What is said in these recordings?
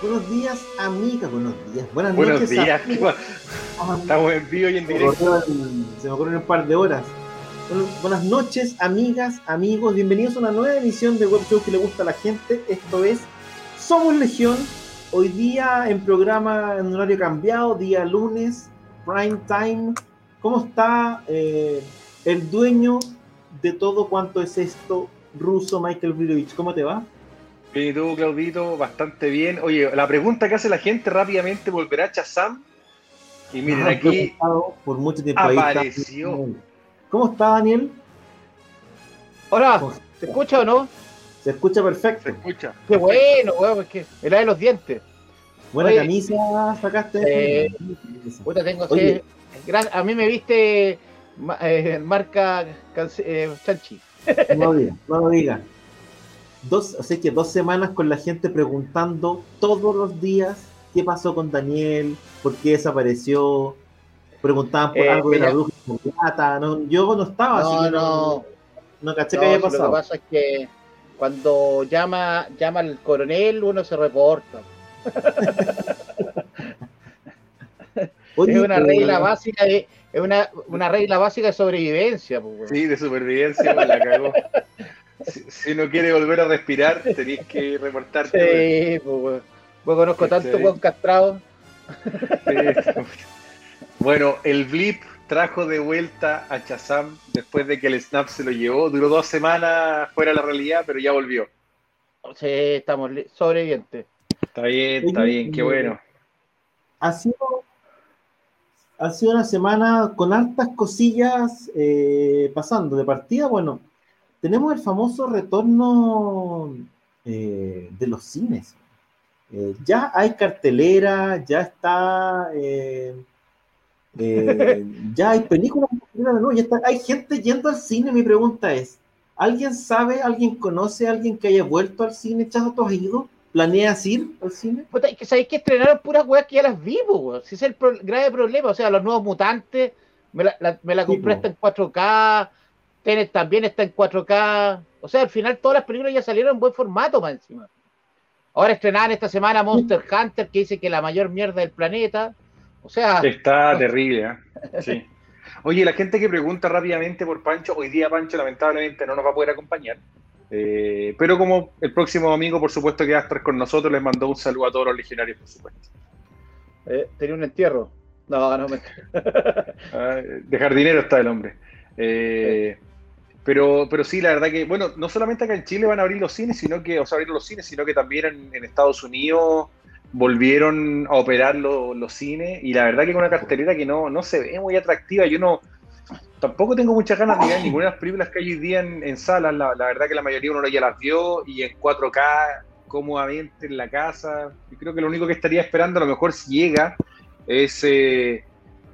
Buenos días, amiga. Buenos días. Buenas Buenos noches. días. amigas. Estamos en vivo y en directo. se me ocurrió en un par de horas. Bueno, buenas noches, amigas, amigos. Bienvenidos a una nueva emisión de Web Show que le gusta a la gente. Esto es Somos Legión. Hoy día en programa en horario cambiado, día lunes, prime time. ¿Cómo está eh, el dueño de todo cuanto es esto, ruso Michael Virovich? ¿Cómo te va? Bien, y tú, Claudito, bastante bien. Oye, la pregunta que hace la gente rápidamente, ¿volverá Chazam? Y miren, aquí por mucho tiempo ahí está. apareció. ¿Cómo está Daniel? Hola, ¿Cómo- ¿se escucha o no? Se escucha se perfecto. escucha. Qué bueno, weón, es que me la de los dientes. Buena Oye, camisa sacaste. eh, Puta, tengo Oye. que. A mí me viste eh, marca eh, Chanchi. No lo diga, no lo diga. Dos, o sea que dos semanas con la gente preguntando todos los días qué pasó con Daniel, por qué desapareció, preguntaban por Eh, algo de la bruja escarlata, no, yo no estaba, así No, que no. no caché No, qué había si lo que pasa es que cuando llama, llama al coronel, uno se reporta. Oye, es una regla básica de. Es una, una regla básica de sobrevivencia, pues. Sí, de supervivencia, me la cagó. Si, si uno quiere volver a respirar, tenéis que reportarte. Sí, pues. Pues conozco Sí, tanto sí. weón castrado. Sí. Bueno, el Blip trajo de vuelta a Chazam después de que el Snap se lo llevó. Duró dos semanas fuera de la realidad, pero ya volvió. Sí, estamos sobrevivientes. Está bien, está bien, qué bueno. ha sido, ha sido una semana con hartas cosillas eh, pasando. De partida, bueno, tenemos el famoso retorno eh, de los cines. Eh, ya hay cartelera, ya está. eh, ya hay películas ya está- hay gente yendo al cine. Mi pregunta es: ¿alguien sabe, alguien conoce a alguien que haya vuelto al cine? ¿Chazo, tú has ido? ¿Planeas ir al cine? Sabéis que estrenaron puras weas que ya las vi, po, weón. Si ese es el pro- grave problema. O sea, los nuevos mutantes, me la, la- me la Sí, compré hasta en 4K. Tenet también está en 4K. O sea, al final todas las películas ya salieron en buen formato más encima. Ahora estrenaban esta semana Monster Hunter, que dice que es la mayor mierda del planeta. O sea, Está terrible, ¿eh? Sí. Oye, la gente que pregunta rápidamente por Pancho, hoy día Pancho lamentablemente no nos va a poder acompañar. Eh, pero como el próximo domingo, por supuesto, que va a estar con nosotros, les mandó un saludo a todos los legionarios, por supuesto. eh, tenía un entierro. No, no me. Ah, de jardinero está el hombre. Eh, pero, pero sí, la verdad que, bueno, no solamente acá en Chile van a abrir los cines, sino que, o sea, abrir los cines, sino que también en, Estados Unidos volvieron a operar lo- los cines y la verdad que con una cartelera que no, no se ve muy atractiva. Yo no, tampoco tengo muchas ganas de ver ninguna de las películas que hay hoy día en, en salas. La, la verdad que la mayoría uno ya las vio y en 4K cómodamente en la casa. Yo creo que lo único que estaría esperando, a lo mejor si llega, es eh,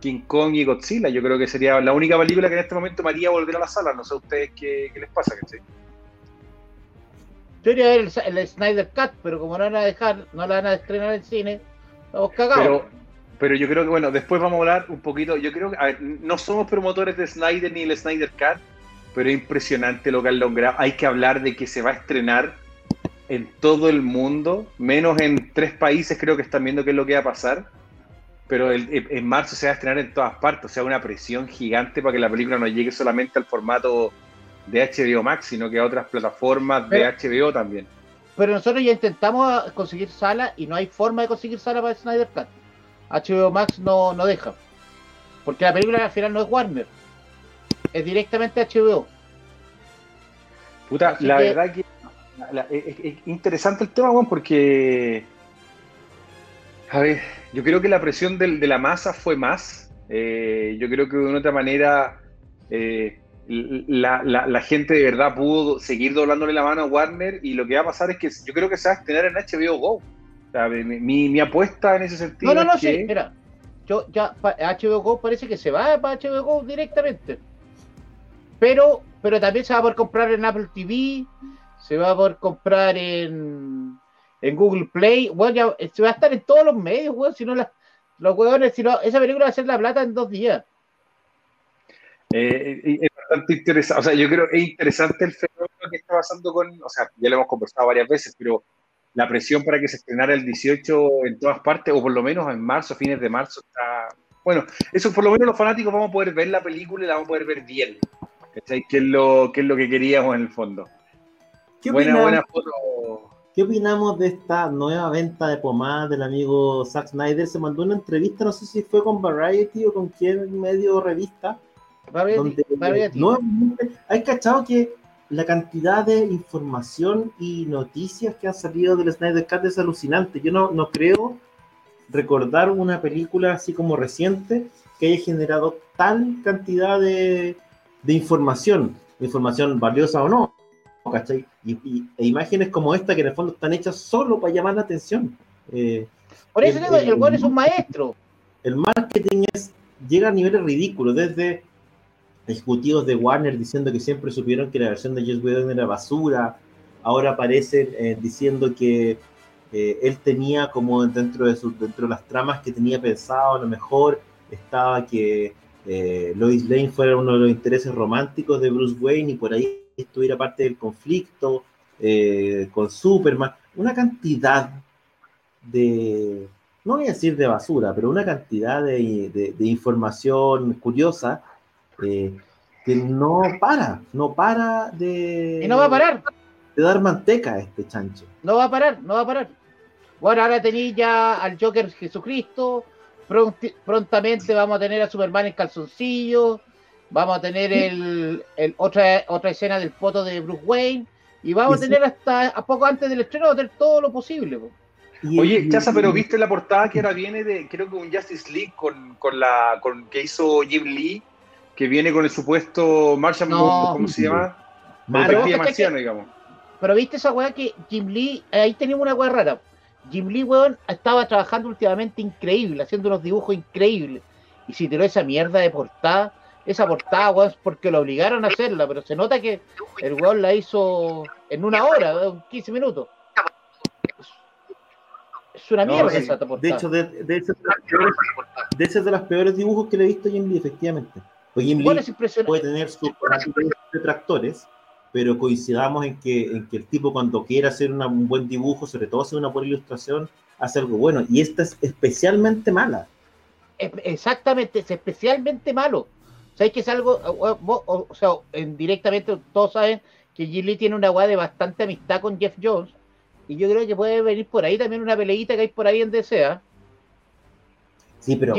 King Kong y Godzilla. Yo creo que sería la única película que en este momento me haría volver a la sala. No sé a ustedes qué, qué les pasa, ¿cachai? Yo iría a ver el, el Snyder Cut, pero como no la van a dejar, no la van a estrenar en cine, estamos cagados. Pero, pero yo creo que, bueno, después vamos a hablar un poquito. Yo creo que, a ver, no somos promotores de Snyder ni el Snyder Cut, pero es impresionante lo que han logrado. Hay que hablar de que se va a estrenar en todo el mundo, menos en tres países, creo que están viendo qué es lo que va a pasar. Pero el- en en marzo se va a estrenar en todas partes, o sea, una presión gigante para que la película no llegue solamente al formato de HBO Max, sino que a otras plataformas de HBO también. Pero nosotros ya intentamos conseguir sala y no hay forma de conseguir sala para Snyder Cut. HBO Max no, no deja. Porque la película al final no es Warner. Es directamente HBO. Puta, Así la que- verdad que la- la- es, es- es interesante el tema, Juan, porque. A ver, yo creo que la presión de la masa fue más. Eh, yo creo que de una otra manera. eh, la, la, la, gente de verdad pudo seguir doblándole la mano a Warner y lo que va a pasar es que yo creo que se va a estrenar en HBO Go. O sea, mi, mi, apuesta en ese sentido. No, no, no, sí, mira. Yo ya HBO Go parece que se va para HBO Go directamente. Pero, pero también se va a poder comprar en Apple TV, se va a poder comprar en, en Google Play. Bueno, ya se va a estar en todos los medios, weón. Si no, la, los huevones, si no, esa película va a ser la plata en dos días. Eh, es bastante interesante, o sea, yo creo que es interesante el fenómeno que está pasando con, o sea, ya lo hemos conversado varias veces, pero la presión para que se estrenara el 18 en todas partes, o por lo menos en marzo, fines de marzo, está... Bueno, eso por lo menos los fanáticos vamos a poder ver la película y la vamos a poder ver bien. ¿Cachai? Que es lo que, es lo que queríamos en el fondo. ¿Qué buena, buena foto. ¿Qué opinamos de esta nueva venta de pomada del amigo Zack Snyder? Se mandó una entrevista, no sé si fue con Variety o con quién medio revista. Variety, Variety. Nuevamente, hay cachado que la cantidad de información y noticias que han salido del Snyder Cut es alucinante. Yo no, no creo recordar una película así como reciente que haya generado tal cantidad de, de información, información valiosa o no, ¿cachai? Y, e imágenes como esta que en el fondo están hechas solo para llamar la atención. Eh, Por eso el, el, el, es un maestro. El marketing es, llega a niveles ridículos, desde ejecutivos de Warner diciendo que siempre supieron que la versión de Joss Whedon era basura, ahora aparecen eh, diciendo que eh, él tenía como dentro de, su, dentro de las tramas que tenía pensado, a lo mejor estaba que eh, Lois Lane fuera uno de los intereses románticos de Bruce Wayne y por ahí estuviera parte del conflicto con Superman, una cantidad de, no voy a decir de basura, pero una cantidad de, de información curiosa eh, que no para, no para de. Y no va a parar. De dar manteca a este chancho. No va a parar, no va a parar. Bueno, ahora tenéis ya al Joker Jesucristo. prontamente vamos a tener a Superman en calzoncillo. Vamos a tener el, otra, otra escena del foto de Bruce Wayne. Y vamos a tener hasta a poco antes del estreno, a todo lo posible. Oye, Chaza, pero viste la portada que ahora viene de, creo que un Justice League con, con la con que hizo Jim Lee que viene con el supuesto Martian, ¿cómo se llama? marciano, digamos. Pero viste esa weá que Jim Lee, ahí tenemos una weá rara. Jim Lee, weón, estaba trabajando últimamente increíble, haciendo unos dibujos increíbles. Y si tiró esa mierda de portada, esa portada, weón, es porque lo obligaron a hacerla, pero se nota que el weón la hizo en una hora, 15 minutos. Es una mierda esa portada. De hecho, de, de, ese, de, ese, de los peores dibujos que le he visto a Jim Lee, efectivamente. Jim puede tener sus detractores, pero coincidamos en que, en que el tipo cuando quiere hacer un buen dibujo, sobre todo hacer una buena ilustración, hace algo bueno. Y esta es especialmente mala. Exactamente, es especialmente malo. ¿Sabes que es algo? O, sea, directamente todos saben que Lee tiene una guay de bastante amistad con Jeff Jones. Y yo creo que puede venir por ahí también una peleita que hay por ahí en DCA. Sí, pero,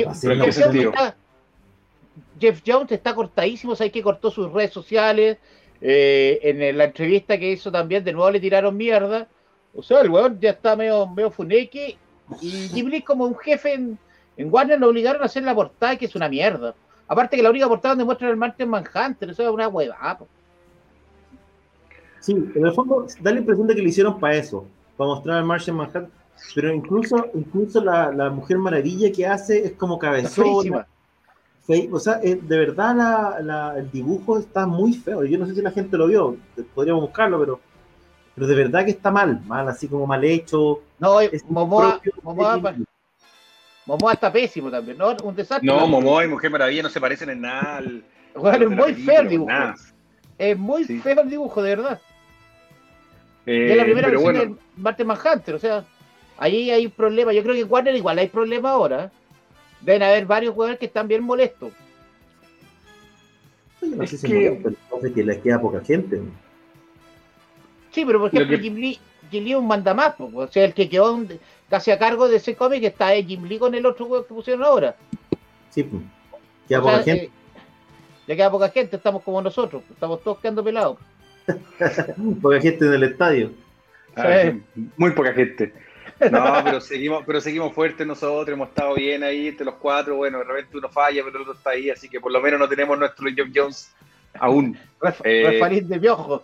Jeff Jones está cortadísimo, sabes que cortó sus redes sociales. Eh, en la entrevista que hizo también, de nuevo le tiraron mierda. O sea, el weón ya está medio, medio funeque. Y Lee, como un jefe en, Warner, lo obligaron a hacer la portada, que es una mierda. Aparte que la única portada donde muestran el Martin Manhunter, eso es una hueva. Sí, en el fondo da la impresión de que lo hicieron para eso, para mostrar al Martian Manhunter. Pero incluso, incluso la, la Mujer Maravilla que hace es como cabezona o sea, eh, de verdad el dibujo está muy feo. Yo no sé si la gente lo vio, podríamos buscarlo, pero, pero de verdad que está mal, mal, así como mal hecho. No, Momoa, Momoa, está pésimo también, ¿no? Un desastre. No, Momoa y Mujer Maravilla no se parecen en nada. bueno, es muy feo el dibujo. Es muy feo el dibujo, de verdad. Eh, es la primera versión bueno. de Martin Manhunter, o sea, ahí hay un problema. Yo creo que en Warner igual hay problema ahora deben haber varios jugadores que están bien molestos. Yo no sé si que... que queda poca gente. Sí, pero por ejemplo, Jim, Lee, Jim Lee es un mandamás, o sea, el que quedó casi a cargo de ese cómic está Jim Lee con el otro juego que pusieron ahora. Sí, pues. Queda poca gente. Eh, ya queda poca gente, estamos como nosotros, estamos todos quedando pelados. poca gente en el estadio. Ah, muy poca gente. No, pero seguimos, pero seguimos fuertes nosotros, hemos estado bien ahí entre los cuatro. Bueno, de repente uno falla, pero el otro está ahí, así que por lo menos no tenemos nuestro John Jones Aún. Eh, de piojo.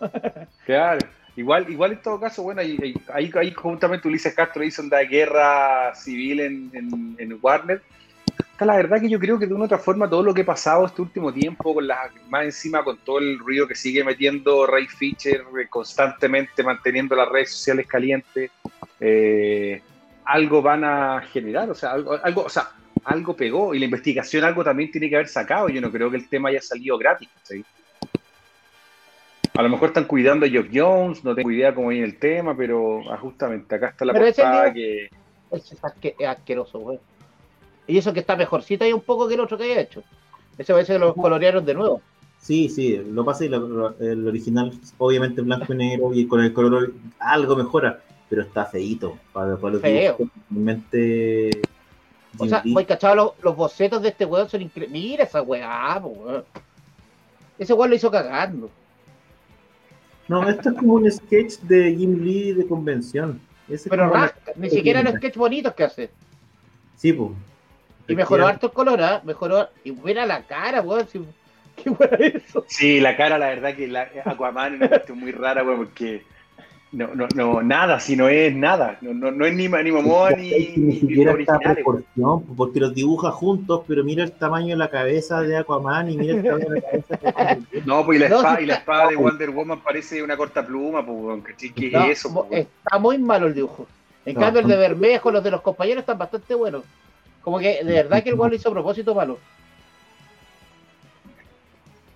Claro. Igual, igual en todo caso, bueno, ahí, ahí, ahí- juntamente Ulises Castro hizo una guerra civil en, en- en Warner. Está la verdad que yo creo que de una u otra forma todo lo que ha pasado este último tiempo, con las, más encima con todo el ruido que sigue metiendo Ray Fisher eh, constantemente, manteniendo las redes sociales calientes, eh, algo van a generar, o sea, algo, algo, o sea, algo pegó y la investigación algo también tiene que haber sacado. Yo no creo que el tema haya salido gratis. ¿sí? A lo mejor están cuidando a Geoff Jones, no tengo idea cómo viene el tema, pero ah, justamente acá está la Pero ese portada lío- que... Ese es, asque- es asqueroso, güey. Y eso que está mejorcita ahí un poco que el otro que haya hecho. Ese parece que lo colorearon de nuevo. Sí, sí, lo pasa y lo- lo- el original, obviamente en blanco y negro y con el color algo mejora, pero está feíto. Para, para lo que Feo. realmente O sea, voy cachado, los, los bocetos de este weón son increíbles. Mira esa weá, weón. Ese weón lo hizo cagando. No, esto es como un sketch de Jim Lee de convención. Ese es Pero rasca, ni siquiera los sketches bonitos que hace. Sí, pues. Y mejoró harto el color, ¿ah? Mejoró. Y mira la cara, weón. si- ¿Qué weón es eso? Sí, la cara, la verdad que la, Aquaman es una cuestión muy rara, güey, porque no, no, no, nada, si no es nada. No, no, no es ni, ni Momoa ni, Ni siquiera güey. proporción, porque los dibuja juntos, pero mira el tamaño de la cabeza de Aquaman y mira el tamaño de la cabeza de Aquaman. No, pues y la, No, espada, y la espada de Wonder Woman parece una corta pluma, pues. ¿qué No, es eso? pues, está muy malo el dibujo. En No, cambio, el de Bermejo, los de los compañeros están bastante buenos. Como que de verdad que el weón lo hizo a propósito malo.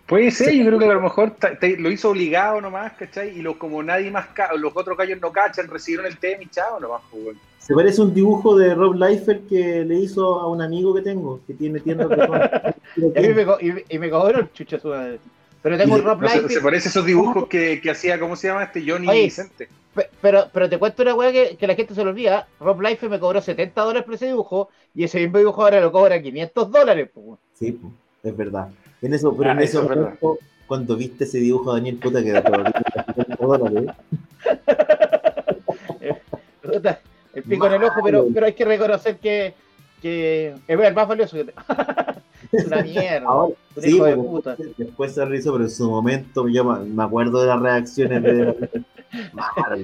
Puede ser, yo creo que a lo mejor te- lo hizo obligado nomás, ¿cachai? Y lo, como nadie más, los otros gallos no cachan, recibieron el tema y chao nomás, pues. Se parece un dibujo de Rob Liefeld que le hizo a un amigo que tengo, que tiene tiendas de Y, me, y, y me cobraron chucha su madre. Pero tengo un Rob No, se, Liefeld- se parece a esos dibujos que, que hacía, ¿cómo se llama este? Johnny Oye, Vicente. Pe- Pero, pero te cuento una weá que, que la gente se lo olvida. Rob Life me cobró 70 dólares por ese dibujo y ese mismo dibujo ahora lo cobra 500 dólares. weón. Sí, pues, es verdad. En eso, pero Ah, en eso ese es momento, cuando viste ese dibujo de Daniel Puta que dólares, Puta, El pico en el ojo, pero, pero hay que reconocer que, que es el más valioso que te- una mierda. Ahora, un sí, hijo de puta. después se rehizo, pero en su momento yo me acuerdo de las reacciones de.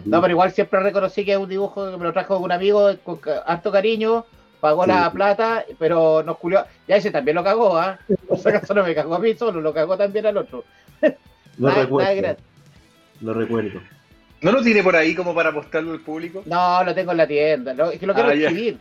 No, pero igual siempre reconocí que es un dibujo que me lo trajo un amigo con harto cariño, pagó Sí. la plata, pero nos culió. Ya ese también lo cagó, ¿ah? Por si acaso no me cagó a mí solo, lo cagó también al otro. lo Nada- recuerdo. nada. Lo recuerdo. ¿No lo tiene por ahí como para mostrarlo al público? No, lo tengo en la tienda, lo- es que lo quiero Ah, exhibir.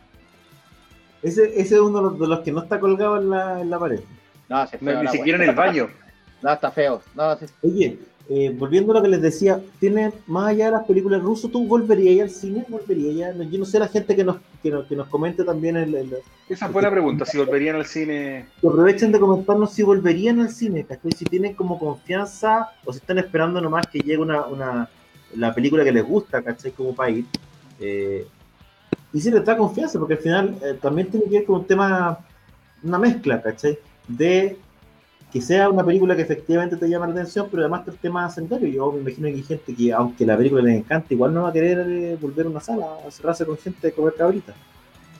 Ese, ese es uno de los, de los que no está colgado en la, en la pared. No, se No, feo ni siquiera en el baño. No, está feo. No, sí. Oye, eh, volviendo a lo que les decía, tiene más allá de las películas rusas, ¿tú volverías al cine? ¿Volverías? Yo no sé la gente que nos, que nos, que nos comente también, el, el- Esa fue la pregunta, si volverían al cine. que aprovechen de comentarnos si volverían al cine, ¿cachai? Si tienen como confianza o si están esperando nomás que llegue una, una la película que les gusta, ¿cachai? Como ir. Eh, y si les da confianza, porque al final eh, también tiene que ver con un tema, una mezcla, ¿cachai? De que sea una película que efectivamente te llama la atención, pero además el tema secundario. Yo me imagino que hay gente que, aunque la película les encanta, igual no va a querer eh, volver a una sala a cerrarse con gente de comer cabrita.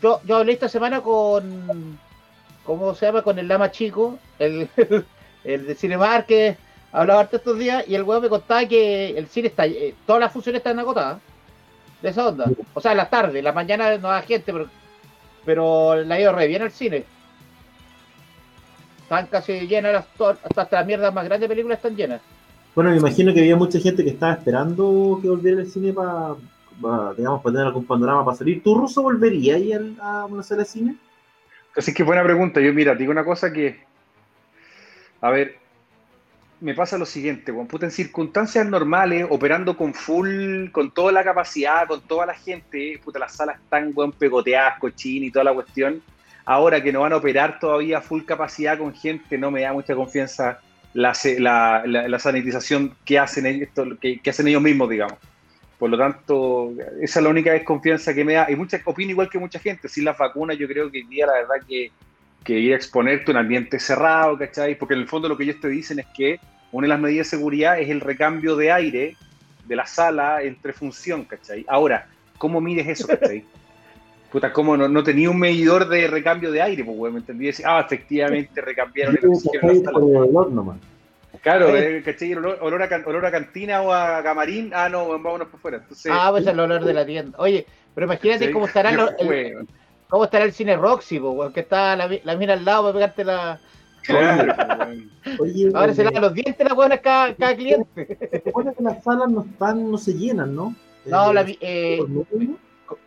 Yo, yo hablé esta semana con. ¿Cómo se llama? Con el Lama Chico, el, el de Cinemar que hablaba harto estos días, y el weón me contaba que el cine está. eh, todas las funciones están agotadas. De esa onda. O sea, en la tarde, en la mañana no hay gente, pero, pero la ha ido re bien al cine. Están casi llenas, las, hasta, hasta las mierdas más grandes de películas están llenas. Bueno, me imagino que había mucha gente que estaba esperando que volviera el cine para, digamos, para tener algún panorama para salir. ¿Tú, Ruso, volverías ahí al- a una sala de cine? Así que buena pregunta. Yo, mira, te digo una cosa que. A ver, me pasa lo siguiente, weón. Puta, en circunstancias normales, operando con full, con toda la capacidad, con toda la gente, puta, las salas están, weón, pegoteadas, cochín y toda la cuestión. Ahora que no van a operar todavía a full capacidad con gente, no me da mucha confianza la, la, la- sanitización que hacen, esto, que, hacen ellos mismos, digamos. Por lo tanto, esa es la única desconfianza que me da. Y mucha, opino igual que mucha gente. Sin las vacunas, yo creo que hoy día la verdad que, que ir a exponerte a un ambiente cerrado, ¿cachai? Porque en el fondo lo que ellos te dicen es que una de las medidas de seguridad es el recambio de aire de la sala entre función, ¿cachai? Ahora, ¿cómo mides eso, cachai? Puta, ¿cómo no, no tenía un medidor de recambio de aire? Pues, güey, ¿me entendí? Decir, ah, efectivamente recambiaron el oxígeno. Claro, eh, ¿cachai? Olor, olor a, olor a cantina o a camarín. Ah, no, vámonos por fuera. Entonces, Ah, pues el olor de la tienda. Oye, pero imagínate cómo estará, Qué lo- el, cómo estará el cine Roxy, weón, que está la, la mina al lado para pegarte la. Claro. Oye, Ahora se eh, lava los dientes la buena cada, cada cliente. se supone que las salas no están, no se llenan, ¿no? No, Eh, la, eh,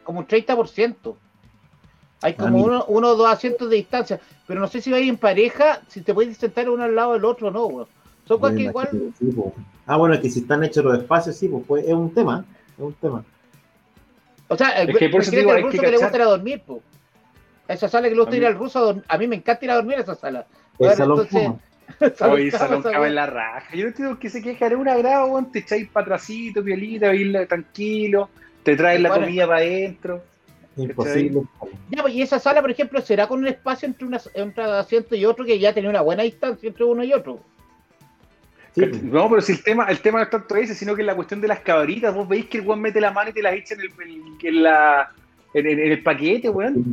como un 30%. Hay Ah, como uno, uno o dos asientos de distancia. Pero no sé si vais en pareja, si te puedes sentar uno al lado del otro o no, weón. Son cosas que igual. sí, po. Ah, bueno, que si están hechos los espacios, sí, pues, pues, es un tema, es un tema. O sea, Es que por eso digo, ruso que que, le gusta ir a dormir, po. Esa sala que le gusta ir al ruso a dormir. A mí me encanta ir a dormir a esa sala. El Bueno, salón entonces- Oye, salón weá. en la raja. Yo no entiendo que se queja de un agrado, weón. Te echáis para atrásito, violita, ir tranquilo. Te traes la comida para adentro. Imposible. Ya, pues, y esa sala, por ejemplo, será con un espacio entre, una, entre un asiento y otro que ya tenía una buena distancia entre uno y otro. Sí, pues. No, pero si el tema, el tema no es tanto ese, sino que la cuestión de las cabritas. Vos veis que el weón mete la mano y te las echa en el, en, en la, en, en- en el paquete, weón.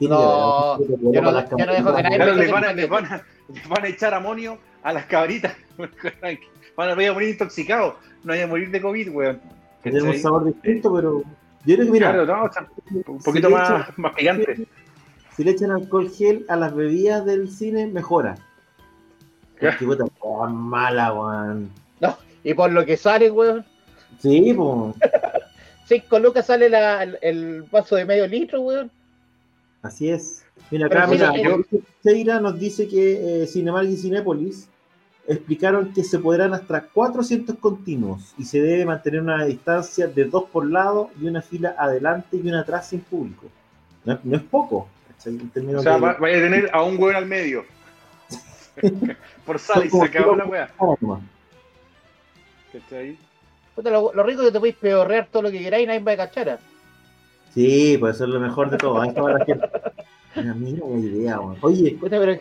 No, yo no- yo no dejo que nadie Claro, van, a, van a, les van a echar amonio a las cabritas. Van a, van a morir intoxicados. No vayan a morir de COVID, weón. Tiene un sabor distinto, pero yo creo que, mira, Claro, no, o sea, un poquito si más, echan- más picante. si le echan alcohol gel a las bebidas del cine, mejora. Porque puta, mala, weón. Y por lo que sale, weón, Sí, pues, 5 lucas sale la- el, el vaso de medio litro, weón. así es. Mira, acá, mira, sí, Mauricio Seira nos dice que eh, Cinemark y Cinépolis explicaron que se podrán hasta 400 continuos y se debe mantener una distancia de dos por lado y una fila adelante y una atrás sin público. No, es- no es poco. O sea, de- va- vaya a tener a un weón al medio. Por sala y se acabó la weá. Toma. ¿Cachai? Puta, lo, lo rico es que te podéis peorrear todo lo que queráis y nadie va a cachar. Sí, pues eso es lo mejor de todo. Ahí estaba la gente. Mira, mira la idea, weón. Oye, Puta, pero eh,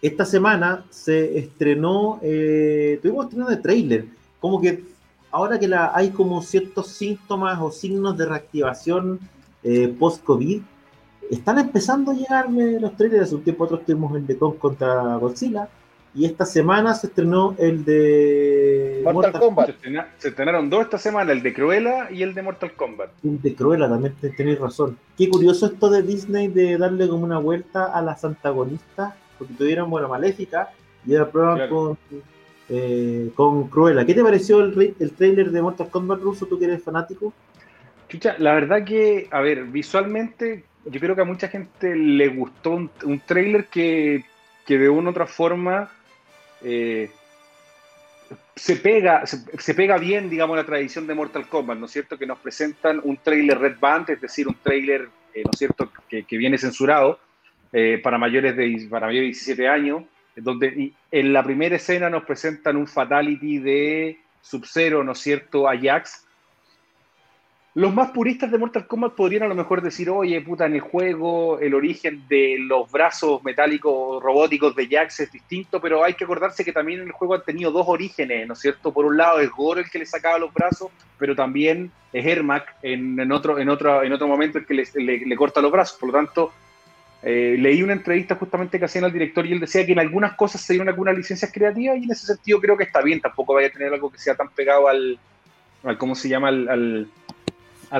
esta semana se estrenó, eh, tuvimos estreno de trailer. Como que ahora que la, hay como ciertos síntomas o signos de reactivación eh, post-COVID, están empezando a llegar eh, los trailers. Hace un tiempo otros tuvimos el de Kong contra Godzilla. Y esta semana se estrenó el de Mortal Kombat. estrena- se estrenaron dos esta semana, el de Cruella y el de Mortal Kombat. El de Cruella, también te- tenéis razón. Qué curioso esto de Disney de darle como una vuelta a las antagonistas, porque tuvieron, bueno, Maléfica y ahora prueban Claro. con, eh, con Cruella. ¿Qué te pareció el, el trailer de Mortal Kombat ruso, tú que eres fanático? Chucha, la verdad que, a ver, visualmente, yo creo que a mucha gente le gustó un, un trailer que, que de una u otra forma eh, se pega, se, se pega bien, digamos, la tradición de Mortal Kombat, ¿no es cierto? Que nos presentan un trailer Red Band, es decir, un trailer, eh, ¿no es cierto?, que, que viene censurado eh, para mayores de para mayores de 17 años, donde y en la primera escena nos presentan un fatality de Sub-Zero, ¿no es cierto?, Ajax, los más puristas de Mortal Kombat podrían a lo mejor decir, oye, puta, en el juego el origen de los brazos metálicos robóticos de Jax es distinto, pero hay que acordarse que también en el juego han tenido dos orígenes, ¿no es cierto? Por un lado es Goro el que le sacaba los brazos, pero también es Ermac en, en otro, en, otro, en otro momento el que le, le- le corta los brazos. Por lo tanto, eh, leí una entrevista justamente que hacían al director y él decía que en algunas cosas se dieron algunas licencias creativas y en ese sentido creo que está bien, tampoco vaya a tener algo que sea tan pegado al, ¿cómo se llama? al,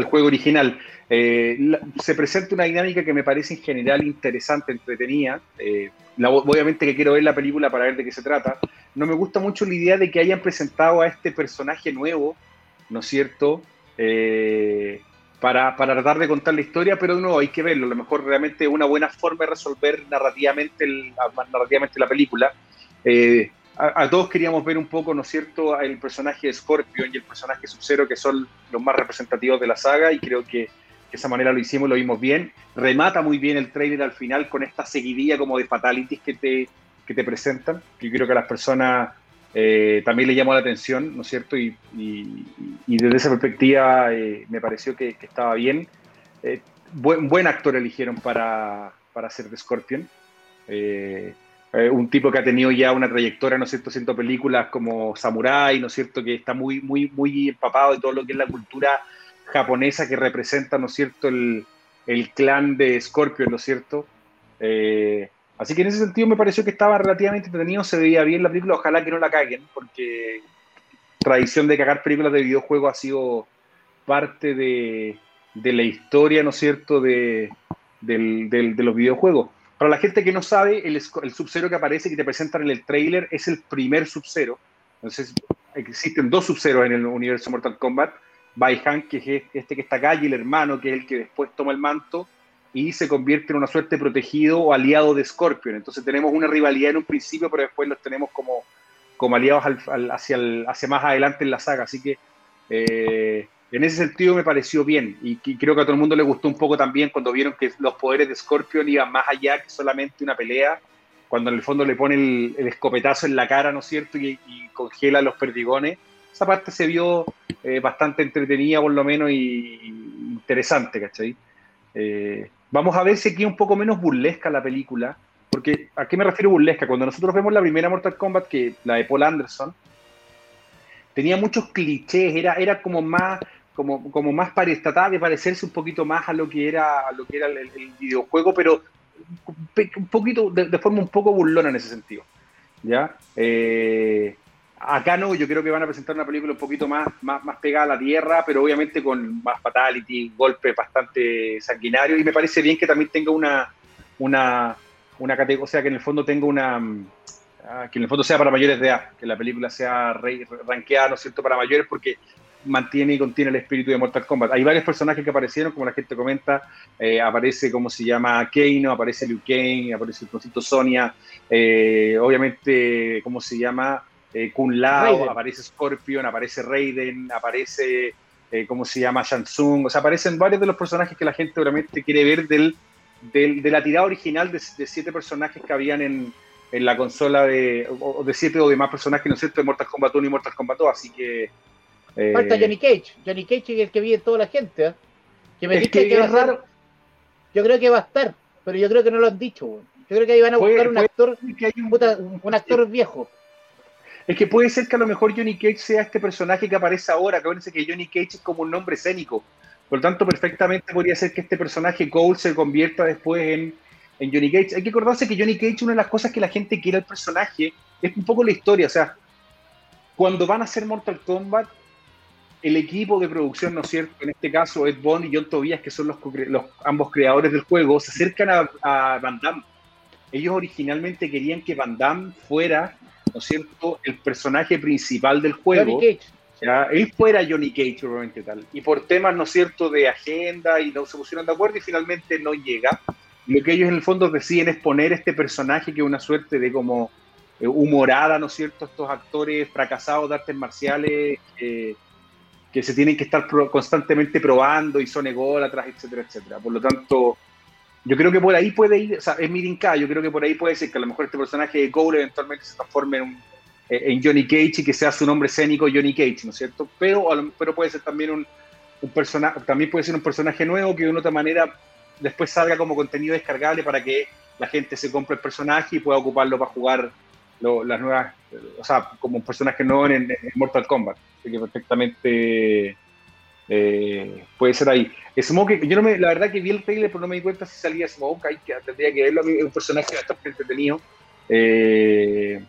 juego original. Eh, se presenta una dinámica que me parece en general interesante, entretenida. Eh, obviamente que quiero ver la película para ver de qué se trata. No me gusta mucho la idea de que hayan presentado a este personaje nuevo, ¿no es cierto? Eh, para, para tratar de contar la historia, pero no, hay que verlo. A lo mejor realmente es una buena forma de resolver narrativamente, el- narrativamente la película. Eh, a, a todos queríamos ver un poco, ¿no es cierto?, el personaje de Scorpion y el personaje Sub-Zero, que son los más representativos de la saga, y creo que de esa manera lo hicimos, lo vimos bien. Remata muy bien el trailer al final con esta seguidilla como de fatalities que te, que te presentan, que creo que las personas eh, también le llamó la atención, ¿no es cierto? Y, desde esa perspectiva eh, me pareció que, estaba bien. Eh, buen, actor eligieron para, para hacer de Scorpion. Eh, un tipo que ha tenido ya una trayectoria, ¿no es cierto?, haciendo películas como Samurai, ¿no es cierto?, que está muy, muy, muy empapado de todo lo que es la cultura japonesa que representa, ¿no es cierto?, el, el clan de Scorpion, ¿no es cierto? Eh, Así que en ese sentido me pareció que estaba relativamente entretenido, se veía bien la película, ojalá que no la caguen, porque tradición de cagar películas de videojuegos ha sido parte de, la historia, ¿no es cierto?, de, los videojuegos. Para la gente que no sabe, el, el Sub-Zero que aparece, que te presentan en el trailer, es el primer Sub-Zero. Entonces, existen dos Sub-Zero en el universo Mortal Kombat. Baihan, que es este que está acá, y el hermano, que es el que después toma el manto y se convierte en una suerte protegido o aliado de Scorpion. Entonces tenemos una rivalidad en un principio, pero después los tenemos como, como aliados hacia, hacia más adelante en la saga. Así que eh, en ese sentido me pareció bien y, creo que a todo el mundo le gustó un poco también cuando vieron que los poderes de Scorpion iban más allá que solamente una pelea, cuando en el fondo le pone el, escopetazo en la cara, ¿no es cierto? Y, congela los perdigones. Esa parte se vio eh, bastante entretenida por lo menos y, interesante, ¿cachai? Eh, vamos a ver si aquí es un poco menos burlesca la película, porque ¿a qué me refiero burlesca? Cuando nosotros vemos la primera Mortal Kombat, que la de Paul Anderson, tenía muchos clichés, era, era como más como, como más para trataba de parecerse un poquito más a lo que era, lo que era el, videojuego, pero un poquito, de, forma un poco burlona en ese sentido. ¿ya? Eh, acá no, yo creo que van a presentar una película un poquito más, más, más pegada a la tierra, pero obviamente con más fatality, golpes bastante sanguinarios, y me parece bien que también tenga una, una, una categoría, o sea, que en el fondo tenga una, ah, que en el fondo sea para mayores de edad, que la película sea ranqueada, ¿no es cierto?, para mayores, porque mantiene y contiene el espíritu de Mortal Kombat. Hay varios personajes que aparecieron, como la gente comenta, eh, aparece como se llama Keino, aparece Liu Kang, aparece el concepto Sonia, eh, obviamente, ¿cómo se llama? Eh, Kun Lao, aparece Scorpion, aparece Raiden, aparece, eh, ¿cómo se llama? Shansung, o sea, aparecen varios de los personajes que la gente obviamente quiere ver del, de la tirada original de, siete personajes que habían en, en la consola de, o, de siete o de más personajes, ¿no es cierto?, de Mortal Kombat 1 y Mortal Kombat 2, así que eh, Falta Johnny Cage. Johnny Cage es el que vive toda la gente. ¿eh? Que me dice que, raro. Yo creo que va a estar, pero yo creo que no lo han dicho. Yo creo que ahí van a buscar un actor, un, actor viejo. Es que puede ser que a lo mejor Johnny Cage sea este personaje que aparece ahora. Acuérdense que Johnny Cage es como un nombre escénico. Por lo tanto, perfectamente podría ser que este personaje Cole se convierta después en, Johnny Cage. Hay que acordarse que Johnny Cage, una de las cosas que la gente quiere al personaje, es un poco la historia. O sea, cuando van a hacer Mortal Kombat, el equipo de producción, ¿no es cierto? En este caso, Ed Bond y John Tobias, que son los, los ambos creadores del juego, se acercan a, Van Damme. Ellos originalmente querían que Van Damme fuera, ¿no es cierto?, el personaje principal del juego. Johnny Cage. ¿ya? Él fuera Johnny Cage, obviamente tal. Y por temas, ¿no es cierto?, de agenda y no se pusieron de acuerdo y finalmente no llega. Lo que ellos en el fondo deciden es poner este personaje que es una suerte de como eh, humorada, ¿no es cierto?, estos actores fracasados de artes marciales. Eh, que se tienen que estar constantemente probando y son ególatras, etcétera, etcétera. Por lo tanto, yo creo que por ahí puede ir, o sea, es Mirinka, yo creo que por ahí puede ser que a lo mejor este personaje de Cole eventualmente se transforme en, en Johnny Cage y que sea su nombre escénico Johnny Cage, ¿no es cierto? Pero, pero puede ser también un, un personaje, también puede ser un personaje nuevo que de una otra manera después salga como contenido descargable para que la gente se compre el personaje y pueda ocuparlo para jugar las nuevas, o sea, como un personaje nuevo en, Mortal Kombat. Así que perfectamente eh, puede ser ahí. Smoke, yo no me, la verdad que vi el trailer, pero no me di cuenta si salía Smoke, ahí que tendría que verlo, es un personaje bastante entretenido. Eh,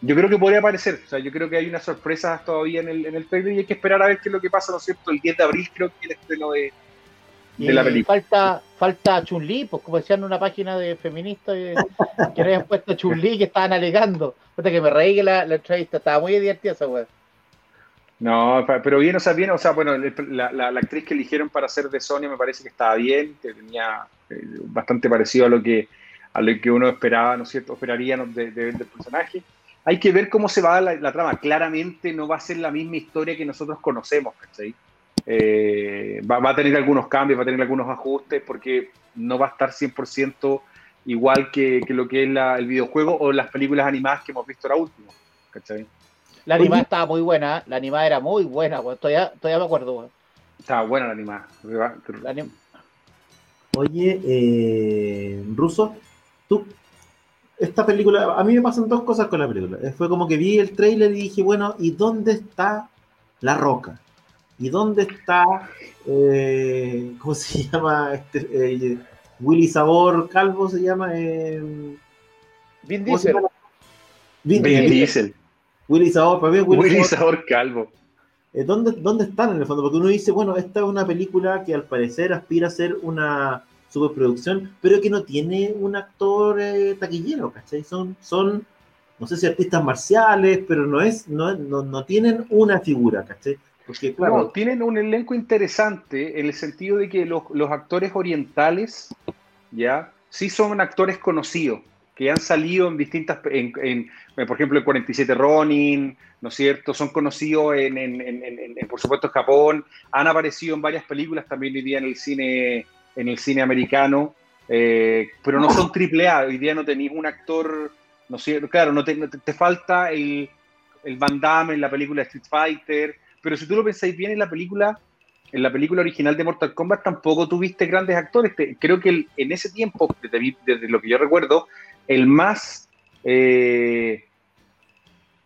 yo creo que podría aparecer, o sea, yo creo que hay unas sorpresas todavía en el, en el trailer y hay que esperar a ver qué es lo que pasa, ¿no es cierto? El 10 de abril creo que es el estreno de, de la película. Falta, falta Chun-Li, pues como decían en una página de feministas eh, que habían puesto Chun-Li que estaban alegando. que me reí que la, entrevista estaba muy divertida esa weá. No, pero bien, o sea, bien, o sea, bueno, la, la, actriz que eligieron para ser de Sonia me parece que estaba bien, que tenía eh, bastante parecido a lo que a lo que uno esperaba, ¿no es cierto? Esperaría de, del personaje. Hay que ver cómo se va la, la, trama. Claramente no va a ser la misma historia que nosotros conocemos, ¿cachai? Eh, va, a tener algunos cambios, va a tener algunos ajustes, porque no va a estar 100% igual que, lo que es el videojuego o las películas animadas que hemos visto ahora último. La animada estaba muy buena, la animada era muy buena, todavía, todavía me acuerdo. Estaba buena la animada. Oye, eh, Ruso, tú, esta película, a mí me pasan dos cosas con la película. Fue como que vi el trailer y dije, bueno, ¿y dónde está la roca? ¿Y dónde está, eh, cómo se llama, este, eh, Willy Sabor Calvo se llama? Eh, Vin ¿Cómo se Diesel. llama? Vin Vin Diesel. Willy Sabor, para mí es Willy Willy Sabor. Sabor Calvo. Eh, ¿dónde, ¿Dónde están en el fondo? Porque uno dice, bueno, esta es una película que al parecer aspira a ser una superproducción, pero que no tiene un actor eh, taquillero, ¿cachai? Son, son, no sé si artistas marciales, pero no es, no, no, no tienen una figura, ¿cachai? Porque, claro, No, tienen un elenco interesante en el sentido de que los, los actores orientales, ya, sí son actores conocidos, que han salido en distintas, eh, por ejemplo, en 47 Ronin, ¿no es cierto? Son conocidos en, por supuesto, Japón, han aparecido en varias películas también hoy día en el cine, en el cine americano, eh, pero no son triple A, hoy día no tenéis un actor, ¿no es cierto? Claro, no te, te- falta el, el Van Damme en la película Street Fighter, pero si tú lo pensáis bien en la película, en la película original de Mortal Kombat tampoco tuviste grandes actores. Creo que el- en ese tiempo, desde, desde lo que yo recuerdo, el más eh,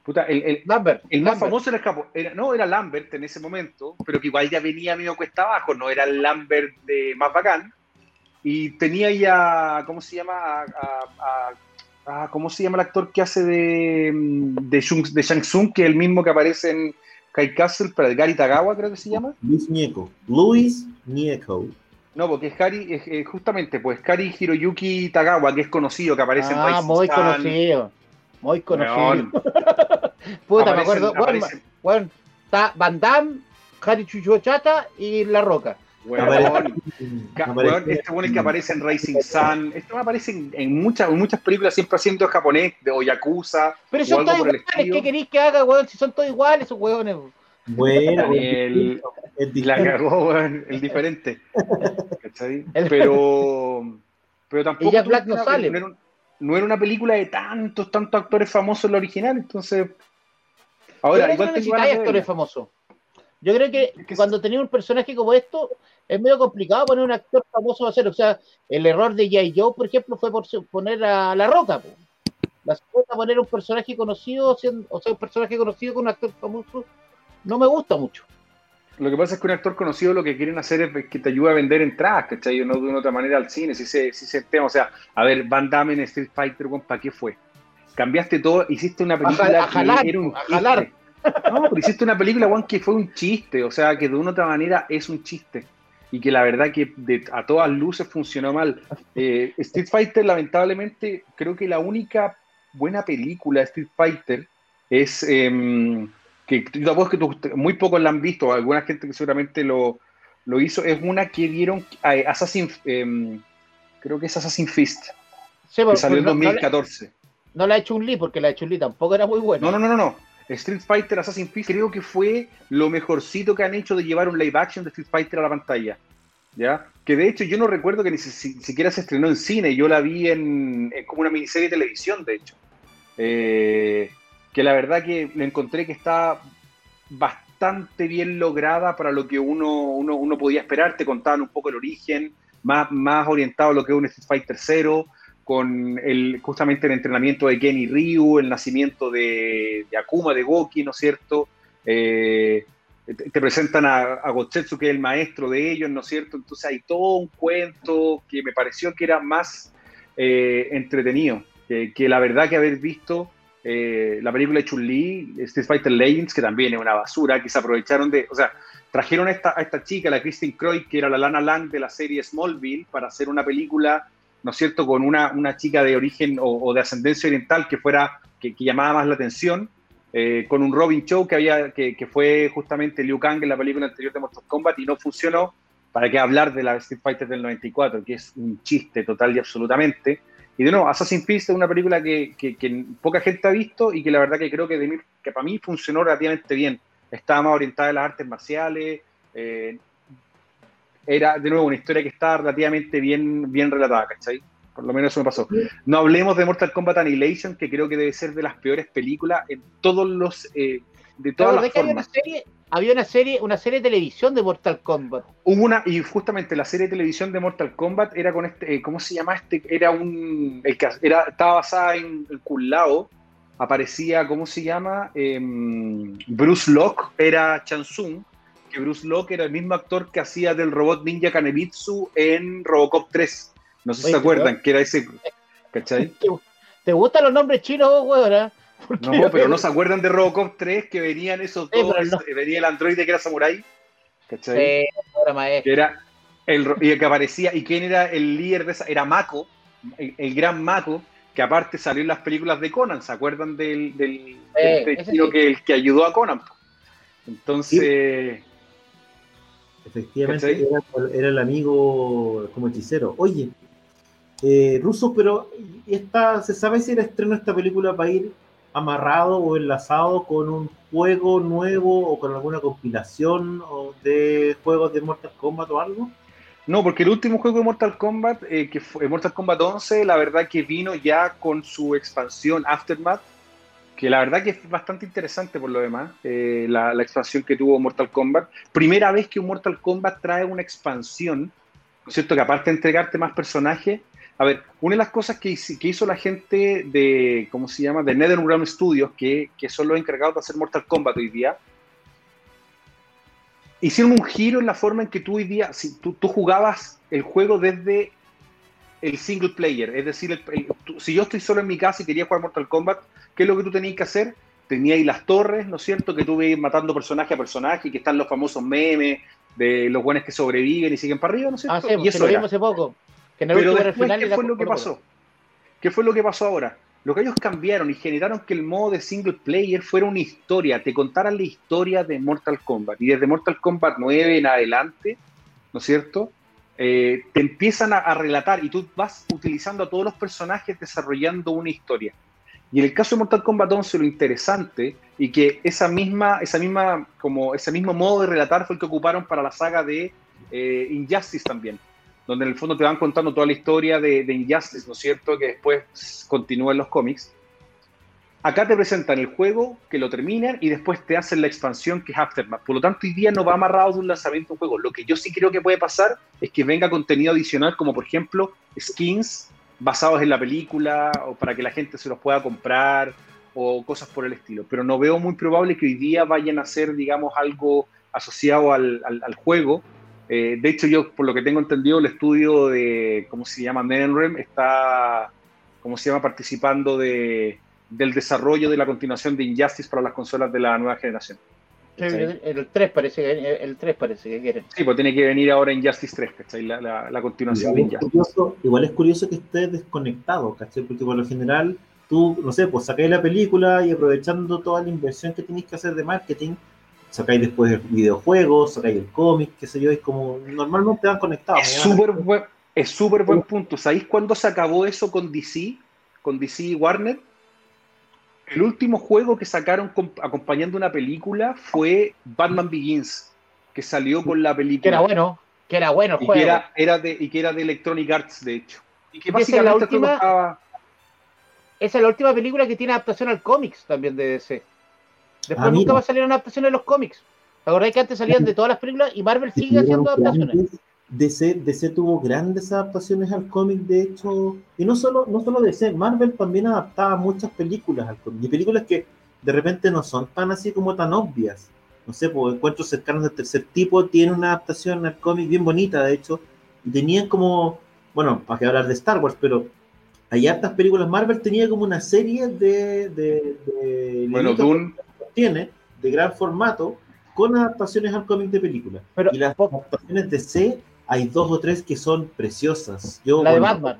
puta, el, el- Lambert. el más Lambert. famoso era, el Capo- era- no era Lambert en ese momento, pero que igual ya venía medio cuesta abajo, no era el Lambert de más bacán. Y tenía ya, ¿cómo se llama? A- a- a- a- ¿Cómo se llama el actor que hace de, de, Shung- de Shang Tsung, que es el mismo que aparece en Kai Castle, pero el Gary Tagawa creo que se llama? Luis Nieco. Luis Nieco. No, porque es eh, justamente, pues Gary Hiroyuki Tagawa, que es conocido, que aparece en Ah, muy conocido. Muy conocido. Puta, me acuerdo. Bueno, bueno, está Van Damme, Harry Chuchochata y La Roca. weón, este bueno es que aparece en Rising Sun. Este weón aparece en, en muchas, en muchas películas, siempre haciendo japonés, de o Yakuza, Pero son todos iguales. ¿Qué queréis que haga, weón? Si son todos iguales, esos weones. Bueno, Daniel, es La cagó, el diferente. ¿Cachai? El- Pero, pero tampoco. Black no sale. No era, un- no era una película de tantos, tantos actores famosos en la original, entonces. Ahora, igual que tengo actores famosos. Yo creo que Es que cuando tenéis un personaje como esto, es medio complicado poner un actor famoso a hacer. O sea, el error de J. Joe, por ejemplo, fue por poner a La Roca. po. La segunda, poner un personaje conocido, o sea, un personaje conocido con un actor famoso, no me gusta mucho. Lo que pasa es que un actor conocido lo que quieren hacer es que te ayude a vender entradas, ¿cachai? No de una otra manera al cine, si se, si se tema. O sea, a ver, Van Damme en Street Fighter, ¿para qué fue? Cambiaste todo, hiciste una película a que jalar, era un a jalar. No, pero hiciste una película, Juan, que fue un chiste, o sea, que de una otra manera es un chiste. Y que la verdad que de- a todas luces funcionó mal. Eh, Street Fighter, lamentablemente, creo que la única buena película de Street Fighter es em, que yo apuesto que tú- muy pocos la han visto, alguna gente que seguramente lo, lo hizo, es una que dieron a Assassin, em, creo que es Assassin Fist, Sí, que pues, salió en no, no le- 2014. no la ha hecho un Lee, porque la de Chun-Li tampoco era muy buena. No, no, no, no, no. Street Fighter Assassin's Creed creo que fue lo mejorcito que han hecho de llevar un live action de Street Fighter a la pantalla. ¿Ya? Que de hecho yo no recuerdo que ni si- si- siquiera se estrenó en cine, yo la vi en, en como una miniserie de televisión, de hecho. Eh, que la verdad que le encontré que está bastante bien lograda para lo que uno, uno, uno podía esperar. Te contaban un poco el origen, más, más orientado a lo que es un Street Fighter 0, con el, justamente el entrenamiento de Kenny Ryu, el nacimiento de, de Akuma, de Goki, ¿no es cierto? Eh, te, presentan a, a que es el maestro de ellos, ¿no es cierto? Entonces hay todo un cuento que me pareció que era más eh, entretenido, que, que la verdad que haber visto eh, la película de Chun-Li, Street Fighter Legends, que también es una basura, que se aprovecharon de, o sea, trajeron a esta, a esta chica, la Christine Croy, que era la Lana Lang de la serie Smallville, para hacer una película, ¿no es cierto?, con una, una chica de origen o, o de ascendencia oriental que fuera, que, que llamaba más la atención, eh, con un Robin Show que, había, que, que, fue justamente Liu Kang en la película anterior de Mortal Kombat y no funcionó. ¿Para qué hablar de la Street Fighter del 94? Que es un chiste total y absolutamente. Y de nuevo, Assassin's Creed es una película que, que, que, poca gente ha visto y que la verdad que creo que, de mí, que para mí funcionó relativamente bien. Estaba más orientada a las artes marciales. Eh, era, de nuevo, una historia que estaba relativamente bien, bien relatada, ¿cachai? Por lo menos eso me pasó. No hablemos de Mortal Kombat Annihilation, que creo que debe ser de las peores películas en todos los. Eh, de todas las había una, formas. serie, había una serie, una serie de televisión de Mortal Kombat. Hubo una, y justamente la serie de televisión de Mortal Kombat era con este, eh, ¿cómo se llama este? Era un, el que era, estaba basada en el Kun Lao, aparecía, ¿cómo se llama? Eh, Bruce Locke era Chansung, que Bruce Locke era el mismo actor que hacía del robot Ninja Kanebitsu en Robocop 3. No sé si Oye, se acuerdan, que era ese, ¿cachai? ¿Te gustan los nombres chinos vos, weón? No, pero no se acuerdan de Robocop 3 que venían esos dos, no. eh, venía el androide que era samurái, ¿cachai? Sí. Que era el, y el que aparecía, y quién era el líder de esa, era Mako, el, el gran Mako, que aparte salió en las películas de Conan, ¿se acuerdan del, del, sí. que, el que ayudó a Conan? Entonces, Efectivamente, ¿Cachai? era, era el amigo como hechicero. Oye, eh, Ruso, pero esta, ¿se sabe si el estreno de esta película va a ir amarrado o enlazado con un juego nuevo o con alguna compilación de juegos de Mortal Kombat o algo? No, porque el último juego de Mortal Kombat, eh, que fue Mortal Kombat 11, la verdad que vino ya con su expansión Aftermath, que la verdad que es bastante interesante por lo demás, eh, la, la expansión que tuvo Mortal Kombat. Primera vez que un Mortal Kombat trae una expansión, ¿no es cierto? Que aparte de entregarte más personajes, a ver, una de las cosas que, hizo la gente de, ¿cómo se llama? De NetherRealm Studios, que, que son los encargados de hacer Mortal Kombat hoy día, hicieron un giro en la forma en que tú hoy día, si tú, tú jugabas el juego desde el single player, es decir, el- el- tú- si yo estoy solo en mi casa y quería jugar Mortal Kombat, ¿qué es lo que tú tenías que hacer? Tenías ahí las torres, ¿no es cierto? Que tú ves matando personaje a personaje, y que están los famosos memes de los buenos que sobreviven y siguen para arriba, ¿no es Ah, cierto? sí, y pues, eso lo vimos hace poco. Que en el Pero después, final ¿qué fue lo que pasó? ¿Qué fue lo que pasó ahora? Lo que ellos cambiaron y generaron que el modo de single player fuera una historia, te contaran la historia de Mortal Kombat. Y desde Mortal Kombat 9 en adelante, ¿no es cierto? Eh, te empiezan a, a relatar y tú vas utilizando a todos los personajes desarrollando una historia. Y en el caso de Mortal Kombat 11 lo interesante y que esa misma, esa misma, como ese mismo modo de relatar fue el que ocuparon para la saga de eh, Injustice también, donde en el fondo te van contando toda la historia de, de Injustice, ¿no es cierto? Que después continúa en los cómics. Acá te presentan el juego, que lo terminan y después te hacen la expansión que es Aftermath. Por lo tanto, hoy día no va amarrado de un lanzamiento un juego. Lo que yo sí creo que puede pasar es que venga contenido adicional, como por ejemplo skins basados en la película o para que la gente se los pueda comprar o cosas por el estilo. Pero no veo muy probable que hoy día vayan a ser, digamos, algo asociado al, al- al juego. Eh, de hecho, yo, por lo que tengo entendido, el estudio de, ¿cómo se llama? NetherRealm está, ¿cómo se llama? Participando de, del desarrollo de la continuación de Injustice para las consolas de la nueva generación. Sí, El, el 3 parece que el 3 parece que quieren. Sí, pues tiene que venir ahora Injustice 3, ¿cachai? La, la, la continuación de Igual es, Injustice. curioso, igual es curioso que estés desconectado, ¿cachai? Porque por lo general tú, no sé, pues sacáis la película y aprovechando toda la inversión que tenéis que hacer de marketing, sacáis después el videojuego, sacáis el cómic, qué sé yo, es como normalmente van conectados. Es súper buen, es súper buen punto. ¿Sabéis cuándo se acabó eso con DC? Con DC y Warner. El último juego que sacaron com- acompañando una película fue Batman Begins, que salió con la película. Que era bueno, que era bueno el y juego. que era, era de, y que era de Electronic Arts, de hecho. Y que esa es la básicamente última- estaba- Esa es la última película que tiene adaptación al cómics también de DC. Después Ah, nunca va a salir una adaptación de los cómics. ¿Te acordás que antes salían de todas las películas y Marvel sigue haciendo adaptaciones? DC, DC tuvo grandes adaptaciones al cómic, de hecho, y no solo, no solo DC, Marvel también adaptaba muchas películas al cómic, y películas que de repente no son tan así como tan obvias. No sé, pues encuentros cercanos del tercer tipo tiene una adaptación al cómic bien bonita, de hecho, y tenían como, bueno, para que hablar de Star Wars, pero hay hartas películas, Marvel tenía como una serie de... de, de Bueno, Dune, que tiene de gran formato con adaptaciones al cómic de película. Pero y las adaptaciones de C hay dos o tres que son preciosas. Yo, la de Batman.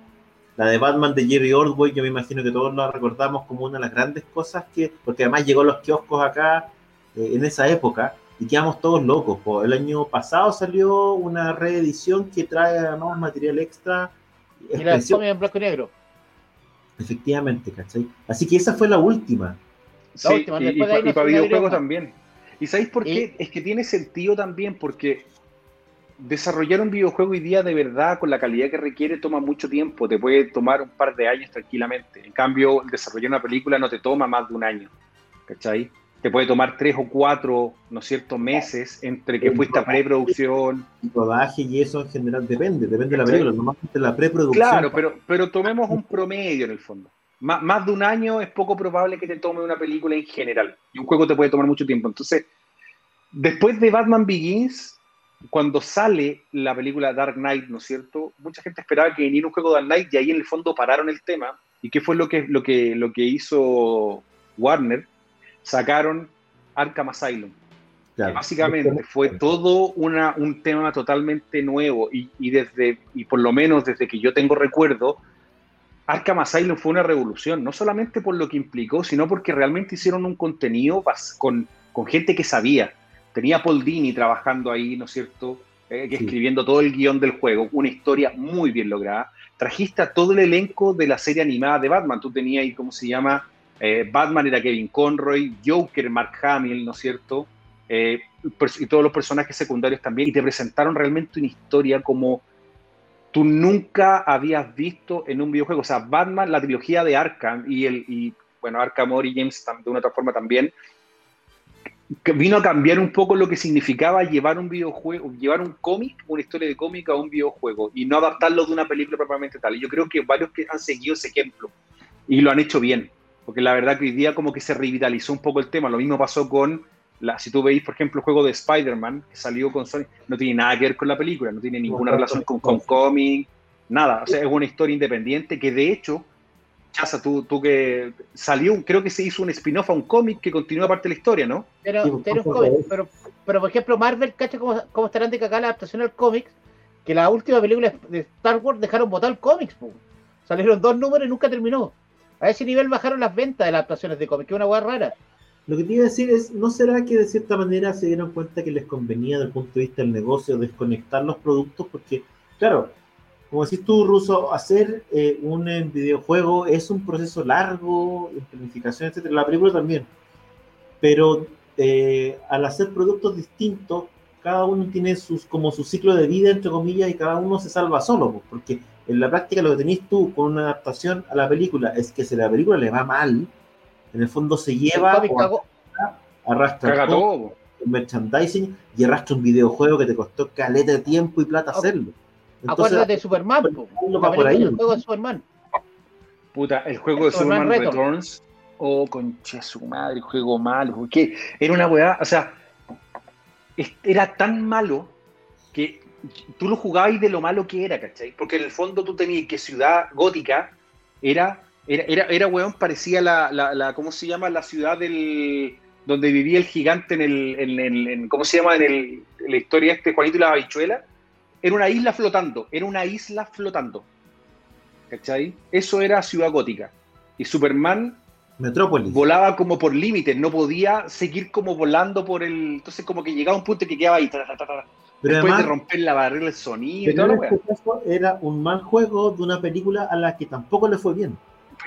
La de Batman de Jerry Ordway, yo me imagino que todos la recordamos como una de las grandes cosas que, porque además llegó a los kioscos acá eh, en esa época y quedamos todos locos. po. El año pasado salió una reedición que trae además material extra. Y la de en blanco y negro. efectivamente, ¿cachai? Así que esa fue la última. Sí, última, y, y después de ahí pa- no y para videojuegos también. ¿Y sabéis por Y- qué? Es que tiene sentido también porque desarrollar un videojuego hoy día de verdad con la calidad que requiere toma mucho tiempo, te puede tomar un par de años tranquilamente. En cambio, desarrollar una película no te toma más de un año, ¿cachai? Te puede tomar tres o cuatro, ¿no es cierto?, meses entre que El fuiste a preproducción. Y rodaje y eso en general depende, depende de la película. Normalmente la preproducción. Claro, pero, pero tomemos un promedio en el fondo. Má- más de un año es poco probable que te tome una película en general. Y un juego te puede tomar mucho tiempo. Entonces, después de Batman Begins, cuando sale la película Dark Knight, ¿no es cierto? Mucha gente esperaba que viniera un juego de Dark Knight y ahí en el fondo pararon el tema. ¿Y qué fue lo que, lo que, lo que hizo Warner? Sacaron Arkham Asylum. Básicamente fue todo una, un tema totalmente nuevo y, y, desde, y por lo menos desde que yo tengo recuerdo, Arkham Asylum fue una revolución, no solamente por lo que implicó, sino porque realmente hicieron un contenido con, con gente que sabía. Tenía Paul Dini trabajando ahí, ¿no es cierto? Eh, escribiendo todo el guion del juego, una historia muy bien lograda. Trajiste a todo el elenco de la serie animada de Batman. Tú tenías ahí, ¿cómo se llama? Eh, Batman era Kevin Conroy, Joker, Mark Hamill, ¿no es cierto? Eh, y todos los personajes secundarios también. Y te presentaron realmente una historia como tú nunca habías visto en un videojuego. O sea, Batman, la trilogía de Arkham y, el, y bueno, Arkham Origins de una otra forma también, vino a cambiar un poco lo que significaba llevar un videojuego, llevar un cómic, una historia de cómic a un videojuego y no adaptarlo de una película propiamente tal. Y yo creo que varios que han seguido ese ejemplo y lo han hecho bien, porque la verdad que hoy día como que se revitalizó un poco el tema. Lo mismo pasó con, la, si tú veis, por ejemplo, el juego de Spider-Man que salió con Sony, no tiene nada que ver con la película, no tiene ninguna relación con, con cómic, nada. O sea, es una historia independiente que de hecho Chaza, tú, tú que salió, creo que se hizo un spin-off a un cómic que continúa parte de la historia, ¿no? Pero, pero, pero, pero, por ejemplo, Marvel, ¿cacha cómo, cómo estarán de cagar la adaptación al cómic? Que la última película de Star Wars dejaron botar el cómics, salieron dos números y nunca terminó. A ese nivel bajaron las ventas de las adaptaciones de cómics, que es una hueá rara. Lo que te iba a decir es, ¿no será que de cierta manera se dieron cuenta que les convenía desde el punto de vista del negocio desconectar los productos? Porque, claro, como decís tú, Ruso, hacer eh, un eh, videojuego es un proceso largo, en planificación, etcétera. La película también. Pero eh, al hacer productos distintos, cada uno tiene sus, como su ciclo de vida, entre comillas, y cada uno se salva solo, porque en la práctica lo que tenés tú con una adaptación a la película es que si la película le va mal, en el fondo se lleva, arrastra todo, el merchandising y arrastra un videojuego que te costó caleta de tiempo y plata hacerlo. Acuérdate de Superman, el juego de Superman. Puta, el juego de Superman, Returns. Oh, conche su madre, juego malo. Porque era una weá, o sea, era tan malo que tú lo jugabas de lo malo que era, ¿cachai? Porque en el fondo tú tenías que Ciudad Gótica era, era, era, era weón, parecía la, la, la, ¿cómo se llama? La ciudad del, donde vivía el gigante en el, en, en, ¿cómo se llama? En, el, en la historia este Juanito y la habichuela era una isla flotando, era una isla flotando. ¿Cachai? Eso era Ciudad Gótica. Y Superman Metrópolis. volaba como por límites, no podía seguir como volando por el. Entonces, como que llegaba un punto que quedaba ahí. Pero Después de romper la barrera del sonido. Pero en este caso era un mal juego de una película a la que tampoco le fue bien.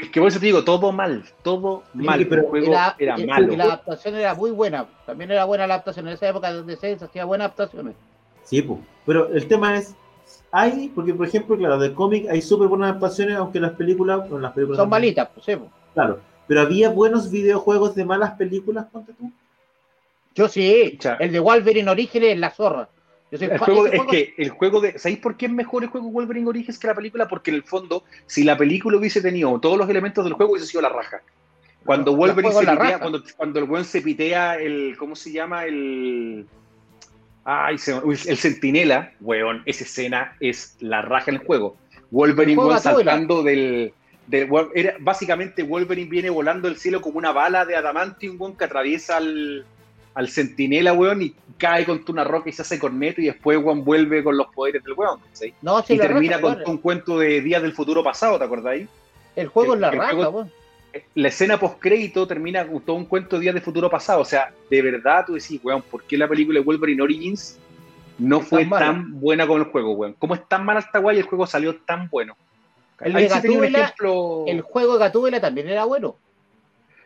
Es que por eso te digo, todo mal, todo mal. pero el juego era, malo. la adaptación era muy buena. También era buena la adaptación. En esa época donde se hacía buenas adaptaciones. Sí, pero el tema es, hay, porque por ejemplo, claro, de cómic hay súper buenas adaptaciones, aunque las películas, las películas son malitas, pues sí. Claro, pero había buenos videojuegos de malas películas, ponte tú. Yo sí, el de Wolverine Orígenes es la zorra. El juego, es que el juego de. ¿Sabéis por qué es mejor el juego Wolverine Origins que la película? Porque en el fondo, si la película hubiese tenido todos los elementos del juego, hubiese sido la raja. Cuando Wolverine se pitea, cuando, cuando el buen se pitea el. ¿Cómo se llama? El Ay, el Centinela, weón, esa escena es la raja en el juego. Wolverine weón, saltando del, era, básicamente Wolverine viene volando el cielo como una bala de adamantium, weón, que atraviesa al, al Centinela, weón, y cae contra una roca y se hace corneto y después, weón, vuelve con los poderes del weón, ¿sí? No, y termina con un cuento de días del futuro pasado, ¿te acordáis? El juego es la raja, weón la escena post-crédito termina con todo un cuento de días de futuro pasado. O sea, de verdad tú decís, weón, ¿por qué la película de Wolverine Origins no fue tan, buena como el juego, weón? ¿Cómo es tan mala esta guay y el juego salió tan bueno? El, ejemplo... el juego de Gatúbela también era bueno.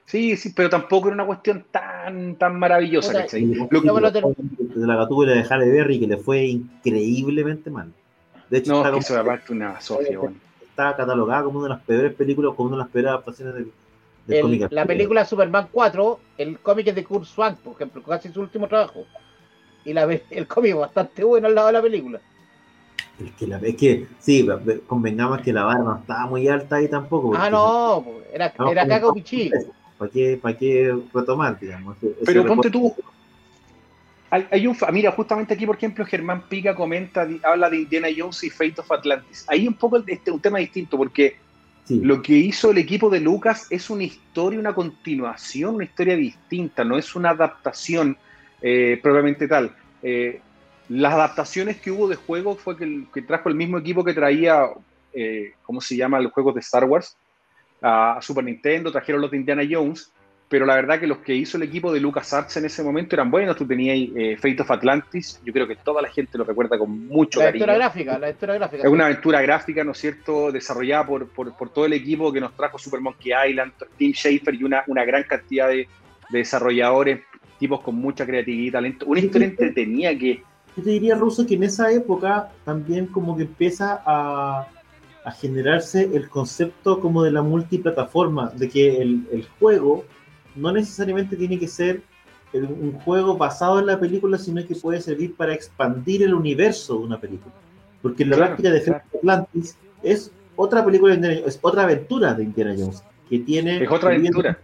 Sí, sí, pero tampoco era una cuestión tan, tan maravillosa. O de la Gatúbela de Halle Berry que le fue increíblemente mal. De hecho, no, eso una Sofía, weón está catalogada como una de las peores películas, como una de las peores adaptaciones del, cómic. La película Superman 4, el cómic es de Kurt Swank, por ejemplo, casi su último trabajo. Y la, el cómic es bastante bueno al lado de la película. Es que, la, es que sí, convengamos que la barra no estaba muy alta ahí tampoco. Ah, no, era, era cago pichí. ¿Para qué, ¿Para qué retomar, digamos? Pero ponte tú, hay, un, mira, justamente aquí, por ejemplo, Germán Pica comenta, habla de Indiana Jones y Fate of Atlantis. Ahí un poco este, un tema distinto, porque Sí. Lo que hizo el equipo de Lucas es una historia, una continuación, una historia distinta, no es una adaptación eh, propiamente tal. Eh, las adaptaciones que hubo de juegos fue que, que trajo el mismo equipo que traía, eh, ¿cómo se llama? Los juegos de Star Wars a, Super Nintendo, trajeron los de Indiana Jones, pero la verdad que los que hizo el equipo de LucasArts en ese momento eran buenos. Tú tenías eh, Fate of Atlantis, yo creo que toda la gente lo recuerda con mucho la cariño. Gráfica, la aventura gráfica. Es una aventura gráfica, ¿no es cierto?, desarrollada por, por, todo el equipo que nos trajo Super Monkey Island, Team Schafer y una, una gran cantidad de, de desarrolladores, tipos con mucha creatividad y talento. Una historia entretenida que yo te diría, Russo, que en esa época también como que empieza a, a generarse el concepto como de la multiplataforma, de que el, el juego no necesariamente tiene que ser un juego basado en la película, sino que puede servir para expandir el universo de una película. Porque la práctica de Atlantis es otra película, es otra aventura de Indiana Jones, que tiene... Es otra aventura.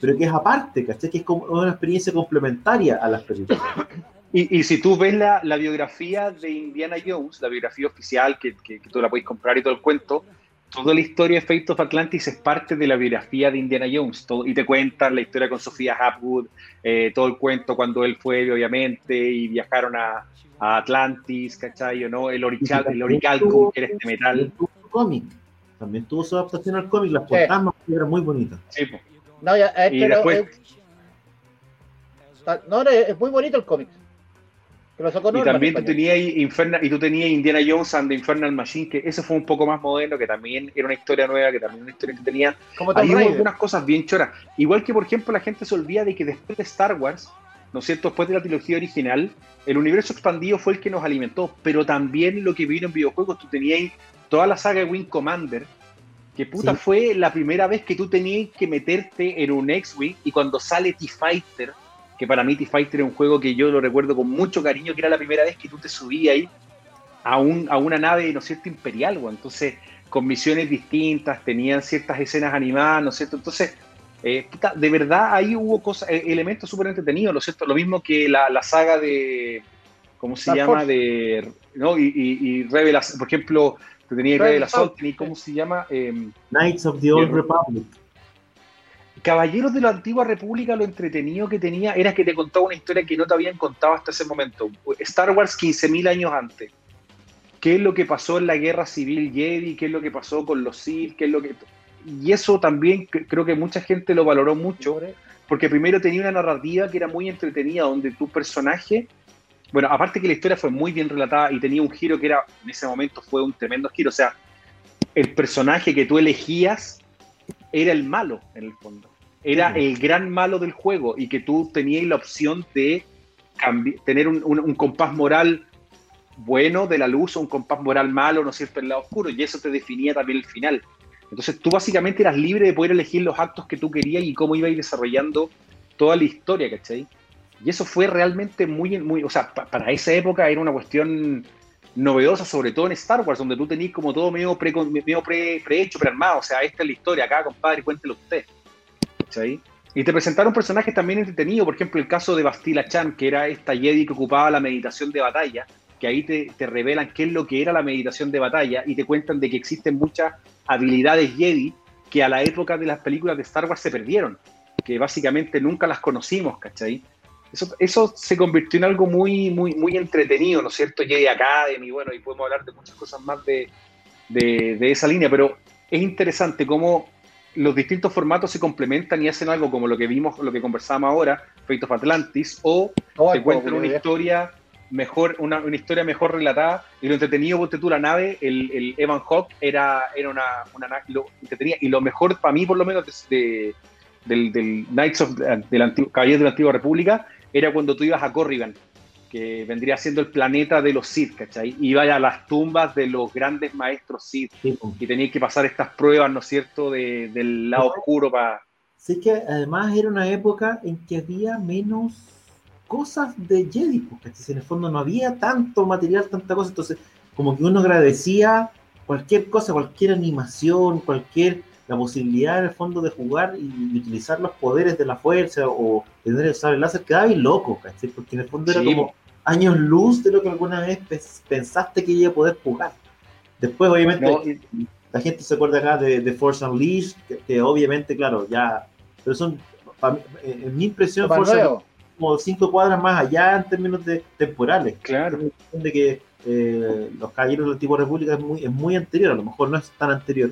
pero que es aparte, ¿cachai? Que es como una experiencia complementaria a las películas. Y, si tú ves la, biografía de Indiana Jones, la biografía oficial, que, que, tú la puedes comprar y todo el cuento, toda la historia de Fate of Atlantis es parte de la biografía de Indiana Jones. Todo, y te cuentan la historia con Sofía Hapwood, eh, todo el cuento cuando él fue, obviamente, y viajaron a, Atlantis, ¿cachai? ¿no? El, orical, el Oricalcum, que era este metal. cómic. También tuvo su adaptación al cómic, las portadas sí. eran muy bonitas. Sí, No, ya, eh, y después... no, es muy bonito el cómic y también tú tenías, Infernal, y tú tenías Indiana Jones and the Infernal Machine, que eso fue un poco más moderno, que también era una historia nueva, que también una historia que tenía. Hay algunas cosas bien choras. Igual que, por ejemplo, la gente se olvida de que después de Star Wars, ¿no es cierto? Después de la trilogía original, el universo expandido fue el que nos alimentó, pero también lo que vino en videojuegos, tú tenías toda la saga de Wing Commander, que puta fue la primera vez que tú tenías que meterte en un X-Wing y cuando sale T-Fighter que para mí T-Fighter es un juego que yo lo recuerdo con mucho cariño, que era la primera vez que tú te subías ahí a, un, a una nave, ¿no es cierto?, imperial, entonces con misiones distintas, tenían ciertas escenas animadas, ¿no es cierto? Entonces, eh, de verdad ahí hubo cosas, eh, elementos súper entretenidos, ¿no es cierto? Lo mismo que la, la saga de, ¿cómo se llama? De, ¿no? Y, y, Revelación, por ejemplo, tenía Revelación, ¿cómo se llama? Em, Knights of the Old Republic. Caballeros de la Antigua República, lo entretenido que tenía era que te contaba una historia que no te habían contado hasta ese momento. Star Wars 15.000 años antes. ¿Qué es lo que pasó en la guerra civil Jedi? ¿Qué es lo que pasó con los Sith? ¿Qué es lo que... Y eso también creo que mucha gente lo valoró mucho, porque primero tenía una narrativa que era muy entretenida, donde tu personaje, bueno, aparte que la historia fue muy bien relatada y tenía un giro que era, en ese momento fue un tremendo giro, o sea, el personaje que tú elegías era el malo, en el fondo era el gran malo del juego y que tú tenías la opción de tener un, compás moral bueno de la luz o un compás moral malo, ¿no es cierto?, el lado oscuro, y eso te definía también el final. Entonces tú básicamente eras libre de poder elegir los actos que tú querías y cómo ibas desarrollando toda la historia, ¿cachai? Y eso fue realmente muy, muy, o sea, para esa época era una cuestión novedosa, sobre todo en Star Wars, donde tú tenías como todo medio, pre, medio pre, prehecho, prearmado, o sea, esta es la historia, acá, compadre, cuéntelo usted. Y te presentaron personajes también entretenidos, por ejemplo, el caso de Bastila Chan, que era esta Jedi que ocupaba la meditación de batalla, que ahí te, revelan qué es lo que era la meditación de batalla y te cuentan de que existen muchas habilidades Jedi que a la época de las películas de Star Wars se perdieron, que básicamente nunca las conocimos, ¿cachai? Eso, eso se convirtió en algo muy, muy, muy entretenido, ¿no es cierto? Jedi Academy, bueno, y podemos hablar de muchas cosas más de, de, de esa línea, pero es interesante cómo los distintos formatos se complementan y hacen algo como lo que vimos, lo que conversábamos ahora, Fate of Atlantis, o te cuentan una historia mejor, una, historia mejor relatada, y lo entretenido, ponte tú la nave, el, Evan Hawk era, era una, una lo entretenía, y lo mejor para mí por lo menos de, del, del, Knights of del antiguo, Caballeros de la Antigua República, era cuando tú ibas a Corrigan, que vendría siendo el planeta de los Sith, ¿cachai? Iba a las tumbas de los grandes maestros Sith y tenías que pasar estas pruebas, ¿no es cierto?, del lado oscuro para... Sí, que además era una época en que había menos cosas de Jedi, porque en el fondo no había tanto material, tanta cosa, entonces como que uno agradecía cualquier cosa, cualquier animación, cualquier la posibilidad en el fondo de jugar y, utilizar los poderes de la fuerza o tener el sable láser, quedaba bien loco, ¿cachai? Porque en el fondo era como años luz de lo que alguna vez pensaste que iba a poder jugar. Después, obviamente, la gente se acuerda acá de, de Force Unleashed, que, que obviamente, claro, ya, pero son, pa- en mi impresión, Force como cinco cuadras más allá en términos de temporales. Claro. de que eh, los caballeros de la antigua república es muy, es muy anterior, a lo mejor no es tan anterior,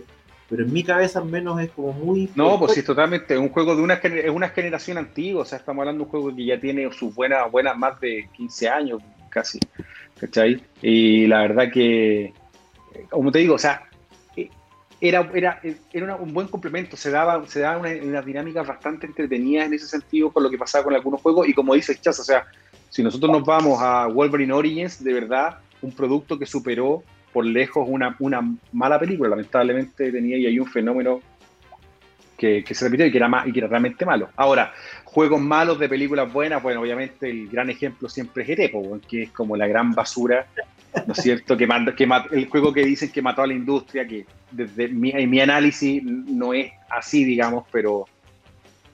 pero en mi cabeza al menos es como muy... No, pues sí, totalmente. Es un juego de una, es una generación antigua. O sea, estamos hablando de un juego que ya tiene sus buenas, buenas más de 15 años, casi. ¿Cachai? Y la verdad que, como te digo, o sea, eh, era, era, era una- un buen complemento. Se daba, se daba una, una dinámica bastante entretenida en ese sentido con lo que pasaba con algunos juegos. Y como dice Chas, o sea, si nosotros nos vamos a Wolverine Origins, de verdad, un producto que superó por lejos una, una mala película. Lamentablemente tenía y hay un fenómeno que, que se repitió y que, era ma- y que era realmente malo. Ahora, juegos malos de películas buenas, bueno, obviamente el gran ejemplo siempre es ET, po, weón, que es como la gran basura, ¿no es cierto? Que, manda- que mat- el juego que dicen que mató a la industria, que desde mi, en mi análisis no es así, digamos, pero,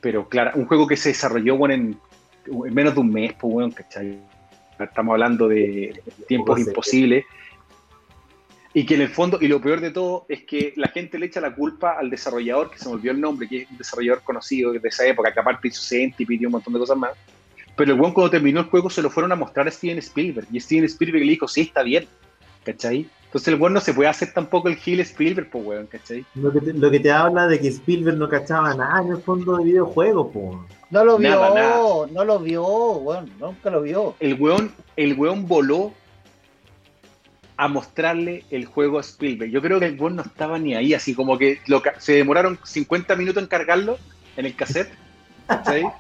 pero claro, un juego que se desarrolló bueno, en, en menos de un mes, pues, ¿cachai? Estamos hablando de tiempos ser. Y que en el fondo, y lo peor de todo, es que la gente le echa la culpa al desarrollador, que se me olvidó el nombre, que es un desarrollador conocido de esa época, que aparte hizo Centipede y un montón de cosas más. Pero el buen cuando terminó el juego se lo fueron a mostrar a Steven Spielberg. Y Steven Spielberg le dijo, sí, está bien. ¿Cachai? Entonces el buen no se puede hacer tampoco el Gil Spielberg, pues, weón, ¿cachai? Lo que, te, lo que te habla de que Spielberg no cachaba nada en el fondo de videojuegos, po. No lo vio, Nada, nada. no lo vio, bueno, nunca lo vio. El weón, el weón voló a mostrarle el juego a Spielberg. Yo creo que el weón no estaba ni ahí, así como que lo se demoraron 50 minutos en cargarlo en el cassette. ¿cachai?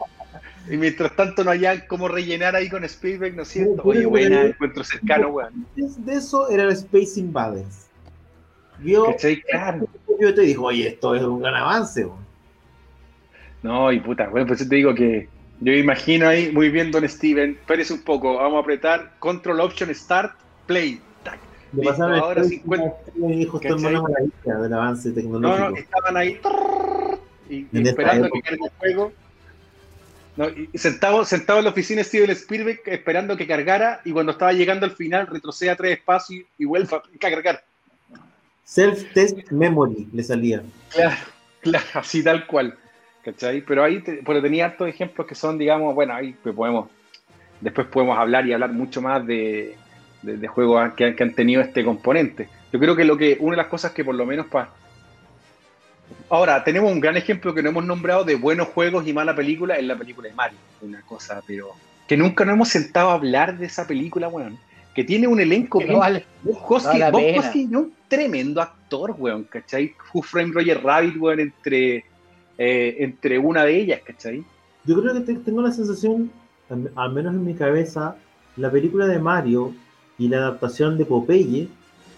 Y mientras tanto no había cómo rellenar ahí con Spielberg, ¿no es cierto? Oye, buena, encuentro cercano, weón. Antes de eso era el Space Invaders. Vio. Claro. yo te dijo, oye, esto es un gran avance, po. No, y puta, bueno, pues yo te digo que yo imagino ahí muy bien, don Steven, espérese un poco, vamos a apretar Control Option Start Play. Listo, el ahora Space 50. Invaders y dijo, esto es ¿Cachai? una maravilla del avance No, tecnológico. no, estaban ahí y, y En esperando que cargue el juego. No, y sentado, sentado en la oficina de Steven Spielberg esperando que cargara y cuando estaba llegando al final retrocede a tres espacios y vuelve a cargar. Self-test memory le salía. Claro, claro, así tal cual. ¿Cachai? Pero ahí te- pero tenía hartos ejemplos que son, digamos, bueno, ahí podemos, después podemos hablar y hablar mucho más de, de- de juegos que, han- que han tenido este componente. Yo creo que lo que, una de las cosas que por lo menos para... Ahora, tenemos un gran ejemplo que no hemos nombrado de buenos juegos y mala película en la película de Mario. Una cosa, pero... Que nunca nos hemos sentado a hablar de esa película, weón. Que tiene un elenco Que no vale. Bob un tremendo actor, weón, ¿cachai? Who Framed Roger Rabbit, weón, entre, eh, entre una de ellas, ¿cachai? Yo creo que te- tengo la sensación, al menos en mi cabeza, la película de Mario y la adaptación de Popeye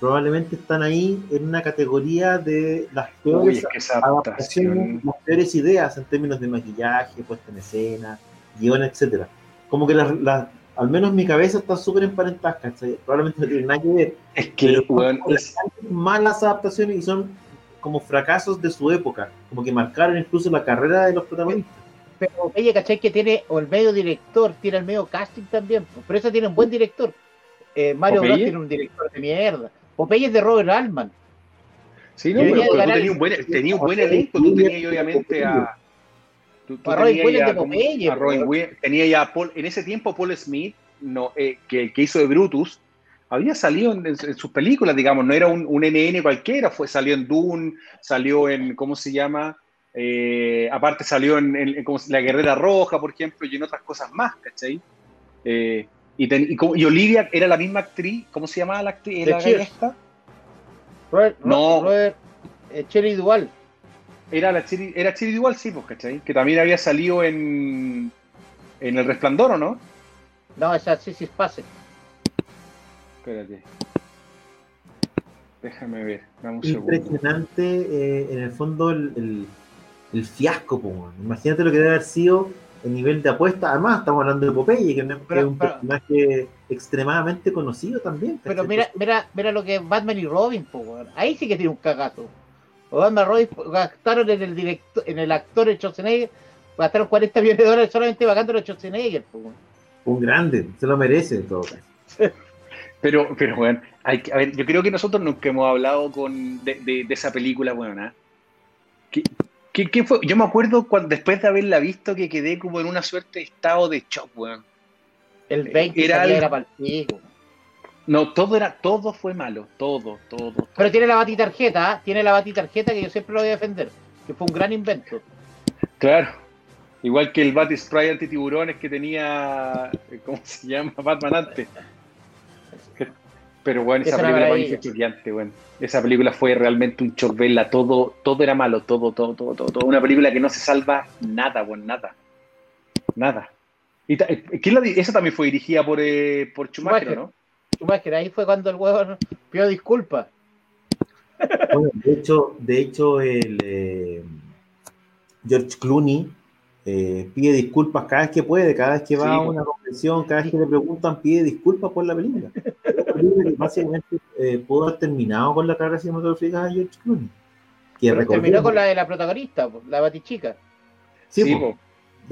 probablemente están ahí en una categoría de las Uy, peores es que esa adaptaciones, las peores ideas en términos de maquillaje, puesta en escena, guion, etcétera. Como que las, las- al menos en mi cabeza están súper emparentadas, ¿cachai? Probablemente no tienen nada que ver. Es que, Pero son es- malas adaptaciones y son como fracasos de su época, como que marcaron incluso la carrera de los protagonistas. Pero Popeye, ¿cachai? Que tiene, o el medio director, tiene el medio casting también. Por eso tiene un buen director. Eh, Mario Bros tiene un director de mierda. Popeye es de Robert Altman. sí, no, pero, pero tú tenías un buen, tenías un buen elenco, tú tenías obviamente a... Tú, tú A Robin tenías Williams de Popeye, a Robin. Williams, tenía ya a Paul, en ese tiempo Paul Smith, no, eh, que, que hizo de Brutus, había salido en, en sus películas, digamos, no era un, un NN cualquiera, fue, salió en Dune, salió en, ¿cómo se llama? Eh, aparte salió en, en- en como La Guerrera Roja, por ejemplo, y en otras cosas más, ¿cachai? Eh, y, ten- y como- y Olivia era la misma actriz, ¿cómo se llamaba la actriz? De ¿La Cheers. galla esta? Robert, No. Robert eh, Shelley Duval. Era la Chiri, era Chiri igual, sí, pues, ¿cachai? Que también había salido en, en El Resplandor, ¿o no? No, esa sí, sí, pase. Espérate. Déjame ver, dame un segundo. impresionante eh, en el fondo el, el- el fiasco. po. Imagínate lo que debe haber sido el nivel de apuesta. Además, estamos hablando de Popeye, que, es un pero- personaje extremadamente conocido también. Pero mira, mira, mira lo que es Batman y Robin, po, weón. ahí sí que tiene un cagazo. O Batman y Robin gastaron en el director, en el actor de Schwarzenegger, gastaron 40 millones de dólares solamente pagando a Schwarzenegger, po, weón. Un grande, se lo merece en todo caso. Pero, pero bueno, hay que- a ver, yo creo que nosotros nunca hemos hablado con, de, de- de esa película, bueno, ¿ah? ¿Qué, qué- qué fue? Yo me acuerdo cuando, después de haberla visto que quedé como en una suerte de estado de shock, weón. El 20 Era el- era pa'l pico. No, todo era, todo fue malo, todo, todo. todo. Pero tiene la batitarjeta, ¿ah? tiene la batitarjeta que yo siempre lo voy a defender, que fue un gran invento. Claro. Igual que el Bat Spray anti tiburones que tenía, eh, ¿cómo se llama? Batman antes. Pero bueno, esa película fue choqueante, bueno. Esa película fue realmente un shock verla, todo, todo era malo, todo, todo, todo, todo, todo. Una película que no se salva nada, bueno, nada. Nada. Y ta- eh, ¿quién la di- esa también fue dirigida por, eh, por Schumacher, Schumacher. ¿no? Schumacher, ahí fue cuando el huevo pidió disculpas. Bueno, de hecho, de hecho el eh, George Clooney eh, pide disculpas cada vez que puede, cada vez que va Sí, a una convención, cada vez que le preguntan, pide disculpas por la película. Película que básicamente eh, pudo haber terminado con la carrera cinematográfica de George Clooney. Que terminó con la de la protagonista, la batichica. Sí, Sí, po,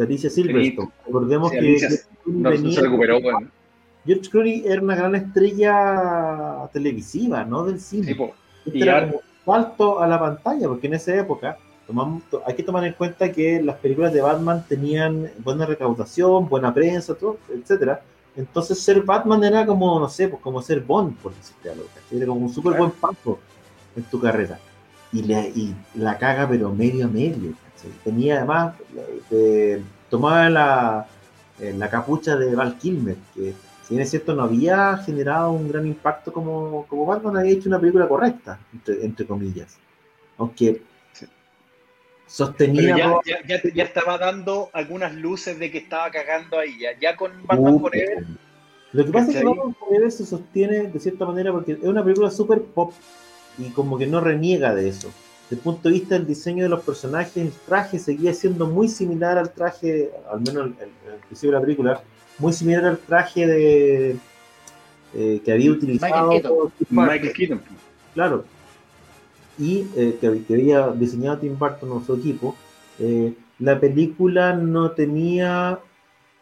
Alicia Silverstone. Recordemos Sí, que Clooney No, venía- se recuperó, bueno. George Clooney era una gran estrella televisiva, ¿no? Del cine. Sí. Este Y era un salto a la pantalla, porque en esa época tomamos, to- hay que tomar en cuenta que las películas de Batman tenían buena recaudación, buena prensa, todo, etcétera. Entonces ser Batman era como, no sé, pues como ser Bond, por decirte algo, ¿cachai? Era como un súper buen paso en tu carrera. Y, le- y la caga, pero medio a medio. ¿cachai? Tenía además, eh, tomaba la, eh, la capucha de Val Kilmer, que si bien es cierto, no había generado un gran impacto como, como Batman había hecho una película correcta, entre, entre comillas. Aunque. Sostenía. Ya, ya, ya, ya estaba dando algunas luces de que estaba cagando ahí. Ya, ya con Batman Uh, Forever. Lo que pasa es que. Batman Forever se sostiene de cierta manera porque es una película super pop y como que no reniega de eso. Desde el punto de vista del diseño de los personajes, el traje seguía siendo muy similar al traje, al menos el principio de la película, muy similar al traje de eh, que había utilizado Keaton. Michael Keaton. Claro. Y eh, que, que había diseñado Tim Burton con su equipo. eh, la película no tenía.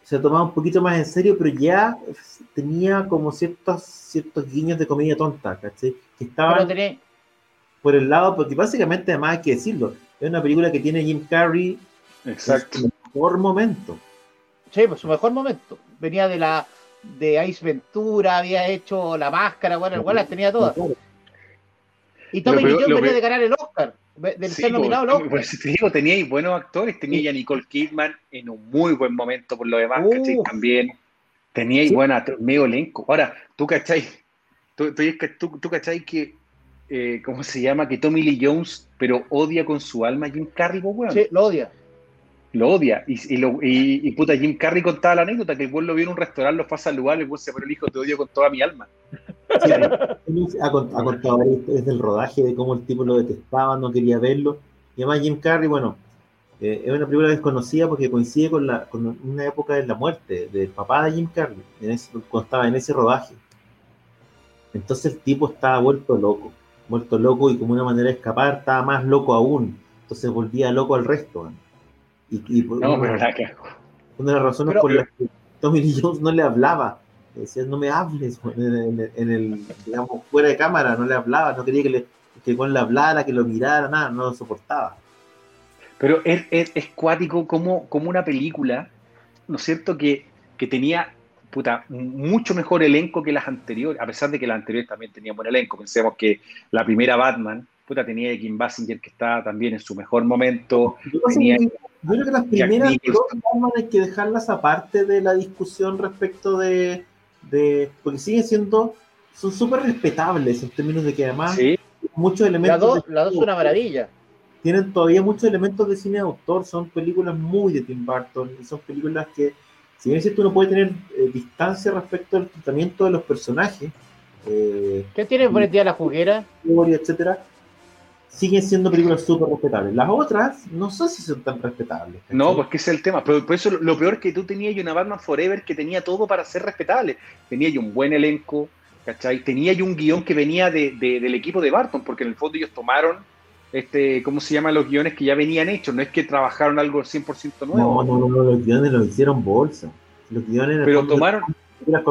Se tomaba un poquito más en serio, pero ya tenía como ciertos, ciertos guiños de comedia tonta, ¿cachai? Que estaban tenés, por el lado, porque básicamente, además hay que decirlo, es una película que tiene Jim Carrey Exacto. en su mejor momento. sí, pues su mejor momento. Venía de la de Ice Ventura, había hecho la máscara, bueno, igual las tenía todas. Y Tommy Lee Jones venía de ganar el Oscar, de Sí, ser nominado al po, Oscar. pues, te digo, teníais buenos actores, teníais a Nicole Kidman en un muy buen momento por lo demás, Uh. ¿cachai? También teníais Sí. buena, medio elenco. Ahora, tú cachai, tú, tú, tú, tú cachai que, eh, ¿cómo se llama? Que Tommy Lee Jones, pero odia con su alma a Jim Carrey, po, weón. Sí, lo odia. Lo odia. Y, y, lo- y- y, puta, Jim Carrey contaba la anécdota que el weón lo vio en un restaurante, lo fue a saludar, el weón se pone el hijo, te odio con toda mi alma. Sí, ha, ha contado historias del rodaje, de cómo el tipo lo detestaba, no quería verlo. Y además Jim Carrey, bueno, eh, es una película desconocida porque coincide con, la, con una época de la muerte del papá de Jim Carrey, en ese, cuando estaba en ese rodaje. Entonces el tipo estaba vuelto loco, vuelto loco y como una manera de escapar estaba más loco aún. Entonces volvía loco al resto. man. Y, y No, una- pero la cagó. una de las razones Pero- por las que Tommy Lee Jones no le hablaba. Le decía, no me hables, en el, en el- digamos, fuera de cámara, no le hablaba, no quería que le, que con le hablara, que lo mirara, nada, no lo soportaba. Pero es, es, es cuático como, como una película, ¿no es cierto? Que, que tenía puta, mucho mejor elenco que las anteriores, a pesar de que las anteriores también tenían buen elenco. Pensemos que la primera Batman, puta, tenía a Kim Basinger que estaba también en su mejor momento. Yo, creo que- Tenía- yo creo que las primeras dos Batman hay que dejarlas aparte de la discusión respecto de, de porque siguen siendo, son súper respetables en términos de que además Sí, muchos elementos dos, de- las dos son una maravilla. tienen todavía muchos elementos de cine de autor, son películas muy de Tim Burton, y son películas que, si bien es cierto, uno puede tener eh, distancia respecto al tratamiento de los personajes, eh, ¿Qué tiene por el día la juguera? etcétera, siguen siendo películas súper respetables. Las otras, no sé si son tan respetables. ¿cachai? no, pues que ese es el tema. Pero por eso lo peor es que tú tenías una Batman Forever que tenía todo para ser respetable. Tenía yo un buen elenco, ¿cachai? Tenía yo un guion que venía de, de- del equipo de Barton, porque en el fondo ellos tomaron, este, ¿cómo se llaman los guiones que ya venían hechos? No es que trabajaron algo 100% nuevo. No, no, no, no, los guiones los hicieron bolsa. Los guiones Pero fondo, tomaron,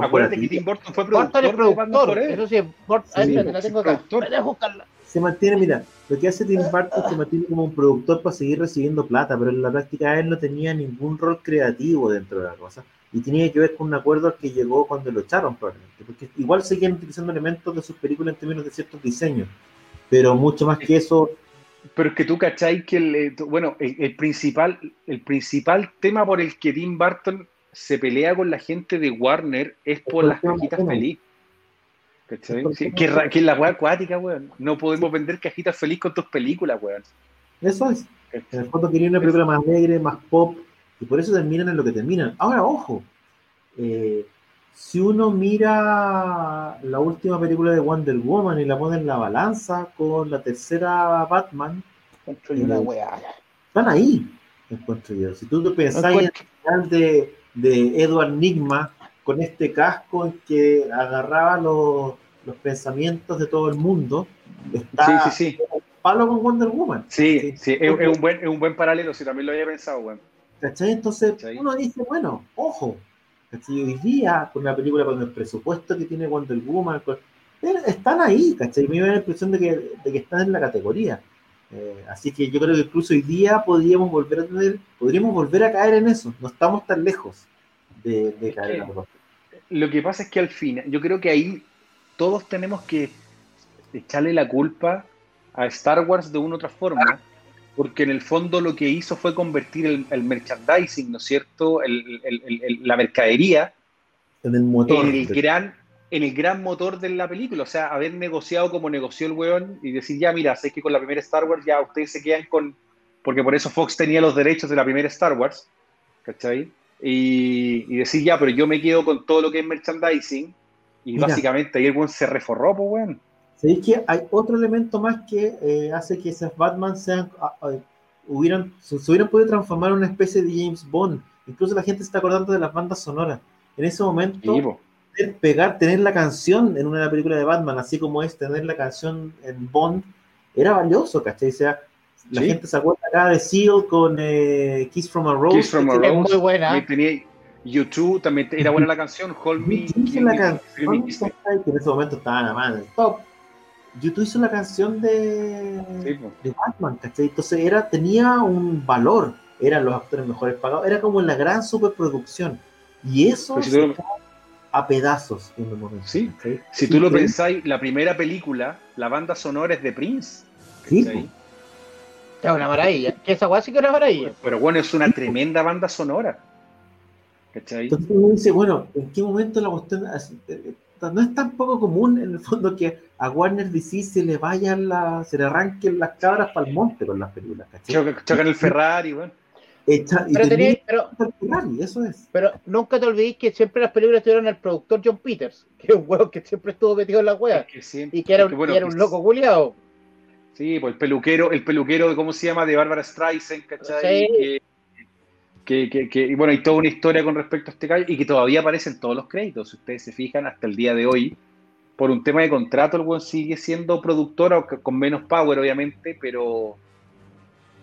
Acuérdate que. Tim Burton fue Burton productor es de Batman productor. Eso sí, Burton. Sí, sí, tengo acá. productor. Me dejo buscarla. Se mantiene, mira, lo que hace Tim Burton se mantiene como un productor para seguir recibiendo plata, pero en la práctica él no tenía ningún rol creativo dentro de la cosa. Y tenía que ver con un acuerdo al que llegó cuando lo echaron, probablemente. Porque igual seguían utilizando elementos de sus películas en términos de ciertos diseños. Pero mucho más que eso, Pero es que tú cacháis que el, eh, bueno, el, el principal, el principal tema por el que Tim Burton se pelea con la gente de Warner es por las cajitas feliz. Que, bueno. que es la weá acuática, weón. No podemos vender cajitas feliz con tus películas, weón. eso es. En el fondo quería una película más alegre, más pop, y por eso terminan en lo que terminan. Ahora, ojo, eh, si uno mira la última película de Wonder Woman y la pone en la balanza con la tercera Batman, weá. están ahí, encuentro yo. Si tú te pensás en el final de, de Edward Nigma con este casco en que agarraba los, los pensamientos de todo el mundo, está Sí, sí, sí. palo con Wonder Woman. Sí, sí, es, es un buen, es un buen paralelo, si también lo había pensado, weón. ¿Cachai? Entonces ¿Cachai? uno dice, bueno, ojo, ¿cachai? Hoy día, con una película con el presupuesto que tiene Wonder Woman, con- están ahí, ¿cachai? Me da la impresión de que, de que están en la categoría. Eh, así que yo creo que incluso hoy día podríamos volver a tener, podríamos volver a caer en eso. No estamos tan lejos de, de caer en la. Lo que pasa es que al final, yo creo que ahí todos tenemos que echarle la culpa a Star Wars de una u otra forma, porque en el fondo lo que hizo fue convertir el, el merchandising, ¿no es cierto? El- el- la mercadería En el motor. en el gran en el gran motor de la película, o sea, haber negociado como negoció el weón y decir, ya, mira, sé que con la primera Star Wars ya ustedes se quedan con, porque por eso Fox tenía los derechos de la primera Star Wars, ¿cachai? Y, y decir, ya, pero yo me quedo con todo lo que es merchandising, y Mira. básicamente ahí el weón se reforró, pues weón. ¿Sabéis que hay otro elemento más que eh, hace que esas Batman sean, ah, ah, hubieran, se, se hubieran podido transformar en una especie de James Bond? Incluso la gente se está acordando de las bandas sonoras. En ese momento, po, tener- pegar, tener la canción en una película de Batman, así como es tener la canción en Bond, era valioso, ¿cachai? O sea, la Sí. gente se acuerda acá de Seal con eh, Kiss from a Rose. Kiss from a ¿cachai? Es Rose. muy buena. tenía YouTube, también era buena la canción, Hold Me. YouTube hizo la canción, Thrill Me, Kiss Me. ¿cachai? que en ese momento estaba nada más en el top. YouTube hizo la canción de, Sí, Batman, ¿cachai? Entonces era, tenía un valor, eran los actores mejores pagados, era como la gran superproducción. Y eso si se lo- a pedazos en un momento. Sí. ¿cachai? Si tú lo Increíble. pensáis, la primera película, la banda sonora es de Prince. Sí, ¿cachai? po. Es una maravilla. Que esa weá sí que es una maravilla. Pero bueno, es una tremenda banda sonora. ¿Cachai? Entonces uno dice, bueno, ¿en qué momento la cuestión... es- eh, No es tan poco común en el fondo que a Warner DC se le vayan la, se le arranquen las cabras para el monte con las películas, ¿cachai? Choca- Chocan el Ferrari. Echa- y Pero, tenéis- pero, Ferrari, eso es. pero nunca te olvidéis que siempre las películas tuvieron al productor John Peters, que es un huevo que siempre estuvo metido en la wea. Es que siempre- Y que era es un, que, bueno, y era un loco culiado. Sí, pues el peluquero, el peluquero de cómo se llama, de Bárbara Streisand, ¿cachai? Sí. Que, que, que- y bueno, hay toda una historia con respecto a este caso y que todavía aparecen todos los créditos. Si ustedes se fijan, hasta el día de hoy, por un tema de contrato, el weón sigue siendo productor, aunque con menos power, obviamente, pero,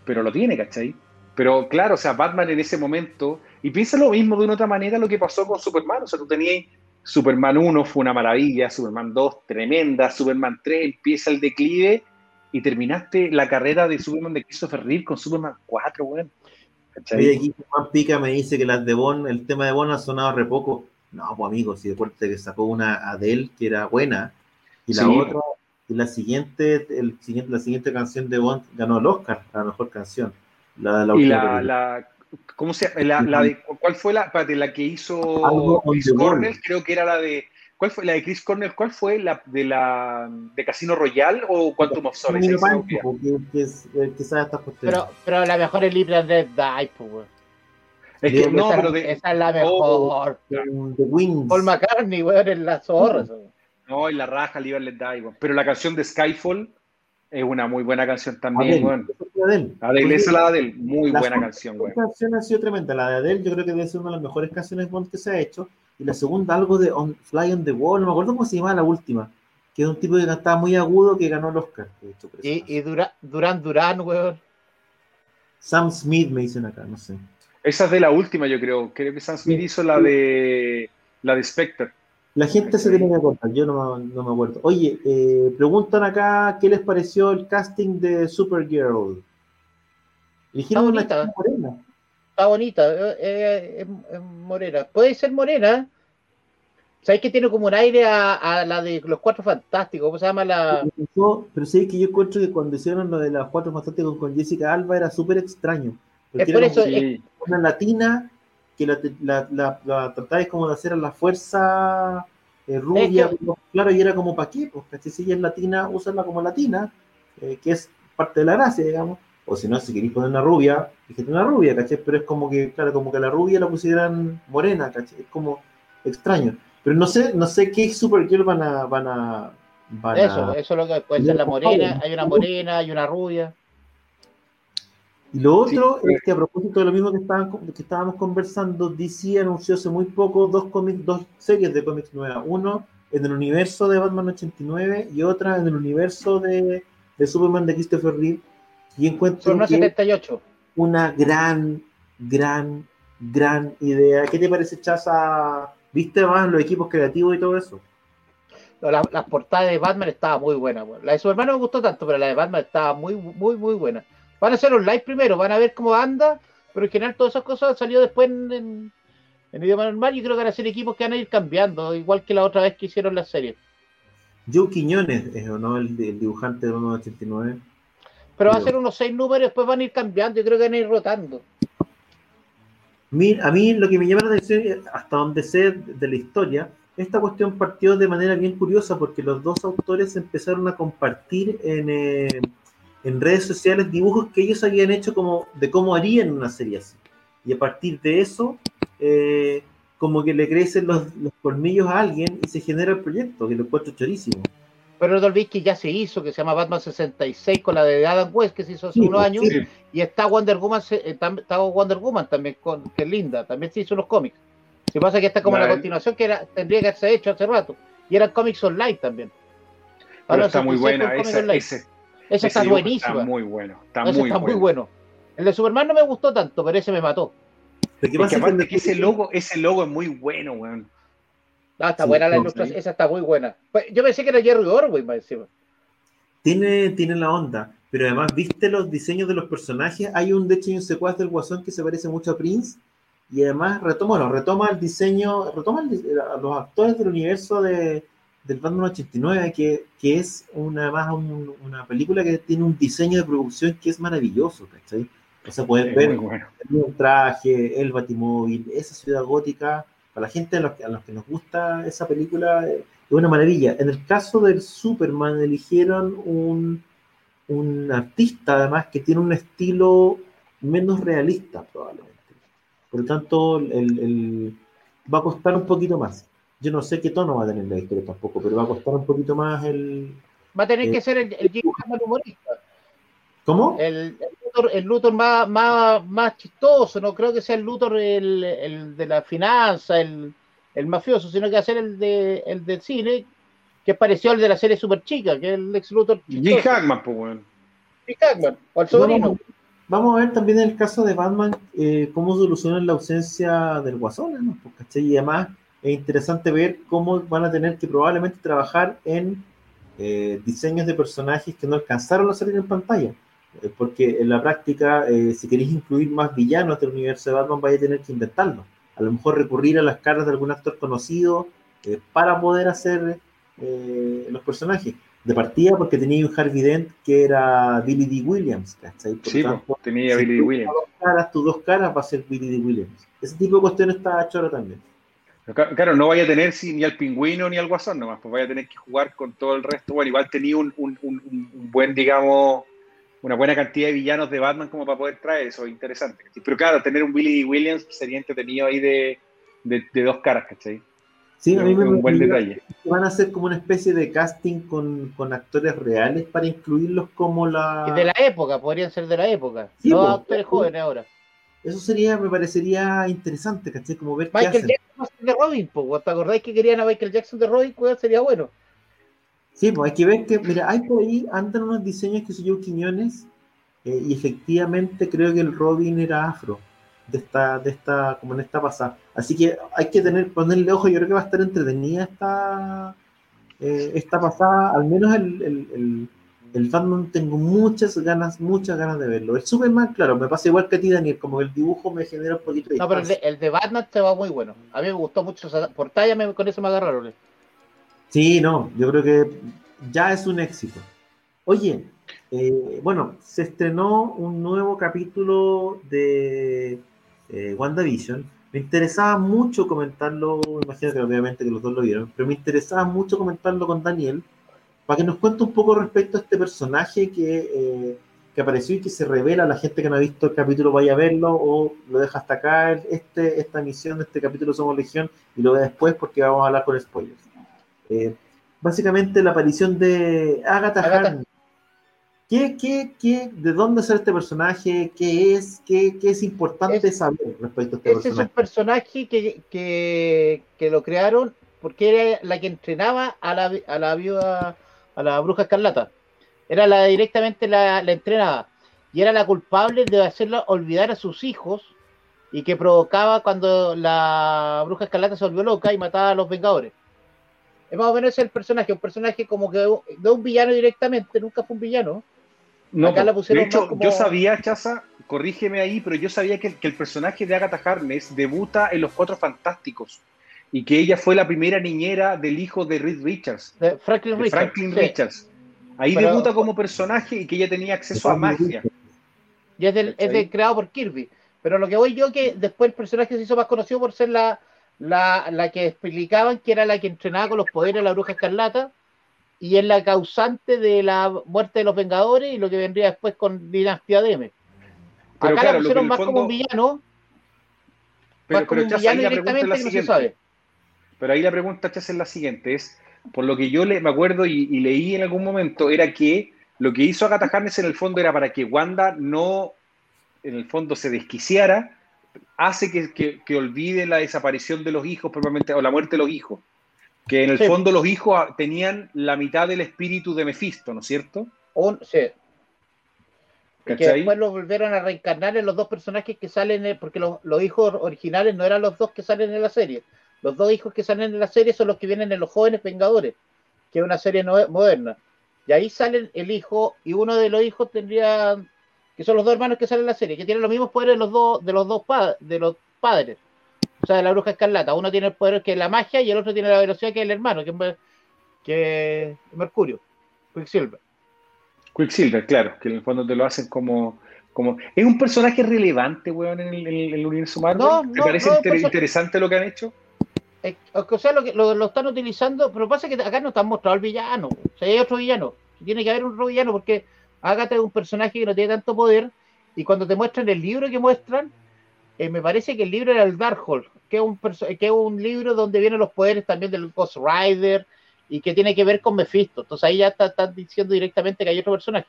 pero lo tiene, ¿cachai? Pero claro, o sea, Batman en ese momento, y piensa lo mismo de una otra manera lo que pasó con Superman, o sea, tú tenías Superman 1 fue una maravilla, Superman 2 tremenda, Superman 3 empieza el declive y terminaste la carrera de Superman de Christopher Reeve con Superman 4, weón. ¿Cachai? Oye, aquí Juan Pica me dice que las de Bond, el tema de Bond ha sonado re poco. No, pues amigo, si recuerda que sacó una Adele que era buena, y la Sí. otra, y la siguiente, el siguiente, la siguiente canción de Bond ganó el Oscar, la mejor canción. La, la y la, la ¿cómo se? La, la de, ¿Cuál fue la, espérate, la que hizo Chris Wall. Cornell? Creo que era la de, ¿cuál fue la de Chris Cornell? ¿Cuál fue la de la de Casino Royale o Quantum of Solace? Es cuestiones. Pero, pero la mejor es Libre Dead Die, pues, weón. Es que, no, esa, pero de, esa es la Oh. mejor. The Wings. Paul McCartney, weón, en la zorra. no, y la raja, and Let Die, weón. Pero la canción de Skyfall es una muy buena canción también, weón. Adele. Adele, esa es la de Adele, muy la buena canción, weón. canción ha sido tremenda. La de Adele, yo creo que debe ser una de las mejores canciones Bond que se ha hecho. Y la segunda, algo de on, Fly on the Wall, no me acuerdo cómo se llamaba la última. Que era un tipo que cantaba muy agudo que ganó el Oscar. hecho, Y, y Dura- Durán Durán, weón. Sam Smith me dicen acá, no sé. Esa es de la última, yo creo. Creo que Sam Smith hizo la de La de Spectre. La gente se tiene que acordar, yo no, me- no me acuerdo. Oye, eh, preguntan acá qué les pareció el casting de Supergirl. Eligieron una chica morena. Está bonita, eh, eh, es- morena. Puede ser morena. ¿Sabes que tiene como un aire a, a la de los cuatro fantásticos? ¿Cómo se llama la.? Yo- pero sí que yo encuentro que cuando hicieron lo de las cuatro fantásticos con Jessica Alba era súper extraño. Porque Es por eso- una latina que la, la, la, la tratáis como de hacer a la fuerza eh, rubia, Es que- pero claro, y era como para qué, ¿cachai? si ella es latina, úsala como latina, eh, que es parte de la gracia, digamos. O si no, si queréis poner una rubia, fíjate una rubia, ¿cachai? Pero es como que, claro, como que la rubia la pusieran morena, ¿cachai? Es como extraño. Pero no sé, no sé qué Supergirl van a, van a, van a- Eso, eso es lo que puede ser la morena. Hay una morena, hay una rubia. Y lo otro Sí. es que a propósito de lo mismo que, estaban, que estábamos conversando, DC anunció hace muy poco dos cómics, dos series de cómics nuevas. Uno en el universo de Batman 89 y otra en el universo de, de Superman de Christopher Reeve. Y encuentro Son unas que 78. una gran, gran, gran idea. ¿Qué te parece, Chaza? ¿Viste más los equipos creativos y todo eso? No, la- las portadas de Batman estaban muy buenas. La de Superman no me gustó tanto, pero la de Batman estaba muy, muy, muy buena. Van a hacer un live primero, van a ver cómo anda, pero en general todas esas cosas han salido después en, en, en idioma normal. Yo creo que van a ser equipos que van a ir cambiando, igual que la otra vez que hicieron la serie. Joe Quiñones es o no el, el dibujante de Batman 89. Pero va a ser unos seis números, después van a ir cambiando. Yo creo que van a ir rotando. Mi- A mí lo que me llama la atención, eh, hasta donde sé de la historia, esta cuestión partió de manera bien curiosa porque los dos autores empezaron a compartir en, eh, en redes sociales dibujos que ellos habían hecho como de cómo harían una serie así. Y a partir de eso, eh, como que le crecen los, los colmillos a alguien y se genera el proyecto, que lo encuentro chorísimo. Pero no te olvides que ya se hizo, que se llama Batman 66 con la de Adam West, que se hizo hace Sí, unos pues, años. Sí. Y está Wonder Woman, eh, está Wonder Woman también, con, que es linda, también se hizo unos cómics. Lo que pasa es que está como La- la continuación que era, tendría que haberse hecho hace rato. Y eran cómics online también. Pero Batman está muy 66 buena. Esa, ese, ese está buenísima. Está muy bueno. Está Ese muy está bueno. muy bueno. El de Superman no me gustó tanto, pero ese me mató. Lo que Es que aparte que que ese logo, ese logo es muy bueno, weón. Ah, está Sí, buena la sí, ilustración, sí. esa está muy buena. Pues, Yo pensé que era Jerry Orwell, más encima. tiene, tiene la onda, pero además, ¿viste los diseños de los personajes? Hay un, de hecho, hay un secuaz del Guasón que se parece mucho a Prince, y además retoma, bueno, retoma el diseño, retoma el a los actores del universo de, del Batman 89, que, que es una, un- una película que tiene un diseño de producción que es maravilloso, ¿cachai? O sea, poder Es ver bueno. el traje, el batimóvil, esa ciudad gótica, para la gente a los, que- a los que nos gusta esa película, eh, es una maravilla. En el caso del Superman, eligieron un, un artista, además, que tiene un estilo menos realista, probablemente. Por lo tanto, el, el- va a costar un poquito más. Yo no sé qué tono va a tener la historia tampoco, pero va a costar un poquito más el... Va a tener Eh, que ser el, el humorista. ¿Cómo? El Luthor, el Luthor más, más, más chistoso, no creo que sea el Luthor el, el de la finanza, el, el mafioso, sino que va a ser el, de, el del cine, que es parecido al de la serie Super Chica, que es el ex Luthor Jim. Hackman, pues, weón. Jim Hackman, o el sobrino. Vamos, vamos a ver también en el caso de Batman eh, cómo solucionan la ausencia del Guasón, ¿no? ¿cachai? Y además es interesante ver cómo van a tener que probablemente trabajar en eh, diseños de personajes que no alcanzaron a salir en pantalla. Eh, porque en la práctica, eh, si queréis incluir más villanos del universo de Batman, vais a tener que inventarlo. A lo mejor recurrir a las caras de algún actor conocido eh, para poder hacer eh, los personajes. De partida, porque tenía un Harvey Dent que era Billy D. Williams, ¿cachai? Por Sí, tanto, pues, tenía si Billy tú Williams. dos caras, tus dos caras va a ser Billy D. Williams. Ese tipo de cuestiones está choro también. Claro, no vaya a tener si, ni al pingüino ni al guasón nomás, pues vaya a tener que jugar con todo el resto. Bueno, igual tenía un- un- un- un buen, digamos, una buena cantidad de villanos de Batman como para poder traer eso, interesante. ¿cachai? Pero claro, tener un Billy. Williams sería entretenido ahí de, de- de dos caras, ¿cachai? Sí, a mí me un buen detalle. van a hacer como una especie de casting con, con actores reales para incluirlos como la... De la época, podrían ser de la época. Sí, no po. actores jóvenes ahora. Eso sería, me parecería interesante, ¿cachai? Como ver qué Michael hacen. Jackson de Robin, po. ¿te acordáis que querían a Michael Jackson de Robin? Cuidado, sería bueno. Sí, pues hay que ver que, mira, hay por ahí, andan unos diseños que soy yo, Quiñones, eh, y efectivamente creo que el Robin era afro. de esta, de esta, como en esta pasada. Así que hay que tener, ponerle ojo, yo creo que va a estar entretenida esta, eh, esta pasada, al menos el, el, el, el, Batman tengo muchas ganas, muchas ganas de verlo. El Superman, claro, me pasa igual que a ti, Daniel, como el dibujo me genera un poquito de No, pero el de, el de Batman te va muy bueno. A mí me gustó mucho, esa portada me, con eso me agarraron. Sí, no, yo creo que ya es un éxito. Oye, eh, bueno, se estrenó un nuevo capítulo de eh, WandaVision. Me interesaba mucho comentarlo, imagino que obviamente que los dos lo vieron, pero me interesaba mucho comentarlo con Daniel, para que nos cuente un poco respecto a este personaje que, eh, que apareció y que se revela a la gente que no ha visto el capítulo vaya a verlo o lo deja hasta acá, este, esta misión de este capítulo Somos Legión y lo ve después porque vamos a hablar con spoilers. Eh, básicamente la aparición de Agatha, Agatha. Harkness. ¿Qué, qué, qué, ¿De dónde sale este personaje? ¿Qué es? ¿Qué, qué es importante Es- saber respecto a este Ese es un personaje? personaje que, que, que lo crearon porque era la que entrenaba a la, a la viuda, a la bruja escarlata. Era la directamente la, la entrenaba. Y era la culpable de hacerla olvidar a sus hijos y que provocaba cuando la bruja escarlata se volvió loca y mataba a los vengadores. Es más o menos ese el personaje, un personaje como que de un villano directamente, nunca fue un villano. No, Acá la pusieron de hecho, más como- yo sabía, Chaza, corrígeme ahí, pero yo sabía que, que el personaje de Agatha Harkness debuta en Los Cuatro Fantásticos y que ella fue la primera niñera del hijo de Reed Richards, De Franklin de Richards. Franklin sí. Richards. Ahí Pero- debuta como personaje y que ella tenía acceso a magia. Y es, del, del creado por Kirby. Pero lo que voy yo que después el personaje se hizo más conocido por ser la, la, la que explicaban que era la que entrenaba con los poderes de la bruja escarlata y es la causante de la muerte de los Vengadores y lo que vendría después con Dinastía DM. Pero Acá claro, la que pusieron más como un villano, Pero, más como pero, un Chaza, ahí villano directamente que no se sabe. Pero ahí la pregunta, Chas, es la siguiente, es, por lo que yo le, me acuerdo y, y leí en algún momento, era que lo que hizo Agatha Harkness en el fondo era para que Wanda no, en el fondo, se desquiciara, hace que, que, que olvide la desaparición de los hijos, probablemente, o la muerte de los hijos. Que en el Sí. fondo los hijos ah, tenían la mitad del espíritu de Mephisto, ¿no es cierto? Un, sí, que ¿Cachai? después lo volvieron a reencarnar en los dos personajes que salen, en- porque los, los hijos originales no eran los dos que salen en la serie. Los dos hijos que salen en la serie son los que vienen en Los Jóvenes Vengadores, que es una serie no- moderna. Y ahí salen el hijo, y uno de los hijos tendría, que son los dos hermanos que salen en la serie, que tienen los mismos poderes de los dos, de los dos pa- de los padres. O sea, de la bruja escarlata. Uno tiene el poder que es la magia y el otro tiene la velocidad que es el hermano, que es, que es Mercurio, Quicksilver. Quicksilver, claro, que en el fondo te lo hacen como... como es un personaje relevante, weón, en el, en el universo Marvel. No, ¿Te no, parece no, inter- pues, interesante lo que han hecho? Es- o sea, lo, que, lo, lo están utilizando, pero pasa que acá no están mostrado el villano. O sea, hay otro villano. Tiene que haber un otro villano porque Agatha es un personaje que no tiene tanto poder. Y cuando te muestran el libro que muestran, eh, me parece que el libro era el Darkhold, que es, un que es un libro donde vienen los poderes también del Ghost Rider y que tiene que ver con Mephisto. Entonces ahí ya está- están diciendo directamente que hay otro personaje.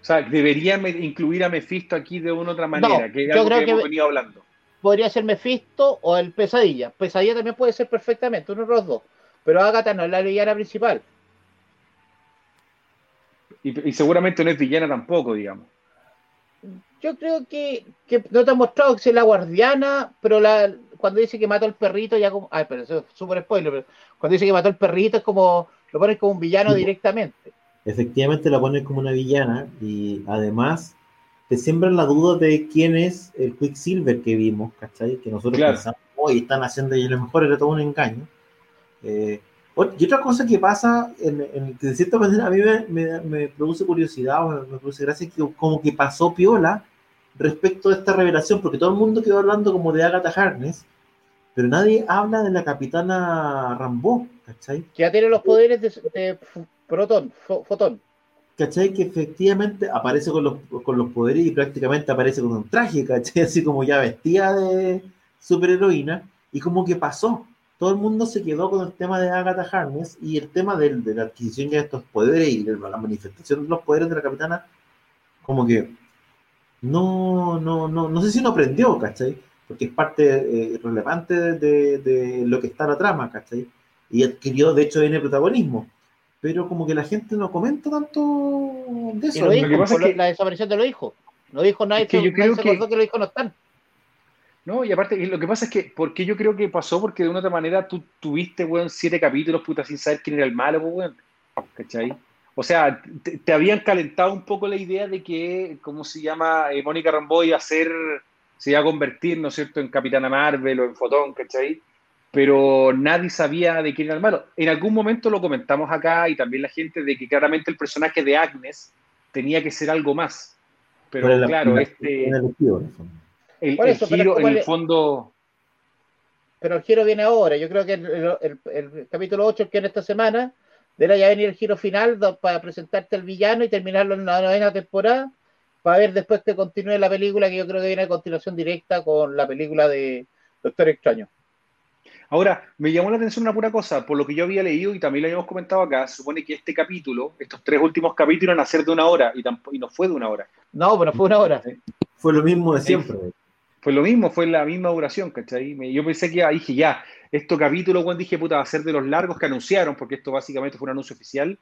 O sea, deberían me- incluir a Mephisto aquí de una u otra manera, No, que es yo algo creo que, que- hemos venido hablando. Podría ser Mephisto o el Pesadilla. Pesadilla también puede ser perfectamente, uno de los dos. Pero Agatha no es la villana principal. Y, y seguramente no es villana tampoco, digamos. Yo creo que, que no te han mostrado que es la guardiana, pero la, cuando dice que mató al perrito, ya como. Ay, pero eso es súper spoiler. Pero cuando dice que mató al perrito, es como. Lo pones como un villano Sí. directamente. Efectivamente la ponen como una villana y además te siembran la duda de quién es el Quicksilver que vimos, ¿cachai? Que nosotros Claro. pensamos, hoy están haciendo y a lo mejor era todo un engaño. Eh, y otra cosa que pasa, en, en- que de cierta manera a mí me, me- me produce curiosidad, o me, me produce gracia, que como que pasó piola respecto a esta revelación, porque todo el mundo quedó hablando como de Agatha Harkness, pero nadie habla de la capitana Rambo, ¿cachai? Que ya tiene los poderes de, de protón, fo- fotón. ¿cachai? Que efectivamente aparece con los, con los poderes y prácticamente aparece con un traje, ¿cachai? Así como ya vestida de superheroína, y como que pasó. Todo el mundo se quedó con el tema de Agatha Harkness y el tema del- de la adquisición de estos poderes y de la manifestación de los poderes de la capitana, como que no, no, no, no sé si no aprendió, ¿cachai? Porque es parte eh, relevante de, de- de lo que está la trama, ¿cachai? Y adquirió, de hecho, en el protagonismo pero como que la gente no comenta tanto de Y eso. lo dijo, que pasa por es que- la desaparición de los hijos. No dijo nadie, Es que yo nadie creo se que- acordó que los hijos no están. No, y aparte, lo que pasa es que, ¿por qué yo creo que pasó? Porque de una otra manera tú tuviste, weón, siete capítulos, puta, sin saber quién era el malo, pues, weón. ¿Cachai? O sea, te, habían calentado un poco la idea de que, ¿cómo se llama? Eh, Mónica Rambo iba a ser, se iba a convertir, ¿no es cierto?, en Capitana Marvel o en Fotón, ¿cachai? Pero nadie sabía de quién era el malo. En algún momento lo comentamos acá y también la gente de que claramente el personaje de Agnes tenía que ser algo más. Pero, claro, este el, giro en el fondo. Pero el giro viene ahora. Yo creo que el, capítulo 8, que en esta semana, deberá ya venir el giro final para presentarte al villano y terminarlo en la novena temporada. Para ver después que continúe la película, que yo creo que viene a continuación directa con la película de Doctor Extraño. Ahora, me llamó la atención una pura cosa, por lo que yo había leído y también lo habíamos comentado acá, se supone que este capítulo, estos tres últimos capítulos, van a ser de una hora y, y no fue de una hora. No, pero fue una hora. Fue lo mismo de siempre. Fue lo mismo, fue la misma duración, ¿cachai? Yo pensé que dije ya, esto capítulo, cuando dije, puta, va a ser de los largos que anunciaron, porque esto básicamente fue un anuncio oficial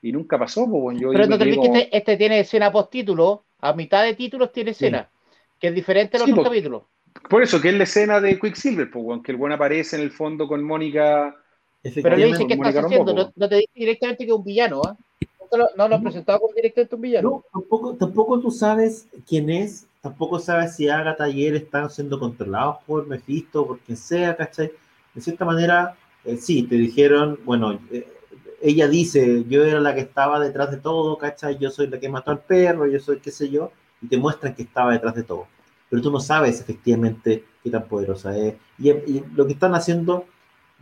y nunca pasó, pues, yo Pero no te que este, este, tiene escena post título, a mitad de títulos tiene escena, que es diferente a los otros capítulos. Por eso, que es la escena de Quicksilver, pues, que el buen aparece en el fondo con Mónica. Pero le dice que estás haciendo, no, te dice directamente que es un villano, ¿ah? No, lo, han presentado como directamente un villano. No, tampoco, tampoco tú sabes quién es tampoco sabes si Agatha y él están siendo controlados por Mephisto, por quien sea, ¿cachai? De cierta manera, eh, sí, te dijeron, bueno, eh, ella dice, yo era la que estaba detrás de todo, ¿cachai? Yo soy la que mató al perro, yo soy qué sé yo, y te muestran que estaba detrás de todo. Pero tú no sabes efectivamente qué tan poderosa es. Y, lo que están haciendo,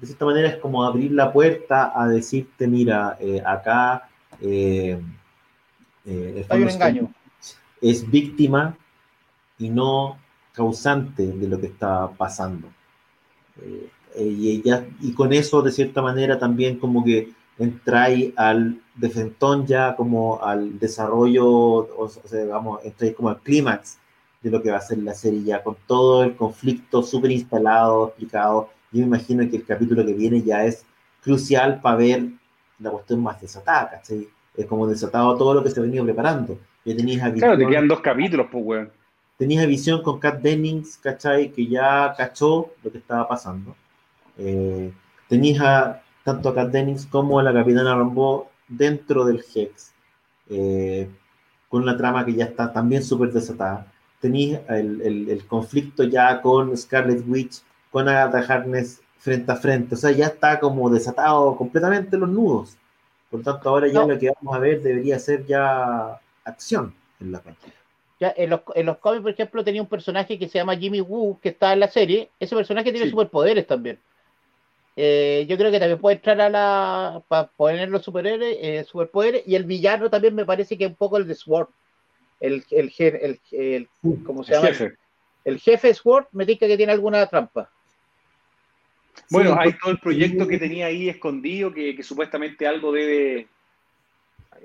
de cierta manera, es como abrir la puerta a decirte, mira, eh, acá... Hay un engaño. Es víctima y no causante de lo que está pasando. Eh, y, ella, y con eso, de cierta manera, también como que entráis al defentón ya como al desarrollo, o sea, digamos, entráis como al clímax de lo que va a ser la serie ya, con todo el conflicto súper instalado, explicado. Yo me imagino que el capítulo que viene ya es crucial para ver la cuestión más desatada, ¿cachai? Es como desatado todo lo que se ha venido preparando. Ya claro, te quedan dos capítulos, pues, weón tenías visión con Kat Dennings, ¿cachai? Que ya cachó lo que estaba pasando. Eh, tenías tanto a Kat Dennings como a la Capitana Rambo dentro del Hex, eh, con una trama que ya está también súper desatada. Tenías el, conflicto ya con Scarlet Witch, con Agatha Harkness frente a frente. O sea, ya está como desatado completamente los nudos. Por tanto, ahora ya lo que vamos a ver debería ser ya acción en la pantalla en, los, en los cómics, por ejemplo, tenía un personaje que se llama Jimmy Woo, que está en la serie. Ese personaje tiene superpoderes también. Eh, yo creo que también puede entrar a la. para poner los superhéroes, eh, superpoderes. Y el villano también me parece que es un poco el de Sword. El, el, el, el ¿cómo se llama? Jefe. El jefe Sword me dice que tiene alguna trampa. Bueno, hay todo el proyecto que tenía ahí escondido, que, que supuestamente algo debe.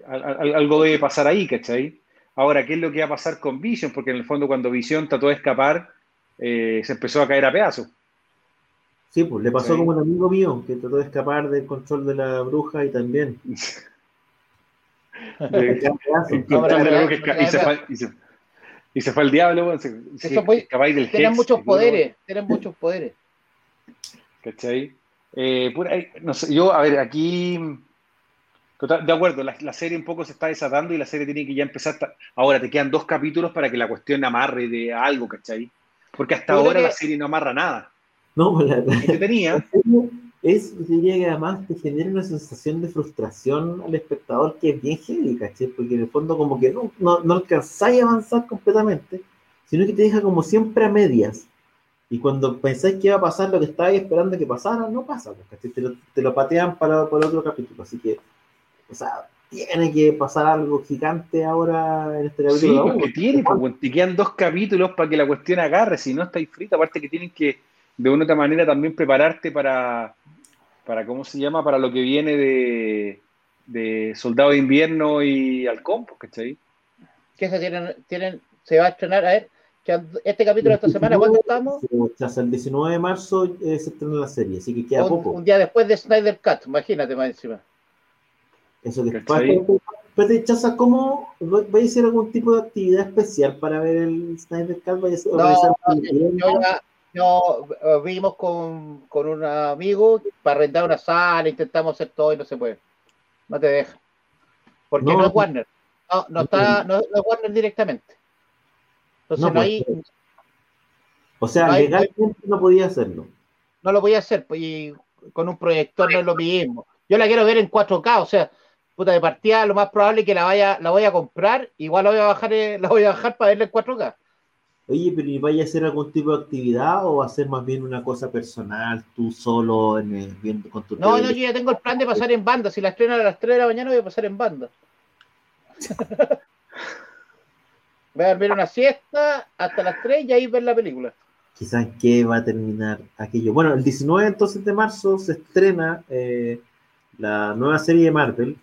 Algo debe pasar ahí, ¿cachai? Ahora, ¿qué es lo que va a pasar con Vision? Porque en el fondo cuando Vision trató de escapar, eh, se empezó a caer a pedazos. Sí, pues le pasó como un amigo mío que trató de escapar del control de la bruja y también. y, se fue, el diablo. Se, tienen muchos poderes, tienen muchos poderes. ¿Cachai? Eh, no sé, yo, a ver, aquí de acuerdo, la, serie un poco se está desatando y la serie tiene que ya empezar. Ahora te quedan dos capítulos para que la cuestión amarre de algo, ¿cachai? Porque hasta ahora la serie no amarra nada. No, pues la, que tenía. Es, diría que además te genera una sensación de frustración al espectador que es bien heavy, ¿cachai? Porque en el fondo, como que no, no, no alcanzáis a avanzar completamente, sino que te deja como siempre a medias. Y cuando pensáis que iba a pasar lo que estabais esperando que pasara, no pasa, pues, ¿cachai? Te lo, te lo patean para, para otro capítulo. Así que o sea, tiene que pasar algo gigante ahora en este capítulo. Sí, porque tiene, pues, te quedan dos capítulos para que la cuestión agarre, si no estáis frita, aparte que tienen que de una u otra manera también prepararte para, para ¿cómo se llama? Para lo que viene de, de Soldado de Invierno y Halcón, pues, ¿cachai? ¿Qué se tienen, tienen, se va a estrenar, a ver, este capítulo de esta semana, ¿cuándo estamos? Hasta el 19 de marzo eh, se estrena la serie, así que queda poco. Un día después de Snyder Cut, imagínate más encima. Eso que Pero Chaza, ¿cómo va a hacer algún tipo de actividad especial para ver el Snyder Cut? no, yo, No, eh, vimos con, con un amigo para rentar una sala, intentamos hacer todo y no se puede. No te deja. Porque no, No. es Warner. No, no está, no, no es Warner directamente. Entonces No, no, pues, hay, O sea, No hay- legalmente no podía hacerlo. no lo voy a hacer, pues, y con un proyector no es lo mismo. Yo la quiero ver en 4K, o sea, puta de partida, lo más probable es que la vaya, la voy a comprar, igual la voy a bajar, eh, la voy a bajar para verla en 4K. Oye, pero ¿y vaya a hacer algún tipo de actividad o va a ser más bien una cosa personal, tú solo en el- viendo con tu No, no, yo ya tengo el plan de pasar en banda. Si la estreno a las 3 de la mañana, voy a pasar en banda. voy a dormir una siesta hasta las 3 y ahí ver la película. Quizás qué va a terminar aquello. Bueno, el 19 entonces de marzo se estrena eh, la nueva serie de Marvel,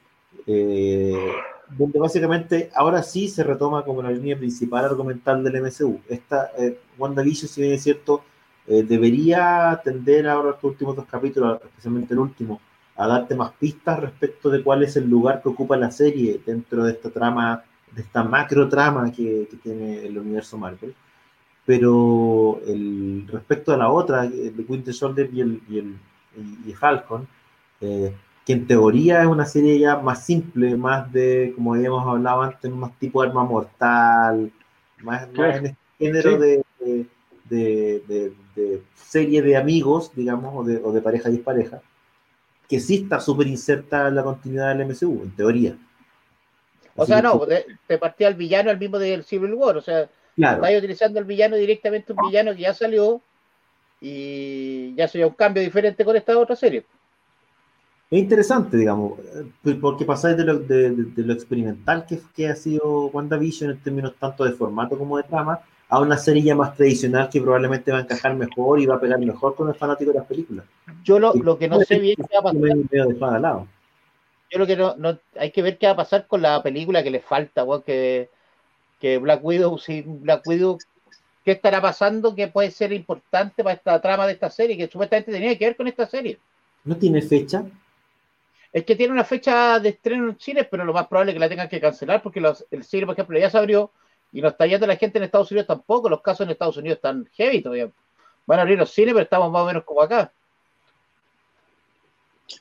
eh, donde básicamente ahora sí se retoma como la línea principal argumental del MCU. Esta eh, WandaVision, si bien es cierto, eh, debería tender ahora estos últimos dos capítulos, especialmente el último, a darte más pistas respecto de cuál es el lugar que ocupa la serie dentro de esta trama, de esta macro trama que, que tiene el universo Marvel pero el, respecto a la otra, eh, de Winter Soldier y, el, y, el, y Falcon, eh, que en teoría es una serie ya más simple, más de, como habíamos hablado antes, más tipo arma mortal, más, Claro. más en este género Sí. de, de, de- serie de amigos, digamos, o de, o de pareja y dispareja, que sí está súper inserta en la continuidad del MCU, en teoría. O Así sea, no, te, te partía el villano el mismo del Civil War. O sea, claro, utilizando el villano directamente, un villano que ya salió y ya sería un cambio diferente con esta otra serie. Es interesante, digamos, eh, porque pasáis de lo, de, de- de lo experimental que, que ha sido WandaVision en términos tanto de formato como de trama, a una serie ya más tradicional que probablemente va a encajar mejor y va a pegar mejor con el fanático de las películas. Yo lo, lo que no sé bien qué va a pasar, Medio yo lo que no, no- hay que ver qué va a pasar con la película que le falta, weón, que, que Black Widow, sin Black Widow, qué estará pasando que puede ser importante para esta trama de esta serie, que supuestamente tenía que ver con esta serie. ¿No tiene fecha? Es que tiene una fecha de estreno en Chile, pero lo más probable es que la tengan que cancelar porque los- el cine, por ejemplo, ya se abrió y no está yendo la gente en Estados Unidos tampoco. Los casos en Estados Unidos están heavy todavía. Van a abrir los cines, pero estamos más o menos como acá.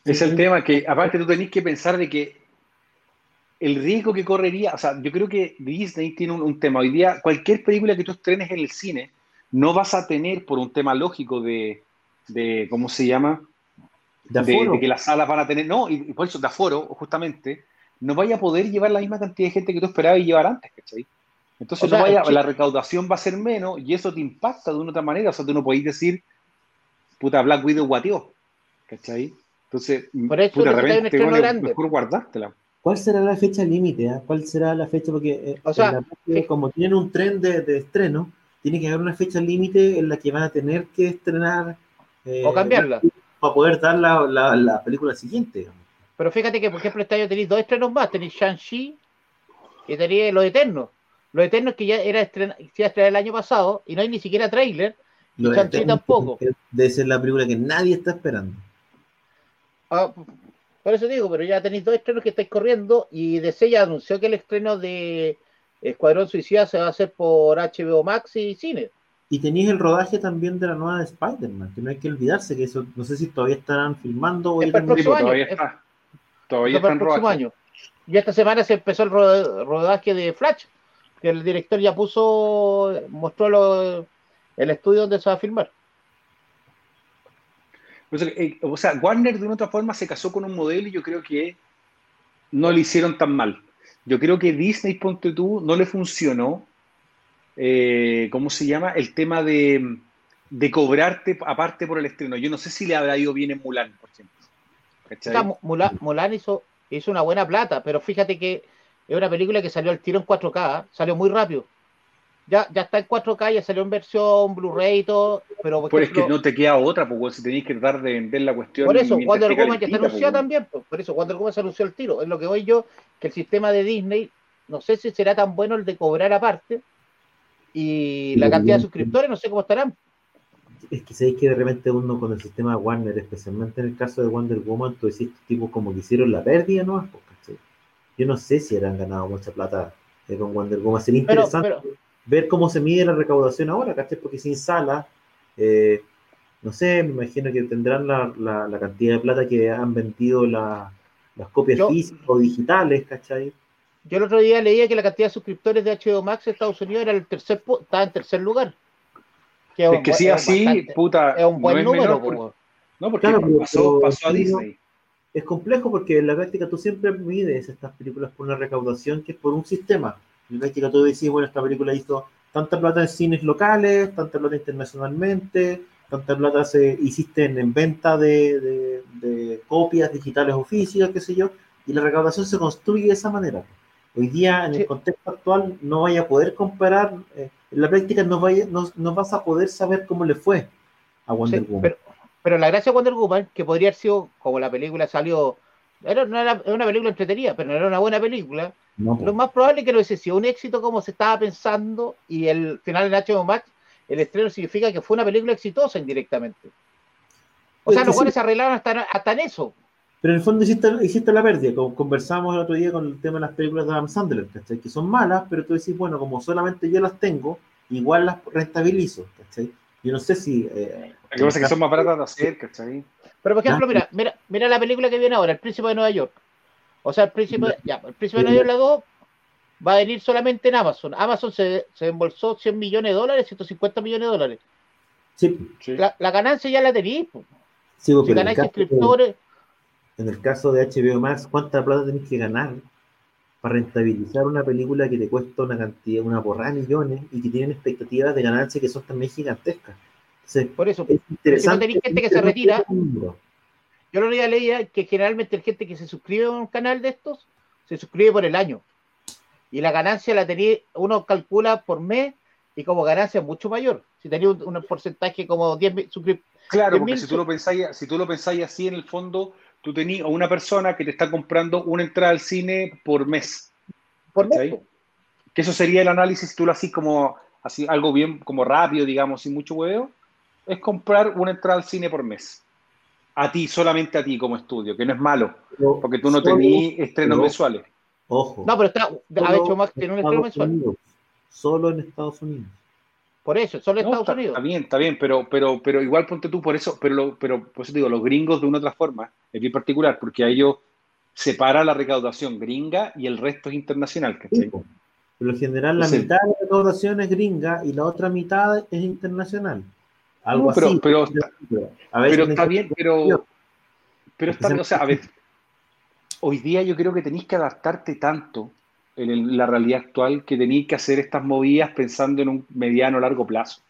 Es el tema que, aparte, tú tenés que pensar de que el riesgo que correría, o sea, yo creo que Disney tiene un, un tema. Hoy día, cualquier película que tú estrenes en el cine, no vas a tener, por un tema lógico de, de ¿cómo se llama? ¿De De, aforo? de que las salas van a tener, no, y, y por eso de aforo, justamente, no vaya a poder llevar la misma cantidad de gente que tú esperabas y llevar antes, ¿cachai? Entonces O sea, no vaya, el chi- la recaudación va a ser menos y eso te impacta de una otra manera. O sea, tú no podéis decir, puta, Black Widow guateó, ¿cachai? Entonces, Por eso puta, repente, bueno, grande. mejor guardártela. ¿Cuál será la fecha límite? ah? ¿Cuál será la fecha? Porque eh, O sea, parte, como tienen un tren de, de estreno, tiene que haber una fecha límite en la que van a tener que estrenar eh, O cambiarla. Para poder dar la, la, la película siguiente. digamos. Pero fíjate que, por ejemplo, este año tenéis dos estrenos más. Tenéis Shang-Chi y tenéis Los Eternos. Los Eternos que ya era estrena, se iba a estrenar el año pasado y no hay ni siquiera tráiler. Lo de Shang-Chi tampoco. Debe ser la película que nadie está esperando. Ah, por eso digo, pero ya tenéis dos estrenos que estáis corriendo y DC ya anunció que el estreno de Escuadrón Suicida se va a hacer por HBO Max y Cine. Y tenéis el rodaje también de la nueva de Spider-Man, que no hay que olvidarse que eso, no sé si todavía estarán filmando o Es para el próximo todavía año. está. Todavía para está en el próximo rodaje. año. Y esta semana se empezó el ro- rodaje de Flash, que el director ya puso, mostró lo- el estudio donde se va a filmar. O sea, eh, o sea, Warner de una otra forma se casó con un modelo y yo creo que no le hicieron tan mal. Yo creo que Disney, ponte tú, no le funcionó, eh, ¿cómo se llama? El tema de, de cobrarte aparte por el estreno. Yo no sé si le habrá ido bien en Mulan, por ejemplo. Mulan, Mulan hizo, hizo una buena plata, pero fíjate que es una película que salió al tiro en 4K, ¿eh? salió muy rápido. Ya, ya está en 4K, ya salió en versión Blu-ray y todo, pero por, es que no te queda otra, pues si tenéis que tratar de vender la cuestión. por eso Wonder Woman ya está calentita, anunciada pues, también, pues, por eso Wonder Woman se anunció el tiro. Es lo que voy yo, que el sistema de Disney, no sé si será tan bueno el de cobrar aparte, y la cantidad de suscriptores no sé cómo estarán. Es que sabéis que de repente uno con el sistema Warner, especialmente en el caso de Wonder Woman, tú decís tipos como que hicieron la pérdida, ¿no? Pues, ¿cachai? Yo no sé si habrán ganado mucha plata eh, con Wonder Woman. Sería Pero, interesante pero, ver cómo se mide la recaudación ahora, ¿cachai? Porque sin sala, eh, no sé, me imagino que tendrán la, la, la cantidad de plata que han vendido la- las copias Yo- físicas o digitales, ¿cachai? Yo el otro día leía que la cantidad de suscriptores de HBO Max en Estados Unidos era el tercer estaba en tercer lugar. Que Es que un- es así, bastante- puta. es un buen no es número. menor po, por- weón. no, porque Claro, pasó, a Disney. Es complejo porque en la práctica tú siempre mides estas películas por una recaudación que es por un sistema. En la práctica tú decís, bueno, esta película hizo tanta plata en cines locales, tanta plata internacionalmente, tanta plata se hiciste en, en venta de, de- de copias digitales o físicas, qué sé yo, y la recaudación se construye de esa manera. Hoy día, en Sí. el contexto actual, no vaya a poder comparar, eh, en la práctica no, vaya, no, no vas a poder saber cómo le fue a Wonder Sí, Woman. pero, pero la gracia de Wonder Woman, que podría haber sido, como la película salió, era, no era, una película entretenida, pero no era una buena película, No, lo más probable es que no hubiese sido un éxito como se estaba pensando y el final en HBO Max, el estreno significa que fue una película exitosa indirectamente. O sea, los cuales se arreglaron hasta, hasta en eso. Pero en el fondo hiciste, hiciste la pérdida, como conversamos el otro día con el tema de las películas de Adam Sandler, ¿cachai? Que son malas, pero tú decís, bueno, como solamente yo las tengo, igual las rentabilizo, ¿cachai? Yo no sé si... eh, Lo que pasa es que son más baratas de hacer, ¿cachai? Pero por ejemplo, Ah. mira, mira, mira la película que viene ahora, El Príncipe de Nueva York. O sea, El Príncipe, ya, El Príncipe de Nueva York la 2 va a venir solamente en Amazon. Amazon se, se embolsó 100 millones de dólares, 150 millones de dólares. Sí, Sí. La, la ganancia ya la tenéis. sí, pues, Si ganáis suscriptores, en el caso de HBO Max, ¿cuánta plata tenés que ganar para rentabilizar una película que te cuesta una cantidad, una porrada de millones y que tienen expectativas de ganancia que son también gigantescas? Entonces, por eso. es interesante. tenéis gente que se retira. Yo otro día leía que generalmente la gente que se suscribe a un canal de estos, se suscribe por el año. Y la ganancia la tenía, uno calcula por mes y como ganancia es mucho mayor. Si tenía un, un porcentaje como 10 mil suscriptores. Claro, De porque mil si tú lo pensáis, si tú lo pensáis así, en el fondo, tú tenías a una persona que te está comprando una entrada al cine por mes. Por mes. Que eso sería el análisis, si tú lo así como así algo bien como rápido, digamos, sin mucho huevo, es comprar una entrada al cine por mes. A ti, solamente a ti como estudio, que no es malo, porque tú no tenías estrenos no. mensuales. Ojo. No, pero está, ha hecho más tiene un en estreno Estados mensual. Unidos. Solo en Estados Unidos. Por eso, solo No, Estados está, Unidos. está bien, está bien, pero, pero, pero igual ponte tú por eso, pero, pero por eso te digo, los gringos de una u otra forma, es bien particular, porque a ellos separa la recaudación gringa y el resto es internacional, Sí, ¿cachai? po. Por lo general, la Sí. mitad de la recaudación es gringa y la otra mitad es internacional. Algo No, pero- así. pero- a veces Pero está bien, pero, pero está, o sea, a ver, hoy día yo creo que tenéis que adaptarte tanto en el- la realidad actual que tenéis que hacer estas movidas pensando en un mediano o largo plazo.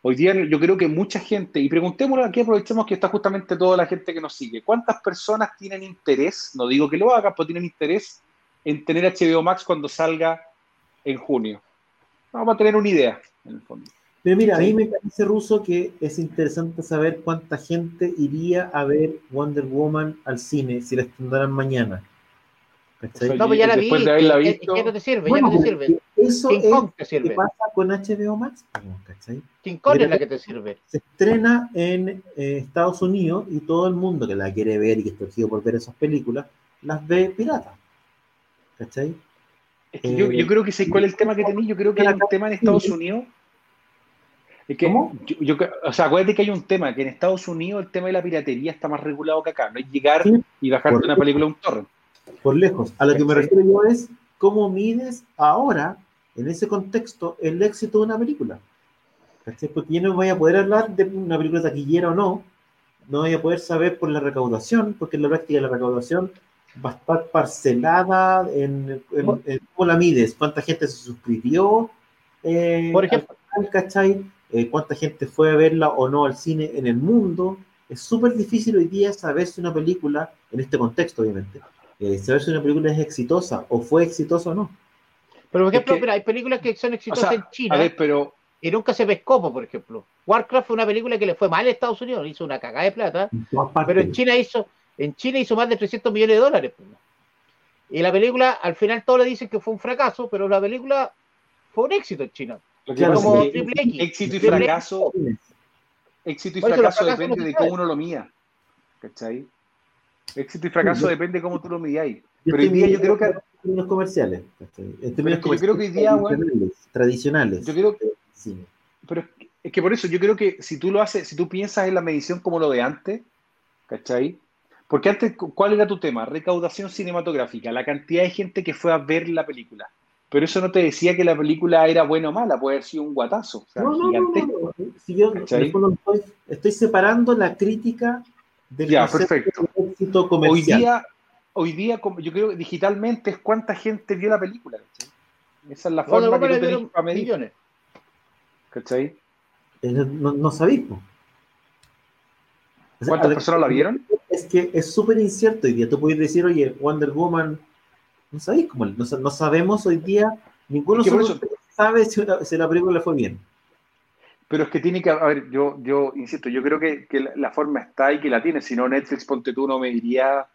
Hoy día yo creo que mucha gente, y preguntémosle aquí, aprovechemos que está justamente toda la gente que nos sigue, ¿cuántas personas tienen interés, no digo que lo hagan, pero tienen interés en tener HBO Max cuando salga en junio? Vamos a tener una idea, en el fondo. Pero mira, a mí me parece, Ruso, que es interesante saber cuánta gente iría a ver Wonder Woman al cine si la estrenaran mañana. No, pues ya la vi. De haberla ¿Qué- visto- ¿Qué no te sirve? Bueno, ya no te sirve. Eso King es Kong te lo sirve. que pasa con HBO Max. ¿cachai? King Kong es la que te sirve. se estrena en eh, Estados Unidos y todo el mundo que la quiere ver y que está urgido por ver esas películas, las ve pirata. ¿Cachai? Es que yo, Eh, yo creo que sé cuál es el tema que tenéis. Yo creo que hay un tema en Estados Unidos. Es que, ¿Cómo? yo, yo- o sea, acuérdate que hay un tema, que en Estados Unidos el tema de la piratería está más regulado que acá. No es llegar y bajarte una película a un torrent. Por lejos. A lo que me refiero yo es cómo mides ahora, en ese contexto, el éxito de una película. ¿Cachai? Porque yo no voy a poder hablar de una película taquillera o no, no voy a poder saber por la recaudación, porque en la práctica la recaudación va a estar parcelada en, en- en cómo la mides, cuánta gente se suscribió, eh, Por ejemplo. al ¿cachai? Eh, cuánta gente fue a verla o no al cine en el mundo. Es súper difícil hoy día saber si una película, en este contexto obviamente, eh, saber si una película es exitosa o fue exitosa o no. Pero por ejemplo, que- mira, hay películas que son O exitosas sea, en China a ver, pero y nunca se pescó, por ejemplo. Warcraft fue una película que le fue mal en Estados Unidos, hizo una cagada de plata, En pero en China hizo, en China hizo más de 300 millones de dólares. Y la película, al final todos le dicen que fue un fracaso, pero la película fue un éxito en China. Claro, Como Triple X. éxito y Triple X. fracaso, éxito y fracaso depende no de cómo uno lo mía. ¿Cachai? Éxito y fracaso depende de cómo tú lo midáis. Pero hoy día yo creo que en términos comerciales. En términos es que yo creo que hoy día, comerciales tradicionales. Yo creo- del cine. Pero, es que por eso yo creo que si tú lo haces, si tú piensas en la medición como lo de antes, ¿cachai? Porque antes, ¿cuál era tu tema? Recaudación cinematográfica, la cantidad de gente que fue a ver la película. Pero eso no te decía que la película era buena o mala, puede haber sido un guatazo. O sea, No, no, no, no. Si yo estoy, estoy separando la crítica del Ya, perfecto. de éxito Hoy comercial. día, hoy día, yo creo que digitalmente es cuánta gente vio la película, ¿cachai? Esa es la forma que Woman le tú para medir, millones. ¿cachai? Eh, No, no sabéis, po. O sea, ¿Cuántas personas la vieron? Es que es súper incierto hoy día. Tú puedes decir, oye, Wonder Woman, no sabéis cómo, no, sa- no sabemos hoy día, ninguno Es que sabe si, una- si la película le fue bien. Pero es que tiene que, a ver, yo, yo insisto, yo creo que, que la, forma está y que la tiene, si no Netflix, ponte tú, no me diría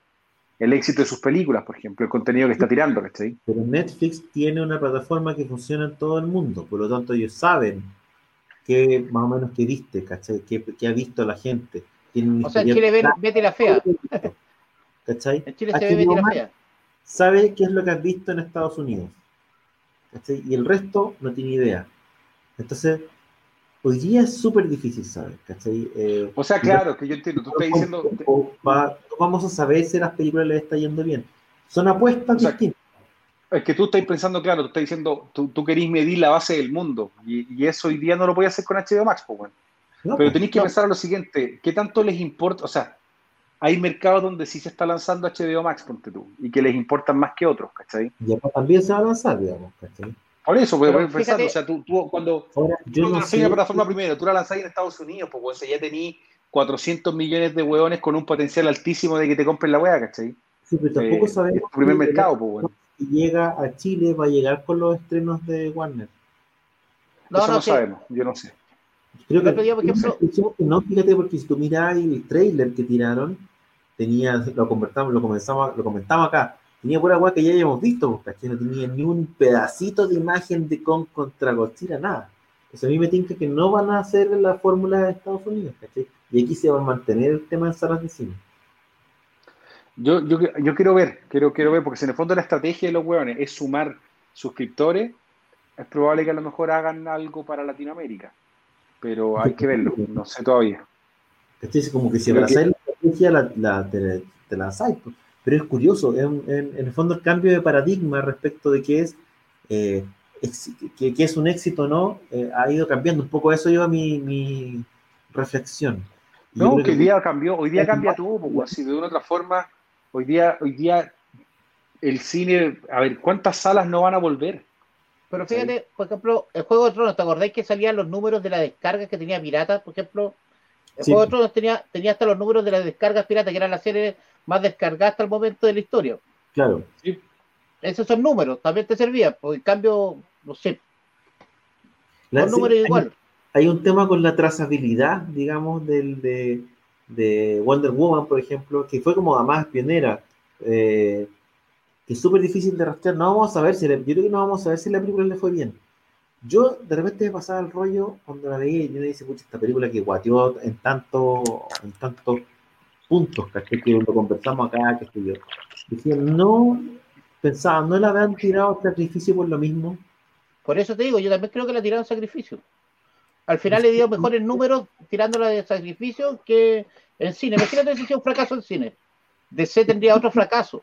el éxito de sus películas, por ejemplo, el contenido que está tirando, ¿cachai? Pero Netflix tiene una plataforma que funciona en todo el mundo, por lo tanto ellos saben qué más o menos que viste, ¿cachai? ¿Qué, qué ha visto la gente? Tienen un O sea, en Chile claro, Betty la Fea. ¿Cachai? En Chile se ve Betty la Fea. sabe qué es lo que has visto en Estados Unidos. ¿cachai? Y el resto no tiene idea. Entonces, hoy día es súper difícil saber, ¿cachai? Eh, O sea, claro, que yo entiendo, tú estás diciendo, va- no vamos a saber si a las películas les está yendo bien. Son apuestas O sea, distintas. es que tú estás pensando, claro, tú estás diciendo, tú, tú querís medir la base del mundo, y, y eso hoy día no lo podías hacer con HBO Max, pues bueno. ¿no? Pero Pues, tenéis que no. pensar en lo siguiente, ¿qué tanto les importa? O sea, hay mercados donde sí se está lanzando HBO Max, ponte tú, y que les importan más que otros, ¿cachai? y también se va a lanzar, digamos, ¿cachai? Por eso, puedes Pero pensar, fíjate- o sea, tú, tú cuando Ahora, tú yo no sé. la plataforma primero, tú la lanzás en Estados Unidos, pues bueno, ya tení 400 millones de hueones con un potencial altísimo de que te compren la hueá, ¿cachai? Sí, pero tampoco Eh, sabemos es tu primer si- mercado, pues bueno. si llega a Chile, va a llegar con los estrenos de Warner. No, eso no, no sí. sabemos, yo no sé. Creo día, por ejemplo, no, fíjate, porque si tú miras el trailer que tiraron, tenía, lo convertamos, lo comenzamos, lo comentamos acá, tenía pura weá que ya habíamos visto, pues, ¿cachai? No tenía ni un pedacito de imagen de Kong contra Godzilla, nada. Entonces a mí me tinca que no van a hacer la fórmula de Estados Unidos, ¿cachai? Y aquí se va a mantener el tema de salas de cine. Yo, yo, yo quiero ver, quiero, quiero ver, porque si en el fondo la estrategia de los hueones es sumar suscriptores, es probable que a lo mejor hagan algo para Latinoamérica. Pero hay que verlo, no sé todavía. Es como que si la estrategia, la, la, te, te la lanzáis, pues. Pero es curioso, es un- en, en el fondo el cambio de paradigma respecto de qué es, eh, ex- que, que es un éxito o no, eh, ha ido cambiando. Un poco eso lleva mi, mi reflexión. Y No, que hoy día cambió, hoy día cambia más- todo, pues, si de una u otra forma, hoy día, hoy día el cine, a ver, ¿cuántas salas no van a volver? Pero fíjate, por ejemplo, el Juego de Tronos, ¿te acordáis que salían los números de las descargas que tenía Pirata? Por ejemplo, el Sí. Juego de Tronos tenía, tenía hasta los números de las descargas Pirata, que eran las series más descargadas hasta el momento de la historia. Claro, Esos son números, también te servían, porque en cambio, no sé, la- los sí, números hay- igual. Hay un tema con la trazabilidad, digamos, del, de, de Wonder Woman, por ejemplo, que fue como la más pionera, eh, que es súper difícil de rastrear. No vamos a saber si, le- yo creo que no vamos a saber si la película le fue bien. Yo de repente me pasaba el rollo cuando la veía y yo me dice, pucha, esta película que guateó en tanto, en tantos puntos, ¿cachai? Que lo conversamos acá, que estoy yo. Decía, no, pensaba, no la habían tirado sacrificio por lo mismo. Por eso te digo, yo también creo que la tiraron sacrificio. Al final le dio mejores números tirándola de sacrificio que en cine. Imagínate si sea un fracaso en cine. DC tendría otro fracaso.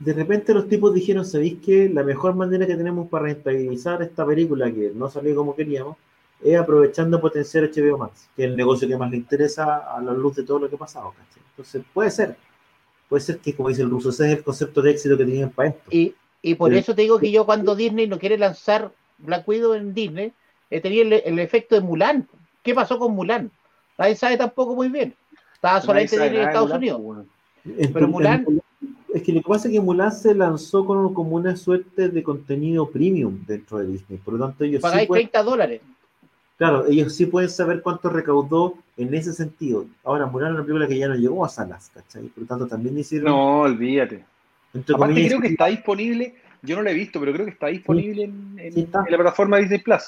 de repente los tipos dijeron, ¿sabéis que la mejor manera que tenemos para rentabilizar esta película que no salió como queríamos es aprovechando potenciar HBO Max, que es el negocio que más le interesa a la luz de todo lo que ha pasado? ¿cachai? Entonces puede ser, puede ser que como dice el ruso, ese es el concepto de éxito que tienen para esto. Y, y por Pero- eso te digo que yo cuando Disney no quiere lanzar Black Widow en Disney, eh, tenía el, el efecto de Mulan. ¿Qué pasó con Mulan? Nadie sabe tampoco muy bien. Estaba solamente en Estados Mulan, Unidos. pues, bueno. En- pero en- Mulan- es que lo que pasa es que Mulan se lanzó con, como una suerte de contenido premium dentro de Disney, por lo tanto ellos sí Pagáis pueden 30 dólares. Claro, ellos sí pueden saber cuánto recaudó en ese sentido. Ahora, Mulan es una película que ya no llegó a salas, ¿cachai? Por lo tanto, también hicieron. No, olvídate. entre Aparte comillas, creo que está disponible, yo no lo he visto, pero creo que está disponible en, en- Sí, está. en la plataforma Disney Plus.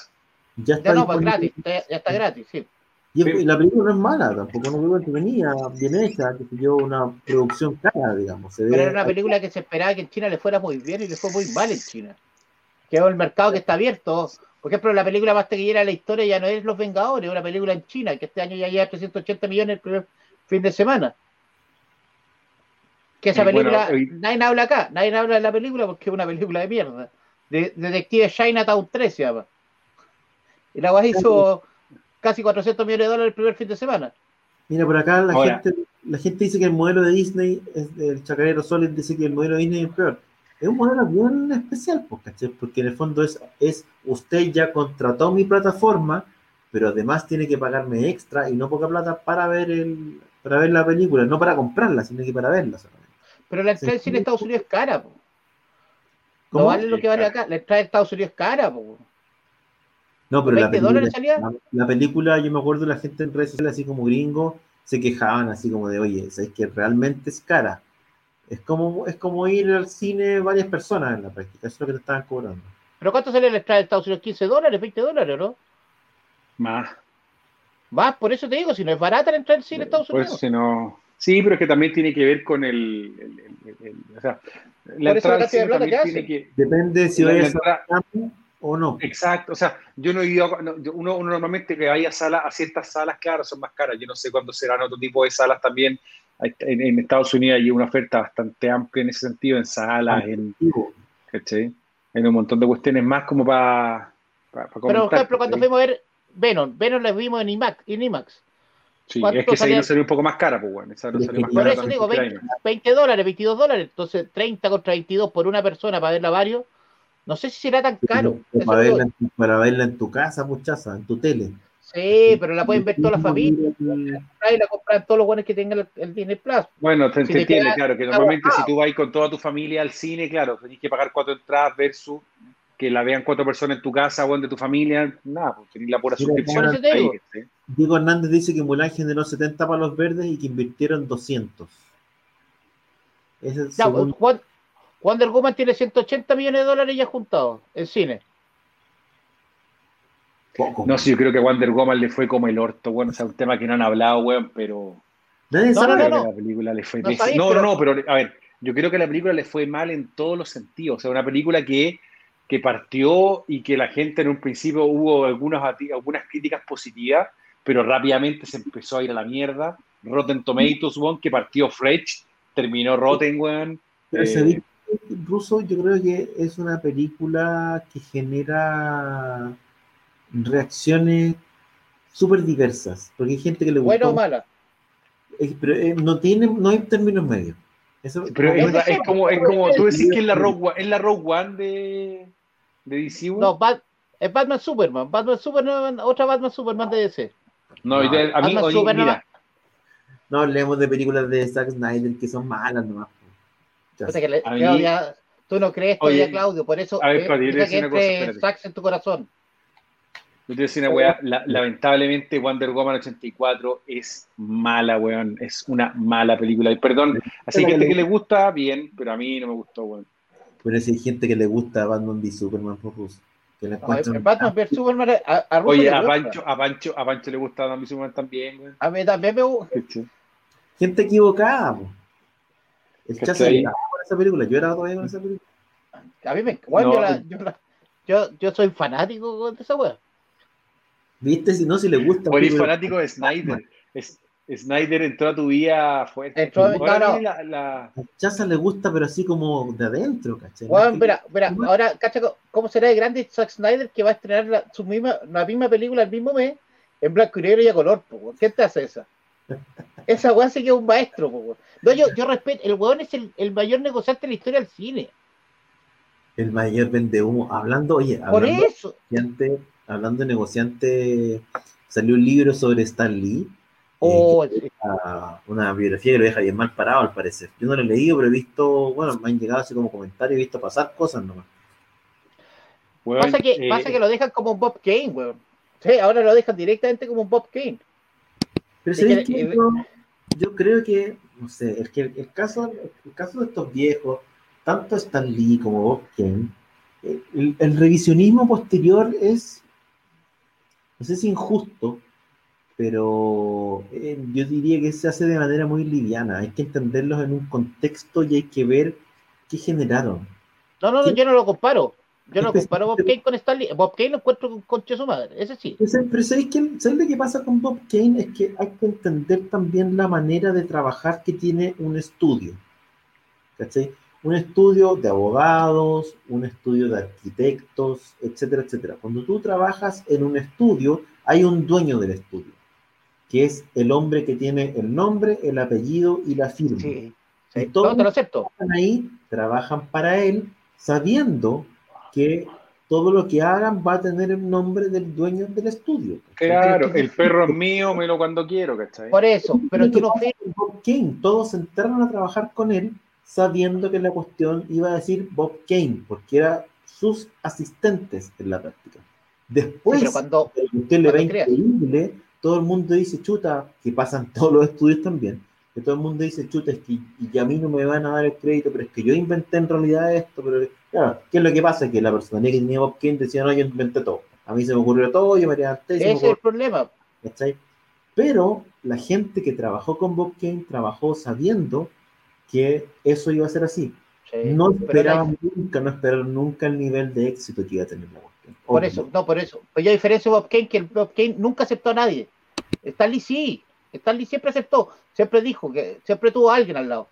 ya está Ya no, pues disponible. gratis. Ya, ya está gratis, sí. Y, la película no es mala, tampoco es una película entretenida, bien hecha, que se una producción cara, digamos. Se ve, Pero era una película que se esperaba que en China le fuera muy bien y le fue muy mal en China. Que es el mercado que está abierto. Por ejemplo, la película más taquillera de la historia ya no es Los Vengadores, es una película en China, que este año ya lleva 380 millones el primer fin de semana. Que esa bueno, película, hoy- nadie habla acá, nadie habla de la película porque es una película de mierda. De, Detective Chinatown 3 se llama. Y la weá hizo casi 400 millones de dólares el primer fin de semana. Mira, por acá la Ahora. gente, la gente dice que el modelo de Disney, es, el chacarero Solid dice que el modelo de Disney es peor. Es un modelo bien especial, pues, ¿cachai? Porque en el fondo es, es usted ya contrató mi plataforma, pero además tiene que pagarme extra y no poca plata para ver el, para ver la película, no para comprarla, sino que para verla solamente. Pero la entrada en Estados Unidos es cara, po. No vale lo que vale acá. La entrada de Estados Unidos es cara, po. No, pero la 20 dólares película, salía. la, la película, yo me acuerdo la gente en redes sociales, así como gringo, se quejaban así como de, oye, ¿sabes que realmente es cara? Es como, es como ir al cine varias personas en la práctica, eso es lo que te estaban cobrando. ¿Pero cuánto sale la entrada de Estados Unidos? ¿15 dólares? ¿20 dólares, no? Más. Más, por eso te digo, si no es barata la entrada del cine en Estados Pues, Unidos. si no... Sí, pero es que también tiene que ver con el... el- el- el- o sea, la Por eso entrada la al cine cantidad de plata también que tiene que... Depende si la- la vayas entrada- a o no. Exacto, o sea, yo no he ido, a- no, uno, uno normalmente que vaya a salas, a ciertas salas, claro, son más caras. Yo no sé cuándo serán otro tipo de salas también. En, en Estados Unidos hay una oferta bastante amplia en ese sentido, en salas, en, ¿cachai? En un montón de cuestiones más como para para Pero, por ejemplo, cuando fuimos a ver Venom, Venom la vimos en IMAX. En IMAX. Sí, ¿cuánto es que nos salió un poco más cara, pues bueno, esa salió más Por cara eso digo, que la 20, IMAX. 20 dólares, 22 dólares. Entonces, 30 contra 22 por una persona para verla varios. No sé si será tan caro. Para, verla en tu, para verla en tu casa, muchacha, en tu tele. Sí, pero la pueden ver toda la familia. Y la compran todos los buenos que tengan el, el Disney Plus. Bueno, te, Si te te entiende, queda- claro, que normalmente si tú vas con toda tu familia al cine, claro, tenés que pagar cuatro entradas versus que la vean cuatro personas en tu casa o en de tu familia, nada, pues tenés la pura Sí, suscripción. Diego Hernández dice que Mulan generó 70 palos verdes y que invirtieron 200. Ese es Ya, según- Juan- Wonder Woman tiene 180 millones de dólares ya juntados en cine. Poco. No sé, yo creo que a Wonder Woman le fue como el orto, bueno, o sea, un tema que no han hablado, weón, pero Nadie No, sabe. no, no. la película le fue No sabéis, No, pero- no, no, pero a ver, yo creo que la película le fue mal en todos los sentidos. O sea, una película que, que partió y que la gente en un principio hubo algunas, algunas críticas positivas, pero rápidamente se empezó a ir a la mierda. Rotten Tomatoes, weón, que partió fresh, terminó Rotten, weón. Pero Eh, ¿sabéis qué? Ruso, yo creo que es una película que genera reacciones súper diversas. Porque hay gente que le Bueno o gustó, mala. eh, pero eh, no tiene, no hay términos medios. Eso, Pero es, es como, es como tú decís que es la Rogue One, es la Rogue One de, de DC. No, Bat- es Batman Superman. Batman Superman, otra Batman Superman de DC. No, No, y de- a mí, oye, Superman- mira, no hablemos de películas de Zack Snyder que son malas nomás. Ya O sea sé. que le- A mí- Claudia, tú no crees todavía, Oye, Claudio, por eso a ver, eh, Claudio, que cosa, en tu corazón. Yo te voy a decir una weá, la- lamentablemente Wonder Woman 84 es mala, weón, es una mala película. Y perdón, así que gente que le gusta, bien, pero a mí no me gustó, weón. Pero si hay gente que le gusta Batman v Superman por Russo. Que No, encuentran- Batman vs Superman a, a Russo Oye, le a. Pancho, a Pancho, a Pancho le gusta Batman v Superman también, weón. A mí también me gusta. Gente equivocada. po. El chazo con esa película. Yo era todavía con esa película. A mí me bueno, No. yo, la- yo, la- yo, yo soy fanático de esa wea. ¿Viste? Si no, si le gusta. Por ir pero- fanático de Snyder. Es- Snyder entró a tu vida fuerte. Entró- Ahora no, no. viene la- la- A Chaza le gusta, pero así como de adentro, ¿cachai? Weón, mira, mira, ahora, cacha, ¿cómo será de grande Zack Snyder que va a estrenar la, su misma, la misma película el mismo mes en blanco y negro y a color? po? ¿Quién te hace esa? Esa weón sí que es un maestro, po. No, yo, yo respeto, el weón es el, el mayor negociante de la historia del cine. El mayor vende humo. Hablando, oye, Por hablando, eso. de negociante, hablando de negociante, salió un libro sobre Stan Lee. eh, Oh, que sí. a- una biografía que lo deja bien mal parado, al parecer. Yo no lo he leído, pero he visto, bueno, me han llegado así como comentarios, he visto pasar cosas nomás. weón, pasa, que, eh, pasa que lo dejan como un Bob Kane, weón. Sí, ahora lo dejan directamente como un Bob Kane. Pero Es ¿sabes que- qué? eh, yo, yo creo que, no sé, el, que, el, caso, el caso de estos viejos, tanto Stan Lee como Bob Kane, eh, el, el revisionismo posterior es, no sé si injusto, pero eh, yo diría que se hace de manera muy liviana. Hay que entenderlos en un contexto y hay que ver qué generaron. No, no, no, yo no lo comparo. Yo no comparo Bob Kane con Stanley. Bob Kane lo encuentro con concha su madre, ese sí. Pero ¿sabéis, qué, ¿sabéis lo que pasa con Bob Kane? Es que hay que entender también la manera de trabajar que tiene un estudio. ¿Cachai? Un estudio de abogados, un estudio de arquitectos, etcétera, etcétera. Cuando tú trabajas en un estudio, hay un dueño del estudio, que es el hombre que tiene el nombre, el apellido y la firma. Sí, Y sí. todos No, te lo acepto. están ahí, trabajan para él, sabiendo que todo lo que hagan va a tener el nombre del dueño del estudio. Claro, el perro es mío, me lo cuando quiero, ¿cachai? Por eso, pero tú no Bob Kane, todos entraron a trabajar con él sabiendo que la cuestión iba a decir Bob Kane, porque eran sus asistentes en la práctica. Después, pero cuando, usted le creas. increíble, todo el mundo dice, chuta, que pasan todos los estudios también, que todo el mundo dice, chuta, es que, y a mí no me van a dar el crédito, pero es que yo inventé en realidad esto, pero claro, ¿qué es lo que pasa? Que la personalidad que tenía Bob Kane decía, no, yo inventé todo. A mí se me ocurrió todo, yo me levanté ese es el problema. ¿cachai? Pero la gente que trabajó con Bob Kane trabajó sabiendo que eso iba a ser así. Sí, No pero esperaban nunca, no esperaron nunca el nivel de éxito que iba a tener la cuestión. Por Obvio. eso, no, por eso. Pues yo diferencio de Bob Kane que el Bob Kane nunca aceptó a nadie. Stanley sí. Stanley siempre aceptó. Siempre dijo que siempre tuvo a alguien al lado.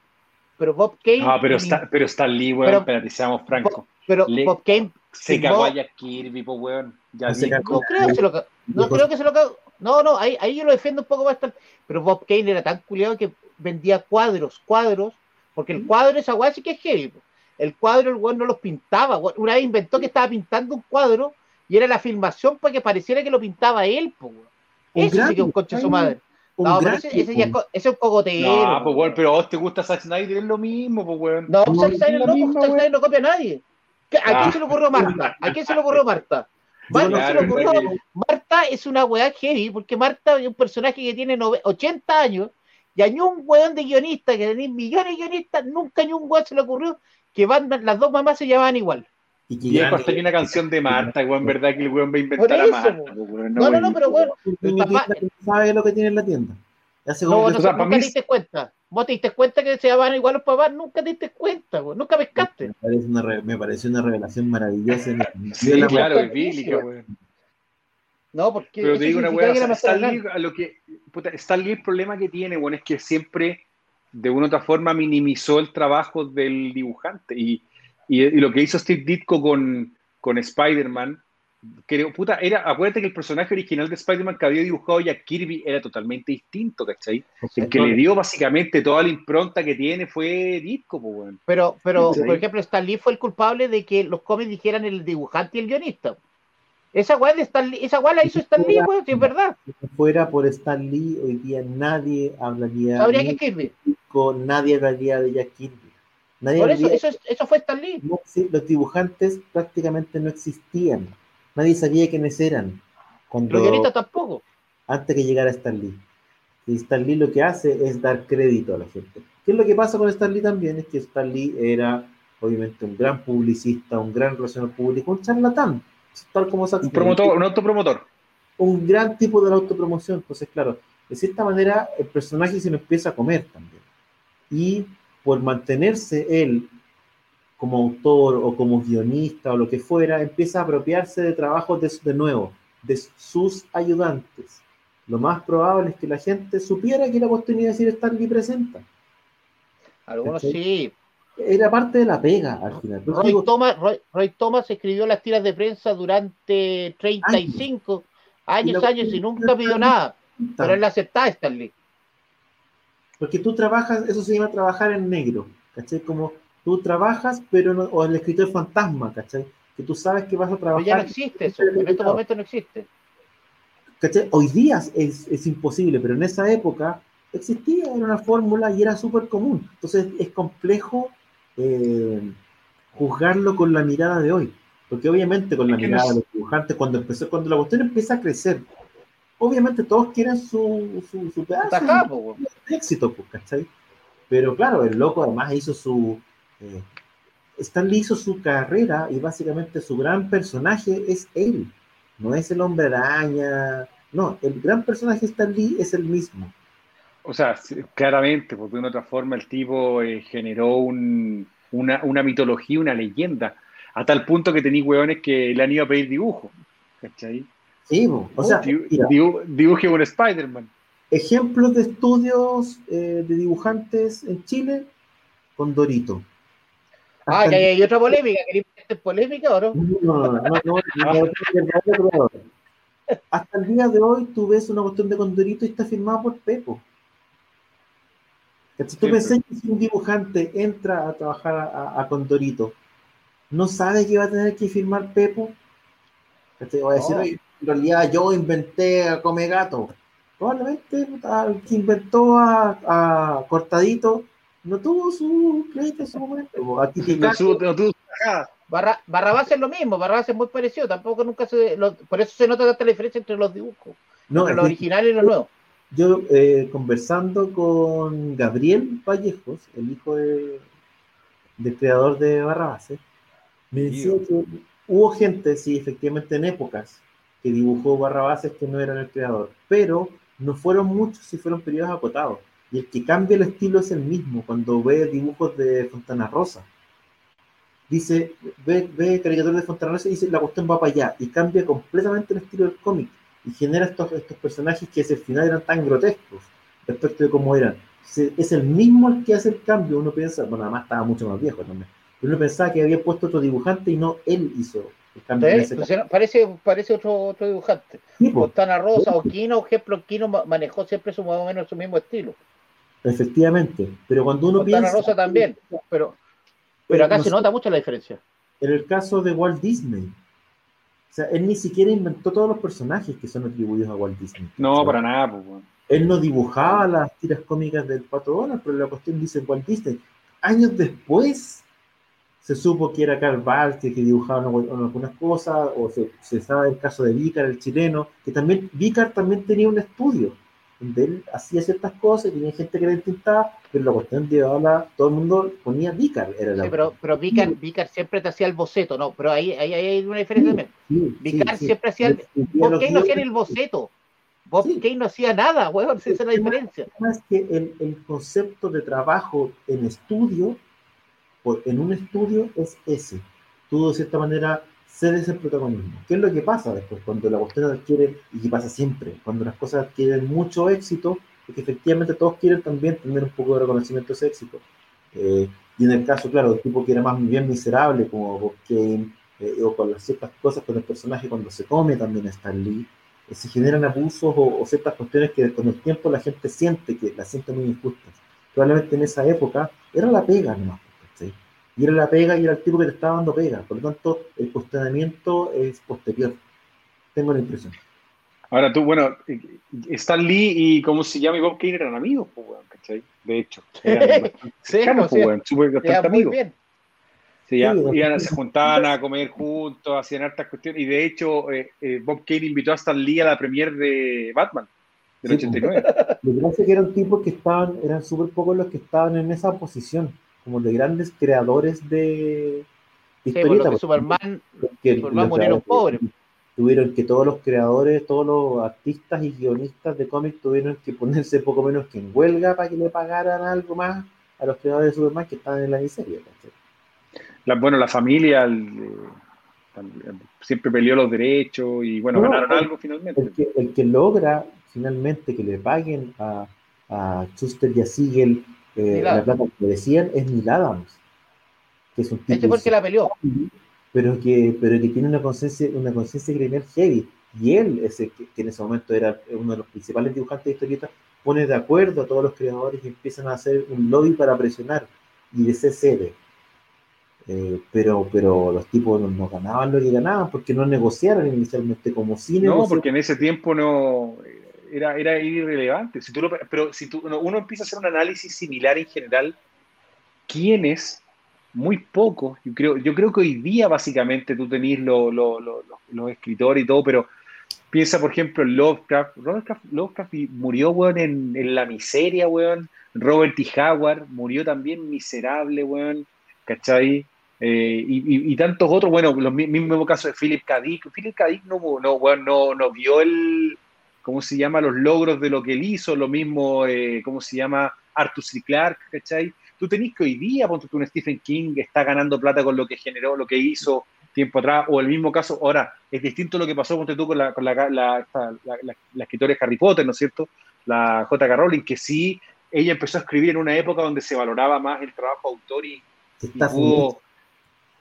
Pero Bob Kane. Ah, pero está, pero está Lee, weón, Pero- espérate, seamos francos. pero le- Bob Kane. Se firmó- cagó a Jack Kirby, po, weón. Ya No se dijo. cagó. No creo que se lo No creo que se lo cagó. No, no, ahí, ahí yo lo defiendo un poco más. tal- Pero Bob Kane era tan culiado que vendía cuadros, cuadros. Porque el cuadro, esa weá sí que es heavy. po. El cuadro, el weón no los pintaba. weón. Una vez inventó que estaba pintando un cuadro y era la filmación para que pareciera que lo pintaba él, po, weón. Un Eso sí que es un concha de su madre. un No, pero gran ese, ese ya es, ese un cogotero. No, pues weón, pero a vos te gusta Zack Snyder, es lo mismo, pues weón. No, No, Zack Snyder no, misma, Zack. Snyder no copia a nadie. ¿Qué- ¿A quién Ah. se le ocurrió Marta? ¿A quién se le ocurrió Marta? Marta se ocurrió. Marta es una weá heavy, porque Marta es un personaje que tiene nove- 80 años, y a ni un weón de guionista, que tenía millones de guionistas, nunca ni un weón se le ocurrió que van, las dos mamás se llamaban igual. Y que Y hasta que una canción de Marta, weón, verdad que el weón va a inventar Por a eso, Marta, weón, No, no, no, pero weón, papá- sabe lo que tiene en la tienda. Hace no, no, o sea, nunca para te diste cuenta. Vos te diste cuenta que se llamaban igual los papás, nunca te diste cuenta, weón, nunca pescaste. me, parece una re- me pareció una revelación maravillosa. Sí, la- claro, es bíblica, weón. No, porque. Pero te digo una weá, que o sea, lo que, puta, Stan Lee el problema que tiene, bueno, es que siempre de una u otra forma minimizó el trabajo del dibujante y, y, y lo que hizo Steve Ditko con, con Spider-Man, creo, puta, era, acuérdate que el personaje original de Spider-Man que había dibujado Jack Kirby era totalmente distinto, ¿cachai? El que le dio básicamente toda la impronta que tiene fue Ditko, pues, weón. Pero, pero por ejemplo, Stan Lee fue el culpable de que los cómics dijeran el dibujante y el guionista. Esa weá de Stan Lee, esa weá la hizo Stan Lee, weón, si es verdad. Si fuera por Stan Lee, hoy día nadie hablaría Sabría ni que con nadie hablaría de Jack Kirby. Nadie Por eso, eso, es- eso fue Stan Lee. no exi- los dibujantes prácticamente no existían. Nadie sabía quiénes eran cuando Los guionistas tampoco. antes que llegara Stan Lee. Y Stan Lee lo que hace es dar crédito a la gente. ¿Qué es lo que pasa con Stan Lee también? Es que Stan Lee era obviamente un gran publicista, un gran relacionador público, un charlatán, tal como Zack Un promotor, un autopromotor. un gran tipo de la autopromoción. Entonces, claro, de cierta manera el personaje se lo empieza a comer también. Y por mantenerse él como autor o como guionista o lo que fuera, empieza a apropiarse de trabajos de, de nuevo, de sus ayudantes. Lo más probable es que la gente supiera que la iba a decir Stan Lee presenta. Algunos ¿Cachai? sí. Era parte de la pega al final. Roy digo, Thomas, Roy, Roy Thomas escribió las tiras de prensa durante 35 años, la- años y nunca pidió nada. Pero él aceptaba a Stan Lee. Porque tú trabajas, eso se llama trabajar en negro, ¿cachai? Como tú trabajas, pero no, o el escritor fantasma, ¿cachai? Que tú sabes que vas a Pero trabajar. ya no existe eso. En estos momentos no existe. ¿cachai? Hoy día es, es imposible, pero en esa época existía, era una fórmula y era súper común. Entonces es complejo eh, juzgarlo con la mirada de hoy. Porque obviamente con la mirada de los dibujantes, cuando empezó, cuando la cuestión empieza a crecer, obviamente todos quieren su, su, su pedazo. Weón. de éxito, pues, ¿cachai? Pero claro, el loco además hizo su. Eh, Stan Lee hizo su carrera y básicamente su gran personaje es él. No es el hombre araña. No, el gran personaje Stan Lee es el mismo. O sea, claramente, porque de una otra forma el tipo generó una, mitología, una leyenda, a tal punto que tenéis hueones que le han ido a pedir dibujo. ¿Cachai? Sí, o sea, dibu dibuje un Spider-Man. Ejemplos de estudios de dibujantes en Chile con Dorito. Hasta ah, que hay, otra polémica. ¿Queréis polémica o no? No, no, no. no, no Hasta el día de hoy tú ves una cuestión de Condorito y está firmada por Pepo. ¿Cachai? Tú Sí, que si un dibujante entra a trabajar a, a- a Condorito, no sabe que va a tener que firmar Pepo. ¿Cachai? Va a decir, No. "Oye, en realidad yo inventé a Come Gato. Probablemente el que inventó a, a Cortadito no tuvo su crédito en su momento. Aquí te No tuvo- no tuvo tajada. Barra, Barrabás es lo mismo, Barrabás es muy parecido, tampoco nunca se... lo- por eso se nota tanta la diferencia entre los dibujos, no, entre los originales y los nuevos. Yo eh, conversando con Gabriel Vallejos, el hijo de- del creador de Barrabases, me decía que hubo gente, sí, efectivamente en épocas, que dibujó Barrabases que no eran el creador, pero no fueron muchos y fueron periodos acotados. Y el que cambia el estilo es el mismo, cuando ve dibujos de Fontana Rosa. Dice, ve, ve caricaturas de Fontana Rosa y dice, la cuestión va para allá, y cambia completamente el estilo del cómic y genera estos, estos personajes que hacia el final eran tan grotescos respecto de cómo eran. Se- es el mismo el que hace el cambio. Uno piensa, bueno, además estaba mucho más viejo también. Uno pensaba que había puesto otro dibujante y no él hizo el cambio. ¿Sí? Pues, era- parece, parece otro, otro dibujante. Fontana Rosa o Kino, por ejemplo, Kino ma- manejó siempre su, más o menos su mismo estilo. Efectivamente. Pero cuando uno Fontana piensa. Rosa también, pero, pero acá no se nota mucho la diferencia. En el caso de Walt Disney. O sea, él ni siquiera inventó todos los personajes que son atribuidos a Walt Disney. No, para nada, pues, weón. Él no dibujaba las tiras cómicas del Pato Donald, pero la cuestión dice Walt Disney. Años después se supo que era Carl Barker, que dibujaba una- algunas cosas, o se, se sabe el caso de Vícar, el chileno, que también, Vícar también tenía un estudio, donde él hacía ciertas cosas, y tenía gente que le intentaba, pero la cuestión de ahora, todo el mundo ponía Vícar, era la Sí, pero, pero Vicar, Vicar siempre te hacía el boceto, ¿no? Pero ahí, ahí, ahí hay una diferencia también. Sí, Vicar siempre hacía el. Los Kane no hacía ni guiones- el boceto. Bob Sí. Kane no hacía nada, weón. Esa es la diferencia. es que el, el concepto de trabajo en estudio, en un estudio, es ese. Tú, de cierta manera, cedes el protagonismo. ¿Qué es lo que pasa después cuando la cuestión adquiere, y que pasa siempre, cuando las cosas adquieren mucho éxito, porque efectivamente todos quieren también tener un poco de reconocimiento de ese éxito. Eh, y en el caso, claro, el tipo que era más bien miserable, como Kane, eh, o con las ciertas cosas con el personaje cuando se come también a Stan Lee, eh, se generan abusos o, o ciertas cuestiones que con el tiempo la gente siente que las siente muy injustas. Probablemente en esa época era la pega nomás. Y era la pega y era el tipo que te estaba dando pega. Por lo tanto, el cuestionamiento es posterior. Tengo la impresión. Ahora tú, bueno, eh, Stan Lee y cómo se llama y Bob Kane eran amigos, pues, weón, ¿cachai? De hecho, eran Sí, cercanos, o pues, weón, súper bastante amigos. bien. Sí, ya, Sí, iban- se juntaban a comer juntos, hacían hartas cuestiones. Y de hecho, eh, eh, Bob Kane invitó a Stan Lee a la premier de Batman, del Sí, 89. Lo que pasa es que eran tipos que estaban, eran súper pocos los que estaban en esa posición, como de grandes creadores de, de Sí, por pues, Superman, que Superman los murieron creadores- pobres. Tuvieron que todos los creadores, todos los artistas y guionistas de cómics tuvieron que ponerse poco menos que en huelga para que le pagaran algo más a los creadores de Superman que estaban en la miseria. bueno, la familia el, siempre peleó los derechos y bueno, No, ganaron el- algo finalmente. El que, el que logra finalmente que le paguen a, a Schuster y a Siegel eh, la plata que decían es Neil Adams, que es un tipo este fue el que la peleó. pero que, pero que tiene una conciencia una conciencia criminal heavy. Y él, ese que, que en ese momento era uno de los principales dibujantes de historietas, pone de acuerdo a todos los creadores y empiezan a hacer un lobby para presionar. Y de ese cede. Eh, pero, pero los tipos no, no ganaban lo que ganaban porque no negociaron inicialmente como cine. No, porque en ese tiempo no era, era irrelevante. Si tú pero si tú, no, uno empieza a hacer un análisis similar en general, ¿quiénes? Muy pocos. Yo creo, yo creo que hoy día básicamente tú tenés lo- lo- lo- lo- los escritores y todo, pero piensa, por ejemplo, Lovecraft. Lovecraft, Lovecraft y- murió, weón, en, en la miseria, weón. Robert T. Howard murió también miserable, weón. ¿Cachai? Eh, y, y- y tantos otros, bueno, los mi- mismo caso de Philip K. Philip K. Dick no, no, weón, no, no vio el, ¿cómo se llama? Los logros de lo que él hizo, lo mismo, eh, ¿cómo se llama? Arthur C. Clarke, ¿cachai? tú tenés que hoy día, ponte tú un Stephen King que está ganando plata con lo que generó, lo que hizo tiempo atrás, o el mismo caso, ahora, es distinto lo que pasó, ponte tú con la, con la, la, la, escritora de Harry Potter, ¿no es cierto? La J.K. Rowling, que sí, ella empezó a escribir en una época donde se valoraba más el trabajo autor y, y pudo,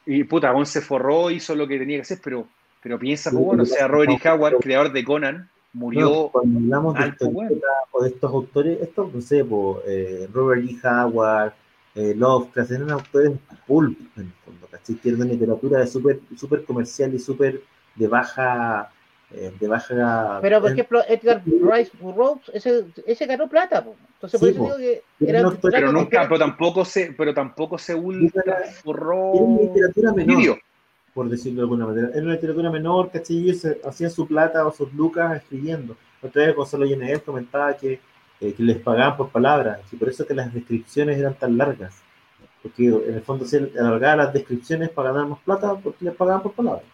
y puta, aún se forró, hizo lo que tenía que hacer, pero, pero piensa, pues bueno, o sea, Robert E. Howard, creador de Conan, murió. cuando hablamos de, o de estos autores, estos, no sé, eh, Robert E. Howard, eh, Lovecraft, eran autores pulp, en el fondo, ¿cachai? Que literatura de súper super comercial y súper de baja. Eh, de baja. Pero, por ejemplo, Edgar Rice Burroughs, ese, ese ganó plata, entonces por eso digo que era pero nunca, pero tampoco se, pero tampoco se ultra forró. Era literatura menor por decirlo de alguna manera. Era una literatura menor, ¿cachai? Ellos hacían su plata o sus lucas escribiendo. Vez Gonzalo Yenel comentaba que, eh, que, les pagaban por palabras, y por eso que las descripciones eran tan largas. Porque en el fondo se alargaban las descripciones para ganar más plata porque les pagaban por palabras.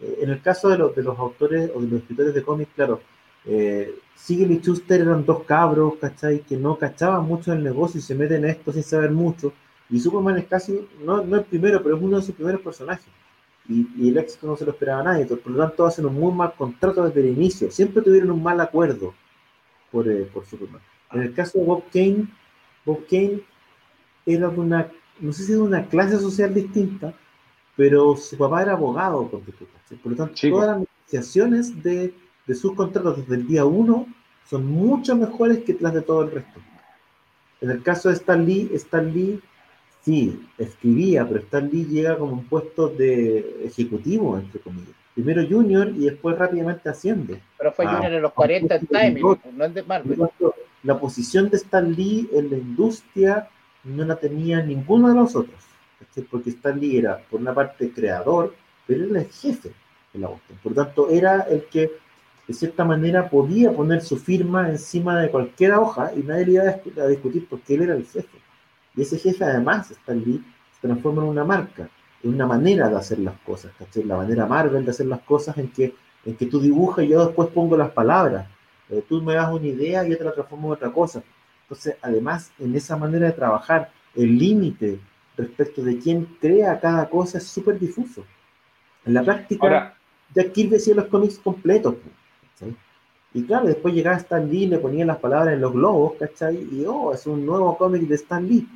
Eh, en el caso de los, de los autores o de los escritores de cómics, claro, eh, Siegel y Schuster eran dos cabros, ¿cachai? Que no cachaban mucho el negocio y se meten en esto sin saber mucho. Y Superman es casi, no, no el primero, pero es uno de sus primeros personajes y, el éxito no se lo esperaba a nadie. Por lo tanto, hacen un muy mal contrato desde el inicio. Siempre tuvieron un mal acuerdo por, eh, por Superman. En el caso de Bob Kane, Bob Kane era de una, no sé si de una clase social distinta, pero su papá era abogado, por lo tanto, todas las negociaciones de, de sus contratos desde el día uno son mucho mejores que las de todo el resto. En el caso de Stan Lee, Stan Lee Sí, escribía, pero Stan Lee llega como un puesto de ejecutivo, entre comillas. Primero junior y después rápidamente asciende. Pero fue junior en los 40 en timing, no es de Marvel. La posición de Stan Lee en la industria no la tenía ninguno de los otros. Porque Stan Lee era, por una parte, creador, pero era el jefe de la Boston. Por lo tanto, era el que, de cierta manera, podía poner su firma encima de cualquier hoja y nadie le iba a discutir porque él era el jefe. Y ese jefe además, Stan Lee, se transforma en una marca, en una manera de hacer las cosas, ¿cachai? La manera Marvel de hacer las cosas en que, en que tú dibujas y yo después pongo las palabras. Eh, tú me das una idea y yo te la transformo en otra cosa. Entonces, además, en esa manera de trabajar, el límite respecto de quién crea cada cosa es súper difuso. En la práctica, Ahora, Jack Kirby hacía los cómics completos. Y claro, después llegaba Stan Lee, le ponía las palabras en los globos, ¿cachai? Y oh, es un nuevo cómic de Stan Lee.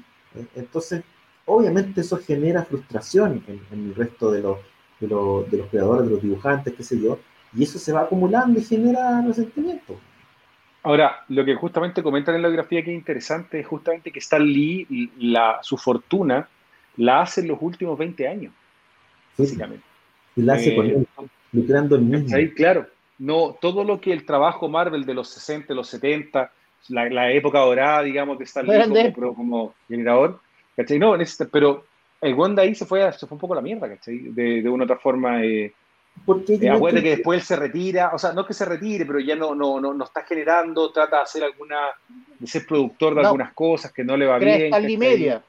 Entonces, obviamente eso genera frustración en, el resto de los, de, los, de los creadores, de los dibujantes, qué sé yo, y eso se va acumulando y genera resentimiento. Ahora, lo que justamente comentan en la biografía que es interesante es justamente que Stan Lee, la, su fortuna, la hace en los últimos 20 años, físicamente. Y la hace con eh, él, lucrando el mismo. Ahí, claro. No, todo lo que el trabajo Marvel de los 60, los 70, la, época dorada, digamos, de Stan Lee como, como, generador, ¿cachai? No, pero el Wanda ahí se fue, se fue un poco a la mierda, ¿cachai? De, de una otra forma. Eh, porque eh, acuérdate que después él se retira, o sea, no que se retire, pero ya no, no, no, no está generando, trata de hacer alguna, de ser productor de algunas cosas que no le va bien. Stan Lee Media.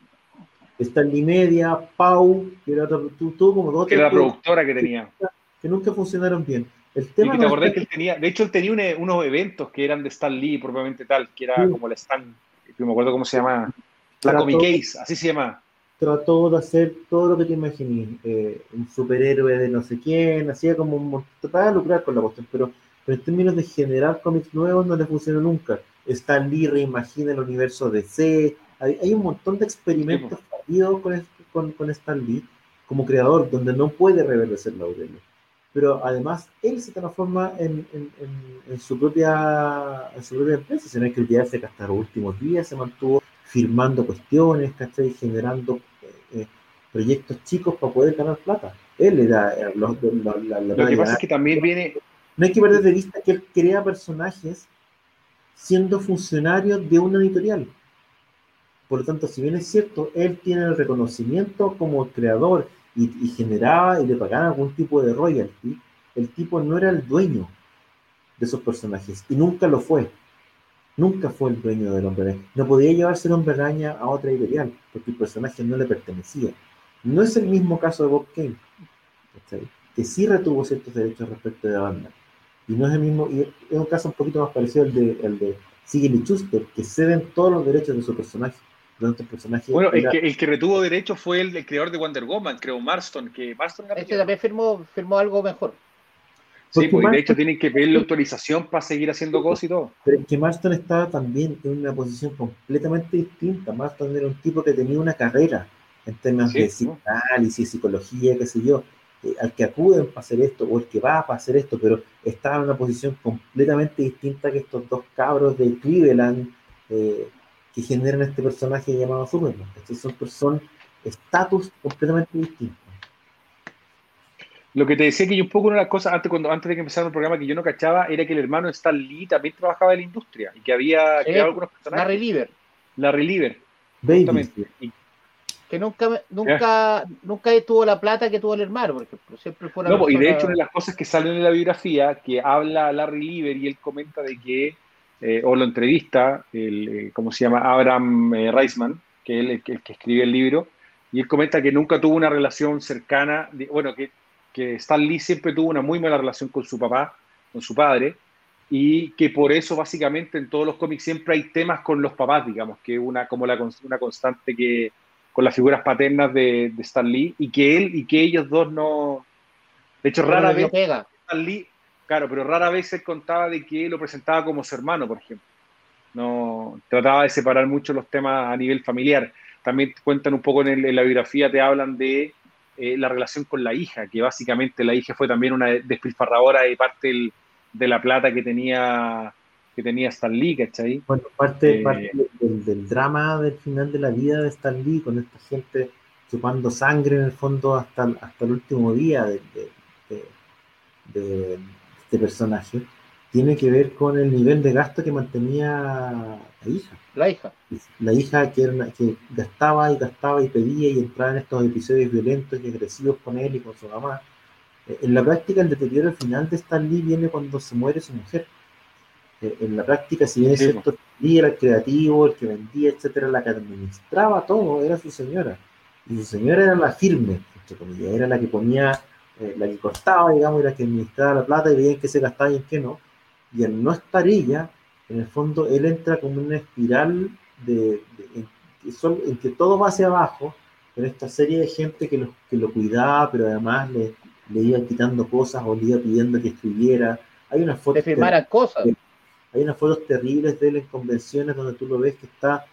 Stan Lee Media, Pau, que era, como dos. Que era la productora que tenía. Que nunca funcionaron bien. El tema y te acordás que él tenía, de hecho él tenía unos eventos que eran de Stan Lee propiamente tal, que era como la Stan, no me acuerdo cómo se llama, la Comic Case, así se llama. Trató de hacer todo lo que te imagines, eh, un superhéroe de no sé quién, hacía como un trataba de lucrar con la cuestión, pero, en términos de generar cómics nuevos no le funcionó nunca. Stan Lee reimagina el universo DC, hay, hay un montón de experimentos fallidos con, con, con Stan Lee como creador, donde no puede reverdecer la aurelio pero además él se transforma en, su, propia, en su propia empresa, sino que el día que hasta los últimos días se mantuvo firmando cuestiones, ¿cachai? generando eh, proyectos chicos para poder ganar plata. Él era eh, Lo que pasa es que también viene... No hay que perder de vista que él crea personajes siendo funcionario de una editorial. Por lo tanto, si bien es cierto, él tiene el reconocimiento como creador y, generaba y le pagaban algún tipo de royalty, el tipo no era el dueño de esos personajes y nunca lo fue. Nunca fue el dueño del hombre araña. No podía llevarse el hombre araña a otra editorial porque el personaje no le pertenecía. No es el mismo caso de Bob Kane, que sí retuvo ciertos derechos respecto de la banda. Y no es el mismo, y es un caso un poquito más parecido al de, el de Sigel y Schuster, que ceden todos los derechos de su personaje. Bueno, el, que, el que retuvo derecho fue el, creador de Wonder Woman, creo, Marston, que Marston Este también firmó, firmó algo mejor. Sí, porque de hecho tienen que pedirle autorización para seguir haciendo cosas y todo. Pero es que Marston estaba también en una posición completamente distinta. Marston era un tipo que tenía una carrera en temas de psicoanálisis, psicología, qué sé yo, eh, al que acuden para hacer esto, o el que va para hacer esto, pero estaba en una posición completamente distinta que estos dos cabros de Cleveland eh, que generan este personaje llamado Superman. Estos son, son estatus completamente distintos. Lo que te decía que yo un poco una de las cosas antes, cuando, antes de que empezara el programa que yo no cachaba era que el hermano Stan Lee también trabajaba en la industria y que había creado algunos personajes. Larry Lieber. Larry Lieber. que nunca, nunca, nunca tuvo la plata que tuvo el hermano, porque siempre fue No, y de hecho, una de las cosas que salen en la biografía, que habla Larry Lieber y él comenta de que, eh, o lo entrevista, el, eh, ¿cómo se llama? Abraham eh, Reisman, que es el, el, que escribe el libro, y él comenta que nunca tuvo una relación cercana, bueno, que que Stan Lee siempre tuvo una muy mala relación con su papá, con su padre, y que por eso básicamente en todos los cómics siempre hay temas con los papás, digamos, que una como la, una constante que con las figuras paternas de, de Stan Lee y que él y que ellos dos no, de hecho rara vez Stan Lee, claro, pero rara vez se contaba de que lo presentaba como su hermano, por ejemplo. No trataba de separar mucho los temas a nivel familiar. También cuentan un poco en, en la biografía, te hablan de eh, la relación con la hija, que básicamente la hija fue también una despilfarradora de parte de la plata que tenía que tenía Stan Lee, ¿cachai? Bueno, parte, eh, del, drama del final de la vida de Stan Lee, con esta gente chupando sangre en el fondo hasta, hasta el último día de, de este personaje, tiene que ver con el nivel de gasto que mantenía la hija. La hija. La hija que, que gastaba y gastaba y pedía y entraba en estos episodios violentos y agresivos con él y con su mamá. Eh, en la práctica, el deterioro final de Stan Lee viene cuando se muere su mujer. Eh, en la práctica, si bien es cierto, Lee era el creativo, el que vendía, etcétera, la que administraba todo, era su señora. Y su señora era la firme, era la que ponía, eh, la que cortaba, digamos, y la que administraba la plata y veía en qué se gastaba y en qué no y al no estar ella, en el fondo él entra como una espiral de, en, que todo va hacia abajo, con esta serie de gente que lo, que lo cuidaba, pero además le, le iba quitando cosas o le iba pidiendo que escribiera. Hay unas fotos. cosas. Hay unas fotos terribles de él en convenciones donde tú lo ves que está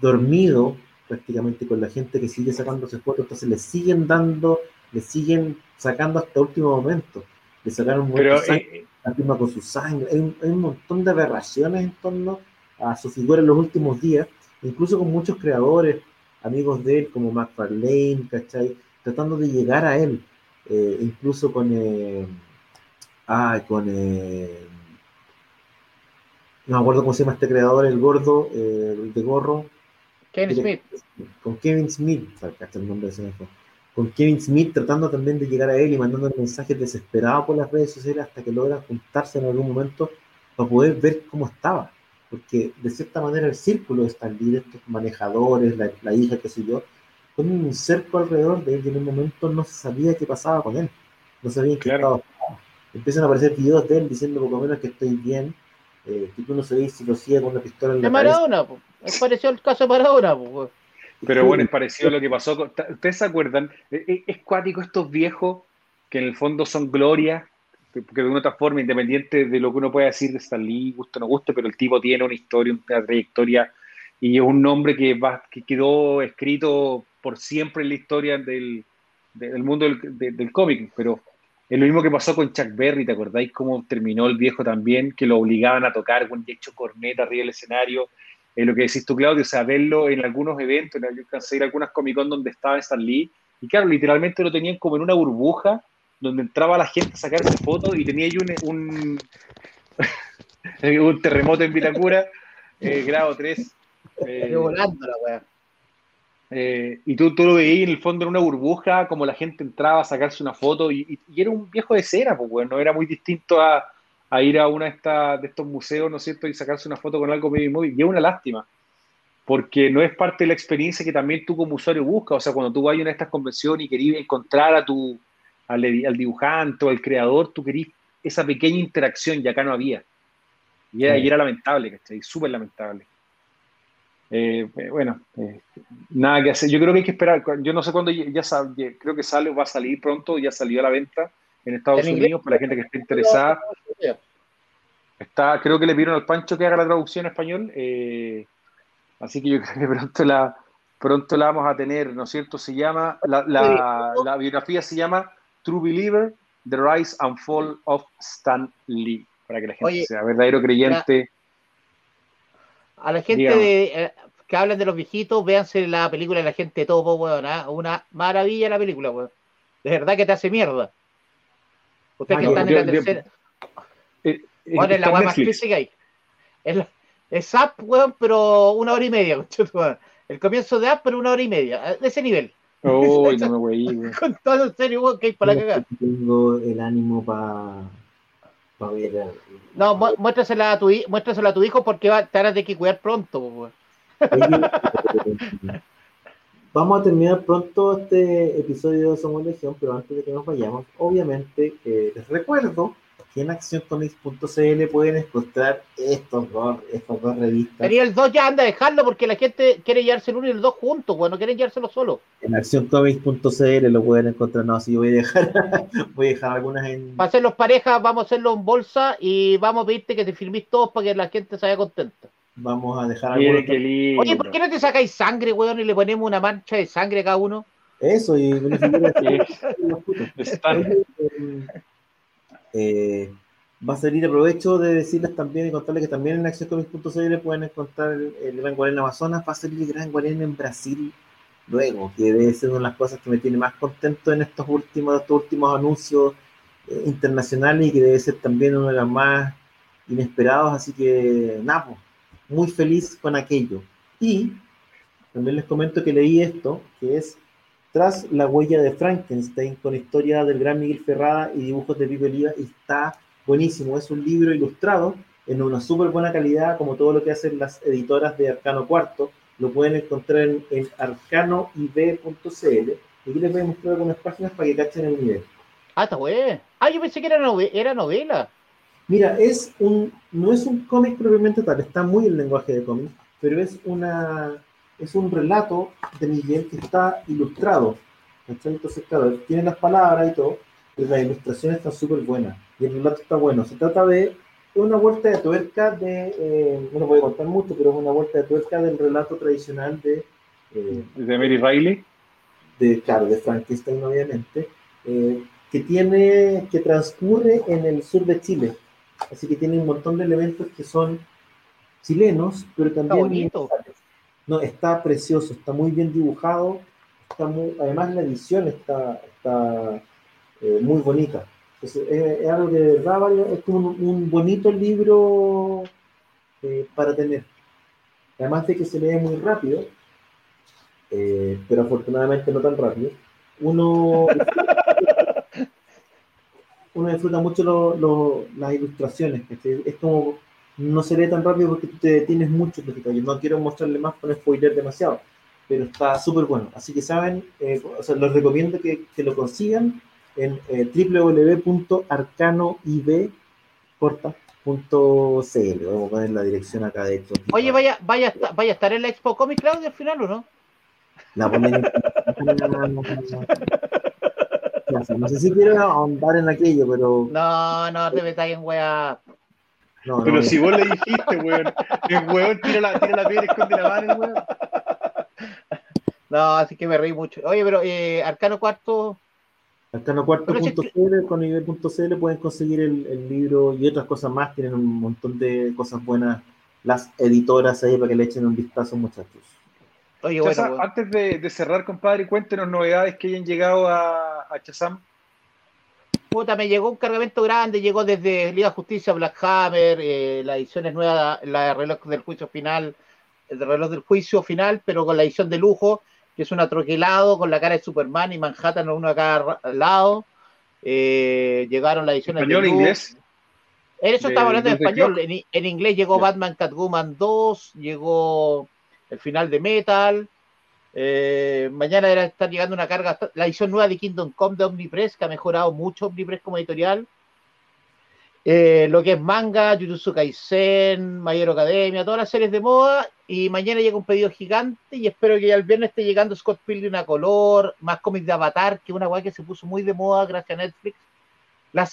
dormido prácticamente con la gente que sigue sacándose fotos, entonces le siguen dando, le siguen sacando hasta último momento. Le sacaron Pero, eh, con su sangre. Hay un, montón de aberraciones en torno a su figura en los últimos días, incluso con muchos creadores, amigos de él, como McFarlane, ¿cachai? Tratando de llegar a él, eh, incluso con. Eh, con. Eh, no me acuerdo cómo se llama este creador, el gordo, el de gorro. Kevin Smith. Con Kevin Smith, ¿cachai? El nombre de ese con Kevin Smith tratando también de llegar a él y mandando mensajes desesperados por las redes sociales hasta que logran juntarse en algún momento para poder ver cómo estaba. Porque de cierta manera el círculo de Stan Lee, estos manejadores, la, hija, qué sé yo, ponen un cerco alrededor de él y en un momento no se sabía qué pasaba con él. No sabían qué estaba. Empiezan a aparecer videos de él diciendo por lo menos que estoy bien, eh, que tú no sabías si lo hacía con una pistola en la Maradona, pues. pareció el caso de Maradona, pues. Pero bueno, es parecido a lo que pasó. Con, ¿Ustedes se acuerdan? E, e, es, cuático estos viejos que en el fondo son glorias, que de una otra forma, independiente de lo que uno pueda decir de Stan Lee, guste o no guste, pero el tipo tiene una historia, una trayectoria y es un nombre que, va, que quedó escrito por siempre en la historia del, del mundo del, del, cómic. Pero es lo mismo que pasó con Chuck Berry, ¿te acordáis cómo terminó el viejo también? Que lo obligaban a tocar con hecho corneta arriba del escenario eh, lo que decís tú, Claudio, o sea, verlo en algunos eventos, yo alcancé a ir a algunas Comic Con donde estaba Stan Lee, y claro, literalmente lo tenían como en una burbuja donde entraba la gente a sacarse fotos y tenía ahí un, un, terremoto en Vitacura, eh, grado 3. Eh, volando la weá. Eh, y tú, tú, lo veías en el fondo en una burbuja, como la gente entraba a sacarse una foto, y, era un viejo de cera, pues, bueno, no era muy distinto a, a ir a una de, de estos museos, ¿no es cierto?, y sacarse una foto con algo medio móvil. Y es una lástima, porque no es parte de la experiencia que también tú como usuario buscas. O sea, cuando tú vas a una de estas convenciones y querías encontrar a tu, al, dibujante o al creador, tú querías esa pequeña interacción y acá no había. Y era, y era lamentable, ¿cachai? Súper lamentable. Eh, eh, bueno, eh, nada que hacer. Yo creo que hay que esperar. Yo no sé cuándo ya, sale, creo que sale va a salir pronto, ya salió a la venta en Estados Unidos para la gente que esté interesada. Está, creo que le pidieron al Pancho que haga la traducción en español. así que yo creo que pronto la, pronto la vamos a tener, ¿no es cierto? Se llama, la, la biografía se llama True Believer, The Rise and Fall of Stan Lee, para que la gente sea verdadero creyente. A la gente de, eh, que hablan de los viejitos, véanse la película de la gente topo, weón. ¿ah? Una maravilla la película, weón. De verdad que te hace mierda. Ustedes que ah, están en la tercera. Eh, eh, es la weá más clásica ahí. Es, es Up, weón, pero una hora y media, El comienzo de Up, pero una hora y media. De ese nivel. Uy, no me voy Con todo en serio, weón, que hay para cagar. Tengo el ánimo para no, muéstrasela a tu, muéstrasela a tu hijo porque va, te de que cuidar pronto. Vamos a terminar pronto este episodio de Somos Legión, pero antes de que nos vayamos, obviamente les recuerdo en accioncomics.cl pueden encontrar estos dos, estas dos revistas. Y el 2 ya anda a dejarlo porque la gente quiere llevarse el 1 y el 2 juntos, bueno, quieren llevárselo solo. En accioncomics.cl lo pueden encontrar, no, si voy a dejar, voy a dejar algunas en... Para hacerlos parejas, vamos a hacerlo en bolsa y vamos a pedirte que te firmís todos para que la gente se vaya contenta. Vamos a dejar algunos. Oye, ¿por qué no te sacáis sangre, weón, y le ponemos una mancha de sangre a cada uno? Eso, y Eh, va a salir aprovecho de decirles también y contarles que también en accioncomics.cl pueden encontrar el, Gran Guarén Amazonas, va a salir el Gran Guarén en Brasil luego, que debe ser una de las cosas que me tiene más contento en estos últimos, estos últimos anuncios eh, internacionales y que debe ser también uno de los más inesperados, así que nada, pues, muy feliz con aquello. Y también les comento que leí esto, que es tras la huella de Frankenstein, con historia del gran Miguel Ferrada y dibujos de Pipe Oliva, está buenísimo. Es un libro ilustrado en una súper buena calidad, como todo lo que hacen las editoras de Arcano Cuarto. Lo pueden encontrar en, en arcanoib.cl. Y aquí les voy a mostrar algunas páginas para que cachen el nivel. Ah, está bueno. Ah, yo pensé que era novela. Mira, es un, no es un cómic propiamente tal, está muy el lenguaje de cómic, pero es una es un relato de Miguel que está ilustrado. Entonces, claro, tiene las palabras y todo, pero las ilustraciones están súper buenas y el relato está bueno. Se trata de una vuelta de tuerca de, eh, no voy a contar mucho, pero es una vuelta de tuerca del relato tradicional de... Eh, ¿De Mary Riley? De, claro, de Frankenstein, obviamente, eh, que tiene, que transcurre en el sur de Chile. Así que tiene un montón de elementos que son chilenos, pero también no, está precioso, está muy bien dibujado, está muy, además la edición está, está eh, muy bonita. Es, algo que de verdad es como un, bonito libro eh, para tener. Además de que se lee muy rápido, eh, pero afortunadamente no tan rápido, uno, uno disfruta mucho las ilustraciones. es como no se lee tan rápido porque tú te detienes mucho en No quiero mostrarle más no spoiler demasiado, pero está súper bueno. Así que saben, eh, o sea, les recomiendo que, que lo consigan en eh, www.arcanoib.cl. Vamos a poner la dirección acá de esto. Oye, vaya, vaya, vaya a estar en la Expo Comic Claudia al final, ¿o no? La ponen no sé si quiero ahondar en aquello, pero. No, no te metáis en wea. Pero si vos le dijiste, weón, el weón tira la, tira la piedra y esconde la mano, weón. No, así que me reí mucho. Oye, pero eh, Arcano Cuarto. Arcano Cuarto.cl con nivel.cl pueden conseguir el, el, libro y otras cosas más. Tienen un montón de cosas buenas las editoras ahí para que le echen un vistazo, muchachos. Oye, bueno, antes de, de, cerrar, compadre, cuéntenos novedades que hayan llegado a, a Chazam puta, me llegó un cargamento grande, llegó desde Liga Justicia, Black Hammer, eh, la edición es nueva, la reloj del juicio final, el reloj del juicio final, pero con la edición de lujo, que es un atroquelado con la cara de Superman y Manhattan uno a cada lado. Eh, llegaron la edición ¿Español e inglés? En eso estaba hablando en español. En, inglés llegó Batman Catwoman 2, llegó el final de Metal, eh, mañana era estar llegando una carga, la edición nueva de Kingdom Come de Omnipress, que ha mejorado mucho Omnipress como editorial. Eh, lo que es manga, Jujutsu Kaisen, Mayor Academia, todas las series de moda. Y mañana llega un pedido gigante y espero que ya el viernes esté llegando Scott Pilgrim a color, más cómics de Avatar, que una weá que se puso muy de moda gracias a Netflix.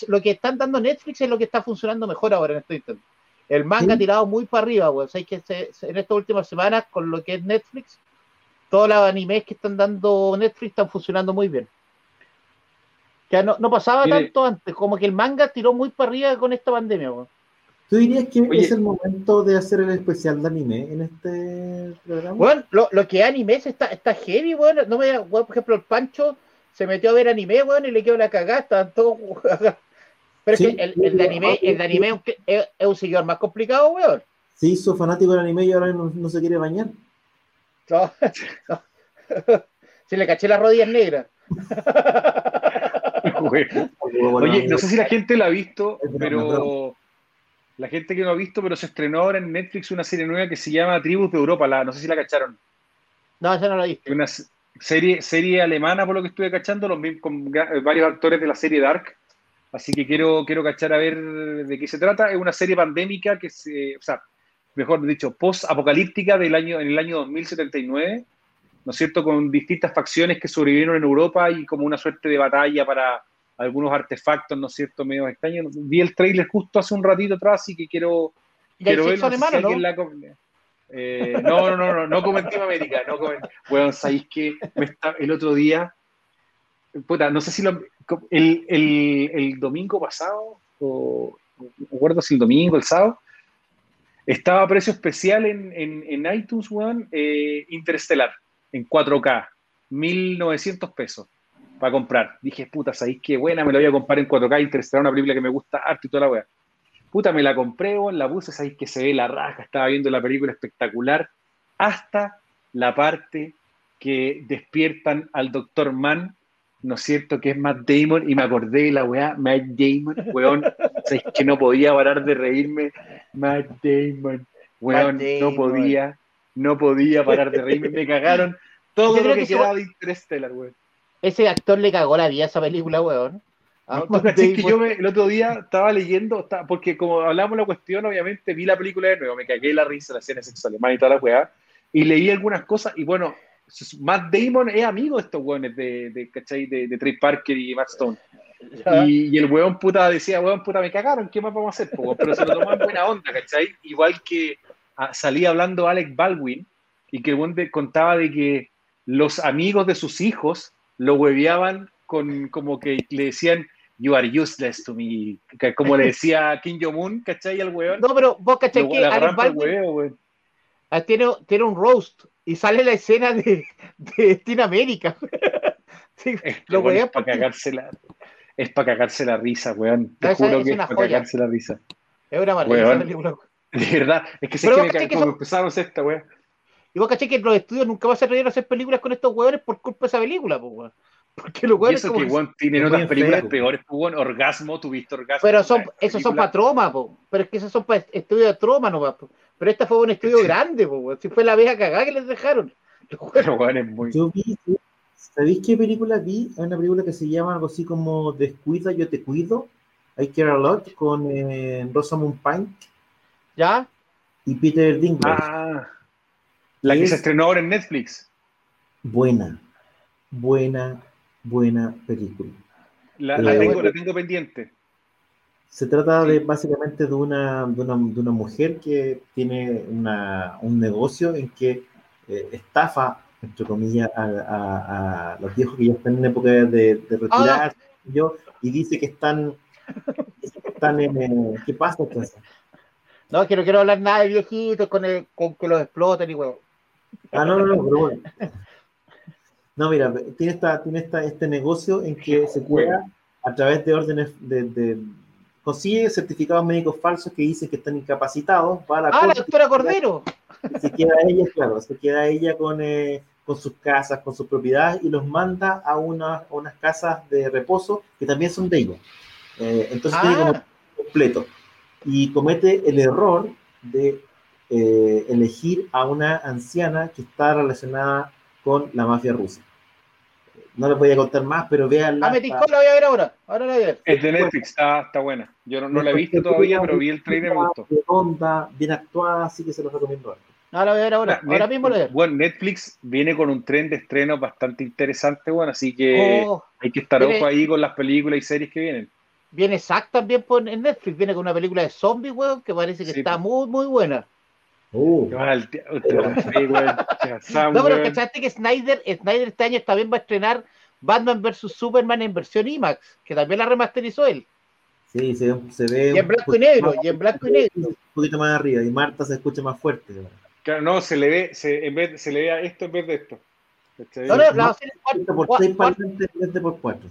Lo que están dando Netflix es lo que está funcionando mejor ahora en este instante. El manga ha Sí. tirado muy para arriba, weón. O sea, que se- se- en estas últimas semanas, con lo que es Netflix, todos los animes que están dando Netflix están funcionando muy bien. Que no, no pasaba Mire. tanto antes, como que el manga tiró muy para arriba con esta pandemia, weón. ¿Tú dirías que Oye. es el momento de hacer el especial de anime en este programa? Bueno, lo, lo que es animes está, está heavy, weón. No me, weón, por ejemplo, el Pancho se metió a ver anime, weón, y le quedó la cagada, estaban todos. Pero Sí, es que el, el de anime, el de anime es un- es, es un seguidor más complicado, weón. Se hizo fanático del anime y ahora no, no se quiere bañar. No, no. Se le caché las rodillas negras. Oye, no sé si la gente la ha visto, pero la gente que no ha visto, pero se estrenó ahora en Netflix una serie nueva que se llama Tribus de Europa. La, no sé si la cacharon. No, esa no la viste. Es Una serie, serie alemana, por lo que estuve cachando, los, con varios actores de la serie Dark. Así que quiero, quiero cachar a ver de qué se trata. Es una serie pandémica que se, o sea, mejor dicho, post-apocalíptica del año, en el año 2079, ¿no es cierto? Con distintas facciones que sobrevivieron en Europa y como una suerte de batalla para algunos artefactos, ¿no es cierto? Medio extraños. Vi el trailer justo hace un ratito atrás, así que quiero, ¿Y quiero verlo. No, no? eh, no, no, no, no, no como en Team América, no como en- Bueno, sabéis que el otro día, puta, no sé si lo, el, el, el domingo pasado, o no me acuerdo si el domingo, el sábado, estaba a precio especial en, en, en iTunes, weón, eh, Interestelar, en 4K, 1900 pesos para comprar. Dije, puta, ¿sabéis qué buena? Me lo voy a comprar en 4K, Interestelar, una película que me gusta harto y toda la weá. Puta, me la compré, weón, la puse, sabéis que se ve la raja, estaba viendo la película espectacular, hasta la parte que despiertan al Doctor Mann, ¿no es cierto? Que es Matt Damon, y me acordé de la weá, Matt Damon, weón, sabéis que no podía parar de reírme, Matt Damon, weón, Matt no podía, no podía parar de reírme, me cagaron todo lo que, que quedaba de Interstellar, weón. Ese actor le cagó la vida a esa película, weón. No, cachai que yo me- el otro día estaba leyendo, estaba- porque como hablamos la cuestión, obviamente vi la película de nuevo, me cagué la risa, la escena sexual alemana y toda la weá, y leí algunas cosas, y bueno, Matt Damon es amigo de estos weones de, de, ¿cachai? de, de Trey Parker y Matt Stone. Y, y el weón puta decía, weón puta, me cagaron, ¿qué más vamos a hacer? po? Pero se lo tomó en buena onda, ¿cachai? Igual que ah, salía hablando Alec Baldwin, y que el weón de- contaba de que los amigos de sus hijos lo hueveaban con como que le decían, you are useless to me, como le decía Kim Jong-un, ¿cachai? Al weón. No, pero vos cachai Lo- que le Alec Baldwin tiene, tiene un roast y sale la escena de, de Teen América. Sí, Es, lo es para cagarse la, es para cagarse la risa, weón. Te esa juro es que es para joya. cagarse la risa. es una maravilla película. De verdad, es que sé Pero que me que son- empezaron esta weón. Y vos caché que los estudios nunca van a reír a hacer películas con estos hueones por culpa de esa película, pues, weón. Porque los Y hueones eso que, weón, tienen es otras películas enfermo. peores, pues, weón. Orgasmo, tuviste orgasmo. Pero son, esos son para troma, po. Pero es que esos son para estudios de troma nomás, po. Pero esta fue un estudio grande, po. Si fue la vieja cagada que les dejaron. Pero, weón, es muy. Yo vi, ¿sabéis qué película vi? Hay una película que se llama algo así como Descuida, yo te cuido. I Care a Lot con eh, Rosamund Pike ¿Ya? y Peter Dinklage. Ah, la que Es- se estrenó ahora en Netflix. Buena, buena, buena película. La, Pero la tengo, la tengo pendiente. Se trata de básicamente de una, de una, de una mujer que tiene una, un negocio en que eh, estafa, entre comillas, a, a- a los viejos que ya están en época de, de retirar, yo, y dice que están, dice que están en... eh, ¿Qué pasa? entonces? No, que no quiero hablar nada de viejitos con, el, con que los exploten y huevo. Ah, no, no, no, pero bueno. No, mira, tiene, esta, tiene esta, este negocio en que se cura a través de órdenes de, de- consigue certificados médicos falsos que dicen que están incapacitados, va a la Ah, la doctora Cordero. se queda ella, claro, se queda ella con, eh, con sus casas, con sus propiedades y los manda a, una- a unas casas de reposo que también son de ella. Eh, entonces tiene como Ah, completo y comete el error de eh, elegir a una anciana que está relacionada con la mafia rusa. No les voy a contar más, pero véanla. ah, me tincó, la voy a ver ahora. Ahora la voy a ver. Es de Netflix, está, está buena. Yo no, no la he visto todavía, pero vi el trailer y me gustó. Redonda, bien actuada, así que se los recomiendo. harto. Ahora voy a ver ahora. Ahora mismo lo veo. Bueno, Netflix viene con un tren de estrenos bastante interesante, bueno, así que Oh, hay que estar viene- ojo ahí con las películas y series que vienen. viene Zack también por, en Netflix. Viene con una película de zombies, weón, que parece que Sí, está muy, muy buena. Uh, te. Shazam, No, pero. ¿cachaste que Snyder, Snyder este año también va a estrenar Batman vs Superman en versión IMAX? Que también la remasterizó él. sí, se, se ve. Y en blanco y negro, más- y en blanco y negro. Un poquito más arriba. Y Marta se escucha más fuerte. Claro, no, se le ve, se, en vez, se le ve a esto en vez de esto. ¿Cachai? No, no, la va cuarto, por cua- 6 para cuarto, adelante en vez de por 4.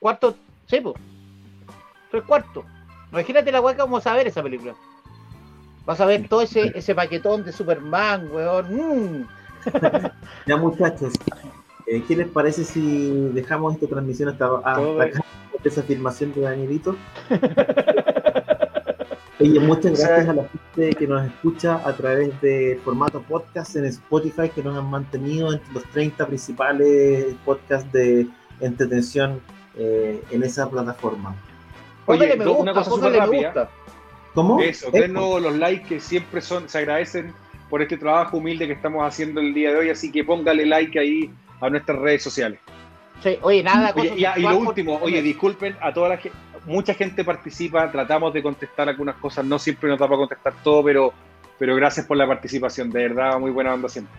cuarto, sí, pues. Tres cuartos. Imagínate la que vamos a ver esa película. Vas a ver todo ese, ese paquetón de Superman, weón. Mm. Ya, muchachos, eh, ¿qué les parece si dejamos esta transmisión hasta, hasta acá? Esa afirmación de Danielito. Oye, muchas gracias a la gente que nos escucha a través de formato podcast en Spotify, que nos han mantenido entre los 30 principales podcasts de entretención eh, en esa plataforma. Oye, Póngale me gusta, una cosa súper póngale me rápida. ¿Cómo? Eso, denos los likes que siempre son, se agradecen por este trabajo humilde que estamos haciendo el día de hoy, así que póngale like ahí a nuestras redes sociales. Sí, oye, nada, Oye, y, y lo por- último, oye, disculpen a toda la gente, mucha gente participa, tratamos de contestar algunas cosas, no siempre nos da para contestar todo, pero, pero gracias por la participación, de verdad, muy buena onda siempre.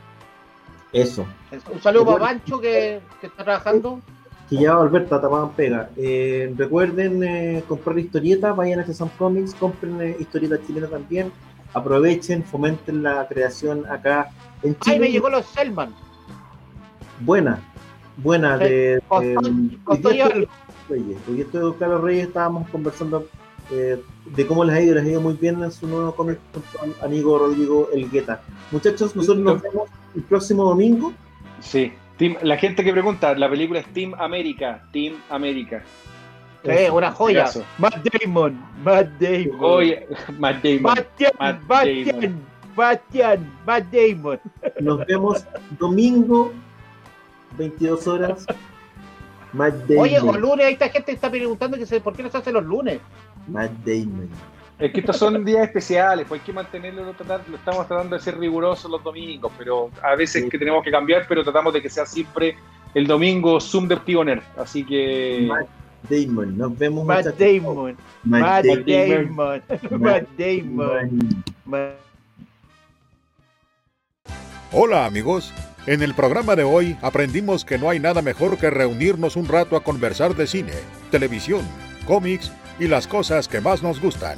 Eso. Un saludo para Pancho que, que está trabajando. Que ya va a volver Tatapan Pega. Eh, recuerden eh, comprar historietas, vayan a Shazam Comics, compren eh, historietas chilenas también, aprovechen, fomenten la creación acá en Chile. Ay, me llegó los Selman. Buena, buena. Sí, De, costó- costó estoy- Reyes. Estoy con Carlos Reyes, estábamos conversando eh, de cómo les ha ido, les ha ido muy bien en su nuevo cómic al amigo Rodrigo Elgueta. Muchachos, nosotros nos vemos el próximo domingo. Sí. Team- la gente que pregunta, la película es Team América, Team América. Sí, una joya. Caso. Matt Damon, Matt Damon. Oye, Matt Damon. Bastian, Matt Bastian, Bastian, Matt Damon. Nos vemos domingo, 22 horas. Matt Damon. Oye, o lunes, ahí está gente que está preguntando que se, por qué no se hace los lunes. Matt Damon. Es que estos son días especiales, pues hay que mantenerlo, lo, tratar- lo estamos tratando de ser rigurosos los domingos, pero a veces Sí. que tenemos que cambiar, pero tratamos de que sea siempre el domingo Zoom de Pioneer. Así que Matt Damon. Nos vemos Matt. Damon, Matt Matt Damon. Damon, Matt Damon. Damon. Matt- Hola amigos, en el programa de hoy aprendimos que no hay nada mejor que reunirnos un rato a conversar de cine, televisión, cómics y las cosas que más nos gustan,